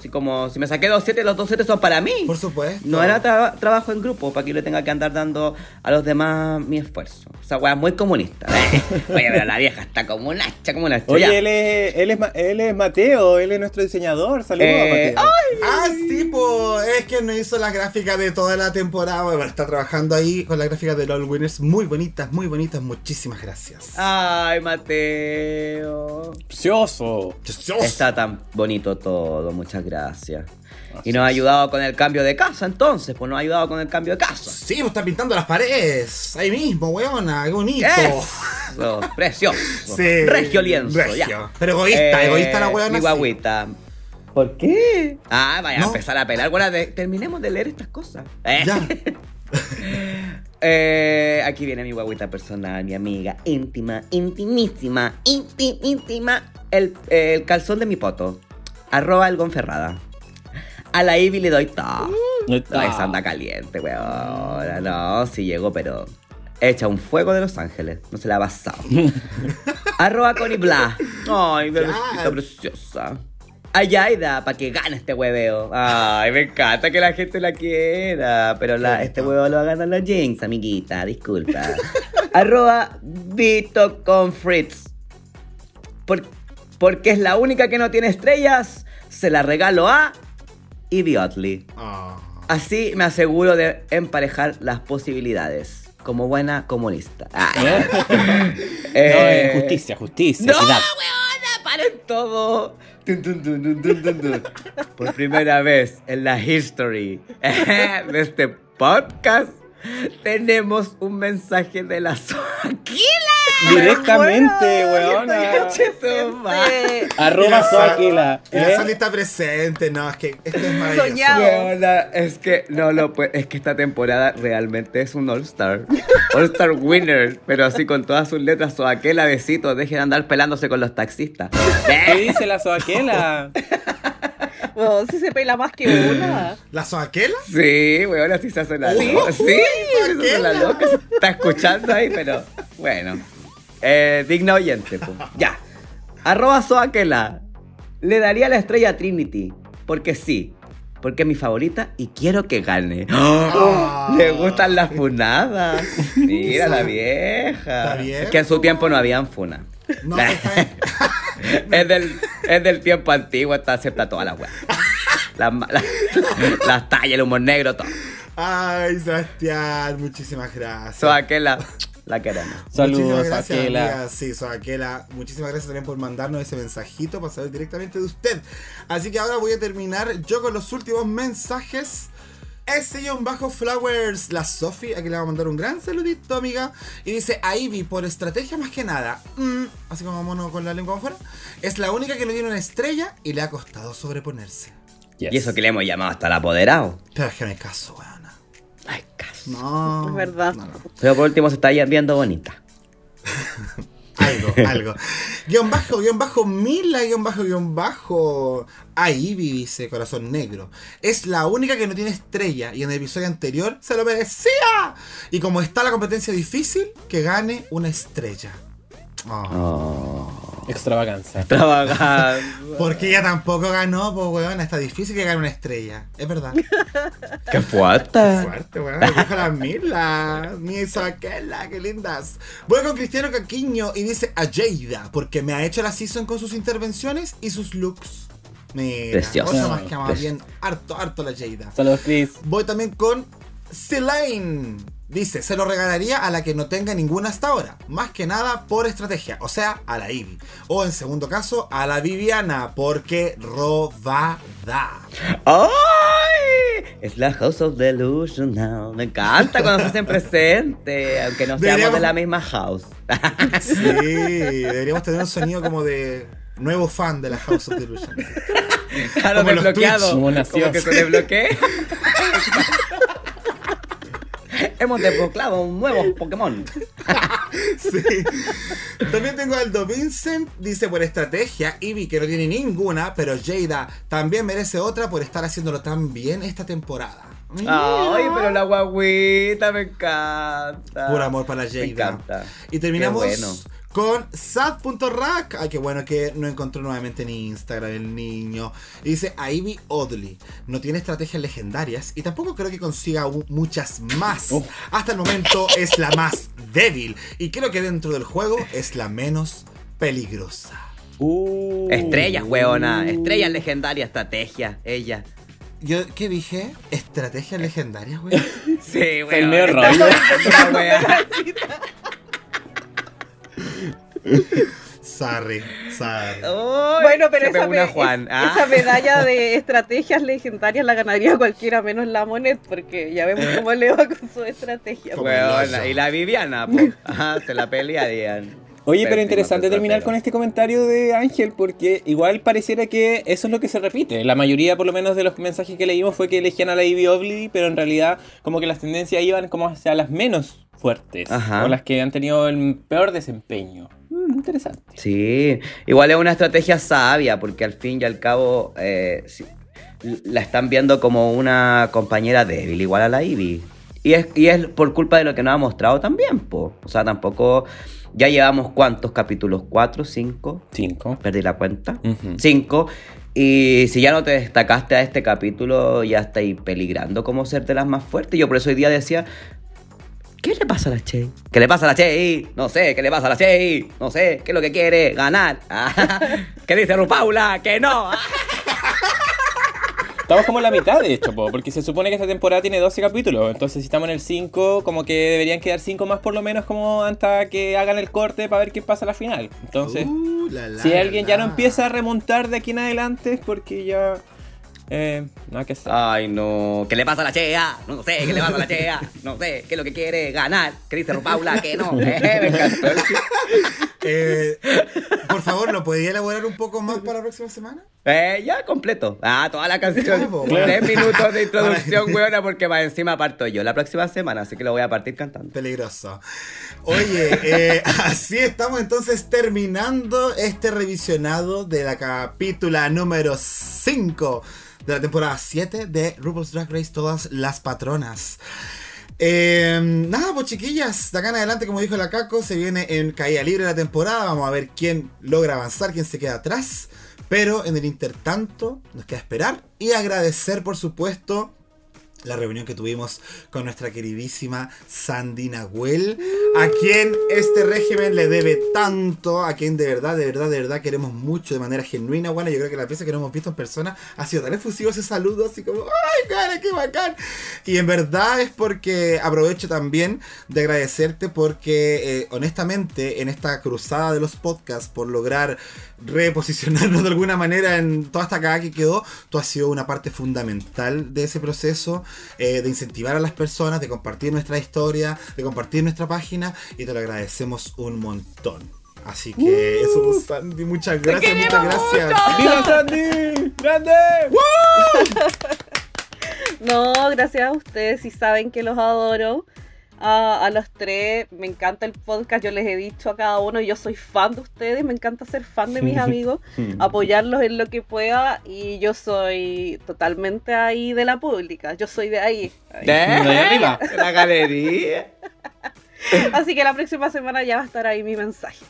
Así como si me saqué dos 7, los dos 7 son para mí. Por supuesto. No era tra- trabajo en grupo para que yo le tenga que andar dando a los demás mi esfuerzo. Esa weá es muy comunista. Oye, pero la vieja está como una hacha, como una hacha. Oye, él es, él, es, Ma- él es Mateo, él es nuestro diseñador. Saludos Eh, a Mateo. Ah, sí, po. Es que nos hizo la gráfica de toda la temporada. Bueno, está trabajando ahí con la gráfica de LOL Winners. Muy bonitas, muy bonitas. Muchísimas gracias. Ay, Mateo. Precioso. Precioso. Está tan bonito todo, muchas gracias. Y nos ha ayudado con el cambio de casa, entonces, pues nos ha ayudado con el cambio de casa. Sí, pues está pintando las paredes. Ahí mismo, weona. Qué bonito. Eso, precioso. Sí. Regio lienzo, Regio. ya. Pero egoísta, Eh, egoísta la weona. Mi sí. guagüita. ¿Por qué? Ah, vaya No. a empezar a pelar. Bueno, de- terminemos de leer estas cosas. Eh. Ya. Eh, aquí viene mi guagüita personal, mi amiga íntima, intimísima, íntima, íntima. El, el calzón de mi poto. Arroba el Gonferrada. A la Ivy le doy todo. No Ay, esa anda caliente, weón. No, sí llegó, pero hecha un fuego de Los Ángeles. No se la ha pasado. Arroba Connie Bla. Ay, bebecita preciosa. A Yaida, para que gane este hueveo. Ay, me encanta que la gente la quiera. Pero la, este huevo lo va a ganar la Jinx, amiguita. Disculpa. Arroba Vito con Fritz. Por- porque es la única que no tiene estrellas. Se la regalo a Ivy Otley. Ah. Así me aseguro de emparejar las posibilidades. Como buena comunista. Ah. No, Eh, es justicia, justicia. ¡No, weona! ¡Paren todo! Por primera vez en la history de este podcast, tenemos un mensaje de la Soaquila. Directamente, Bueno, weona. Madre. Arroba Y la Sa- Soaquila. Y la ¿eh? Está presente. No, es que esto es maravilloso. Weona, es que no lo puedo. Es que esta temporada realmente es un All-Star. All-Star winner. Pero así con todas sus letras, Soaquela, besitos. Dejen de andar pelándose con los taxistas. ¿Qué dice la Soaquela? Si se pela más que una. ¿La Soaquela? Sí, weón, así se hace la loca. Sí, se hace la loca. Se está escuchando ahí, pero bueno. Eh, digno oyente, pues. Ya. Arroba Soaquela. Le daría la estrella a Trinity. Porque sí. Porque es mi favorita y quiero que gane. Ah. Le gustan las funadas. Mira la vieja. Es que en su po. tiempo no habían funas. No, es, del, es del tiempo antiguo, está acepta todas las weas. Las, las tallas, el humor negro, todo. Ay, Sebastián, muchísimas gracias. Soaquela, la queremos. Saludos, Muchísimas gracias, amiga. Sí, Soaquela. Muchísimas gracias también por mandarnos ese mensajito para saber directamente de usted. Así que ahora voy a terminar yo con los últimos mensajes. bajo flowers la Sofi, aquí le va a mandar un gran saludito, amiga. Y dice, a Ivy, por estrategia más que nada, mm, así como mono con la lengua afuera, es la única que no tiene una estrella y le ha costado sobreponerse. Yes. Y eso que le hemos llamado hasta el apoderado. Pero es que no hay caso, weona. No. Es verdad. no, no. Pero por último se está viendo bonita. Algo, algo. Guión bajo, guion bajo, Mila, guion bajo, guion bajo. A Ivy dice Corazón Negro. Es la única que no tiene estrella y en el episodio anterior se lo merecía. Y como está la competencia difícil, que gane una estrella. Oh. Oh. Extravaganza. Trabajando. Porque ella tampoco ganó, pues weón, está difícil que gane una estrella. Es verdad. ¡Qué fuerte! Fuerte, weón. Lo dijo la Mila. Ni eso aquella, qué lindas. Voy con Cristiano Caquiño y dice a Jada, porque me ha hecho la season con sus intervenciones y sus looks. Mira, Preciosa. cosa más que ama bien. Harto, harto la Jada. Saludos, Chris. Voy también con Selene. Dice, se lo regalaría a la que no tenga ninguna hasta ahora. Más que nada por estrategia. O sea, a la Ivy. O en segundo caso, a la Viviana. Porque robada. ¡Ay! Es la House of Delusion now. Me encanta cuando se hacen presente, aunque no seamos Deberíamos- de la misma house. Sí, deberíamos tener un sonido como de nuevo fan de la House of Delusion. Claro, Como desbloqueado. Como que se desbloquee. Hemos desbloqueado un nuevo Pokémon. Sí. También tengo a Aldo Vincent, dice por estrategia, Ivy que no tiene ninguna, pero Jada también merece otra por estar haciéndolo tan bien esta temporada. Ay, pero la guaguita me encanta. Puro amor para Jada. Me encanta. Y terminamos bueno. Con sad.rack. Ay, qué bueno que no encontró nuevamente en Instagram el niño. Y dice Ivy Oddly. No tiene estrategias legendarias y tampoco creo que consiga muchas más. Hasta el momento es la más débil. Y creo que dentro del juego es la menos peligrosa. Uh. Estrellas, weona. Estrellas legendarias, estrategia. Ella. Yo, ¿qué dije? ¿Estrategias legendarias, güey? Sí, Fue el medio rollo. Sorry. Ay, Bueno, pero esa, me- Juan. es- Ah. esa medalla de estrategias legendarias la ganaría cualquiera menos la Monet, porque ya vemos cómo le va con su estrategia. Oso. y la Viviana. Ajá, se la pelearían. Oye, pero interesante terminar con este comentario de Ángel, porque igual pareciera que eso es lo que se repite. La mayoría, por lo menos, de los mensajes que leímos fue que elegían a la Ivy Oddly, pero en realidad, como que las tendencias iban como hacia las menos fuertes, Ajá. o las que han tenido el peor desempeño. Interesante. Sí, igual es una estrategia sabia, porque al fin y al cabo eh, sí, la están viendo como una compañera débil, igual a la Ivy. Y es, y es por culpa de lo que nos ha mostrado también, po. O sea, tampoco. Ya llevamos cuántos capítulos, cuatro, cinco, Cinco. perdí la cuenta. Cinco. Y si ya no te destacaste a este capítulo, ya estáis peligrando como ser de las más fuertes. Yo por eso hoy día decía, ¿qué le pasa a la Che? ¿Qué le pasa a la Che? No sé, ¿qué le pasa a la Che? No sé, ¿qué es lo que quiere? Ganar. ¿Qué dice Rupaula? Que no. Estamos como en la mitad, de hecho, po, porque se supone que esta temporada tiene 12 capítulos. Entonces, si estamos en el 5, como que deberían quedar 5 más por lo menos, como hasta que hagan el corte para ver qué pasa a la final. Entonces, Uh, la, la, si alguien ya no empieza a remontar de aquí en adelante, es porque ya. Eh, nada que hacer. Ay, no. ¿Qué le pasa a la Chea? No sé, ¿qué le pasa a la Chea? No sé, ¿qué es lo que quiere? Ganar. ¿Qué dice Rupaula? Que no. Eh, me encantó. Eh, por favor, ¿lo podría elaborar un poco más para la próxima semana? Eh, ya completo. Ah, toda la canción. Claro, Tres minutos de introducción, weona, porque más encima parto yo la próxima semana, así que lo voy a partir cantando. Peligroso. Oye, eh, así estamos entonces terminando este revisionado de la capítula número 5 de la temporada 7 de RuPaul's Drag Race Todas las Patronas. Eh, nada, pues chiquillas, de acá en adelante, como dijo la Caco, se viene en caída libre la temporada. Vamos a ver quién logra avanzar, quién se queda atrás. Pero en el intertanto, nos queda esperar y agradecer, por supuesto, la reunión que tuvimos con nuestra queridísima Sandy Nahuel, a quien este régimen le debe tanto, a quien de verdad, de verdad, de verdad queremos mucho de manera genuina. Bueno, yo creo que la pieza que no hemos visto en persona ha sido tan efusivo ese saludo, así como, ¡ay, cara, qué bacán! Y en verdad es porque aprovecho también de agradecerte porque, eh, honestamente, en esta cruzada de los podcasts por lograr reposicionarnos de alguna manera en toda esta cagada que quedó, tú has sido una parte fundamental de ese proceso, eh, de incentivar a las personas, de compartir nuestra historia, de compartir nuestra página y te lo agradecemos un montón. Así que eso, pues, Sandy, muchas gracias, muchas gracias. ¡Viva Sandy! ¡Grande! No, gracias a ustedes, si saben que los adoro. A, a los tres, me encanta el podcast, yo les he dicho a cada uno, yo soy fan de ustedes, me encanta ser fan de mis amigos, apoyarlos en lo que pueda y yo soy totalmente ahí de la pública, yo soy de ahí. ahí. ¿De? De arriba. La galería. Así que la próxima semana ya va a estar ahí mi mensaje.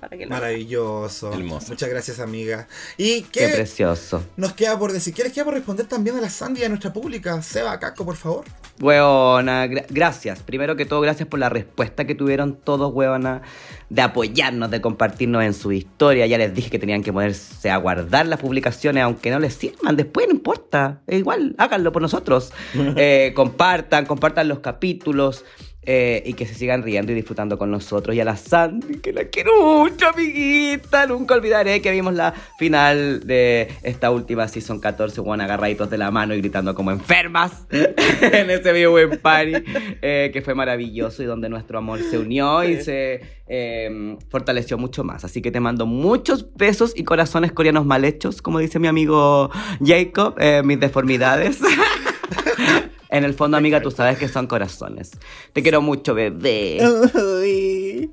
Para que lo Maravilloso. Hermoso. Muchas gracias, amiga. ¿Y Qué qué precioso. nos queda por decir? ¿Quieres que por responder también a la Sandy y a nuestra pública? Seba, Caco, por favor. Weona, gra- gracias. Primero que todo, gracias por la respuesta que tuvieron todos, weona, de apoyarnos, de compartirnos en su historia. Ya les dije que tenían que ponerse a guardar las publicaciones, aunque no les sirvan. Después no importa. Igual, háganlo por nosotros. Eh, compartan, compartan los capítulos. Eh, y que se sigan riendo y disfrutando con nosotros. Y a la Sandy, que la quiero mucho, amiguita. Nunca olvidaré que vimos la final de esta última Season 14, bueno, agarraditos de la mano y gritando como enfermas en ese video en party, eh, que fue maravilloso y donde nuestro amor se unió y se eh, fortaleció mucho más. Así que te mando muchos besos y corazones coreanos mal hechos, como dice mi amigo Jacob, eh, mis deformidades. En el fondo, amiga, tú sabes que son corazones. Te quiero mucho, bebé. Ay,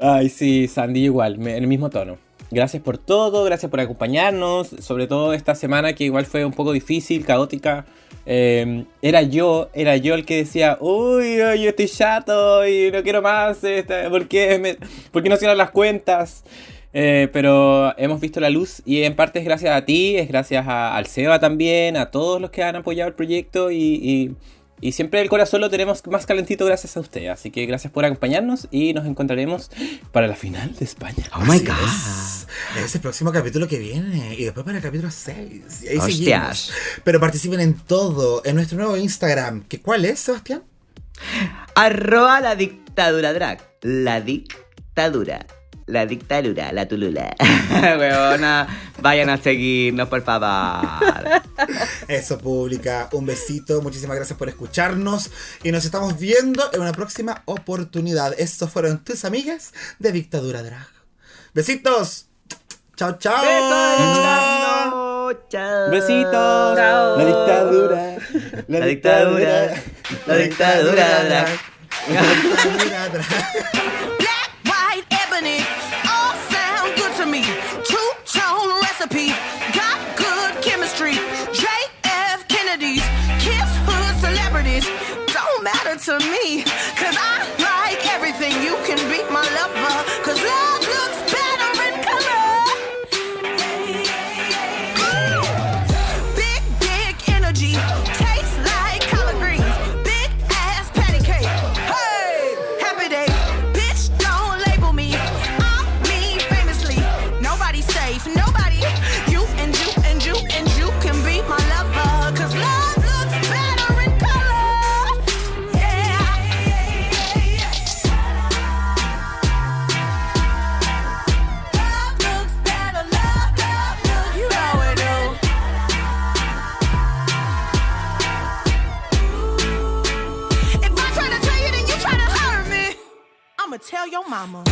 Ay, sí, Sandy igual, en el mismo tono. Gracias por todo, gracias por acompañarnos, sobre todo esta semana que igual fue un poco difícil, caótica. Eh, era yo, era yo el que decía, uy, yo estoy chato y no quiero más, esta- ¿por, qué me- por qué no cierran las cuentas? Eh, pero hemos visto la luz y en parte es gracias a ti, es gracias a- al Seba también, a todos los que han apoyado el proyecto y, y- y siempre el corazón lo tenemos más calentito gracias a usted. Así que gracias por acompañarnos y nos encontraremos para la final de España. Oh my god. Es. Es el próximo capítulo que viene. Y después para el capítulo 6. Y ahí seguimos. Pero participen en todo. En nuestro nuevo Instagram. ¿Que ¿Cuál es, Sebastián? Arroba la dictadura drag. La dictadura. La dictadura, la tulula. Weona, vayan a seguirnos, por favor. Eso, pública. Un besito. Muchísimas gracias por escucharnos. Y nos estamos viendo en una próxima oportunidad. Estos fueron tus amigas de Dictadura Drag. Besitos. Chao, chao. Chao. Besitos. Chao. La dictadura. La dictadura. La dictadura drag. La dictadura drag. Recipe, got good chemistry. JF Kennedy's, Kiss Hood celebrities, don't matter to me. Cause tell your mama.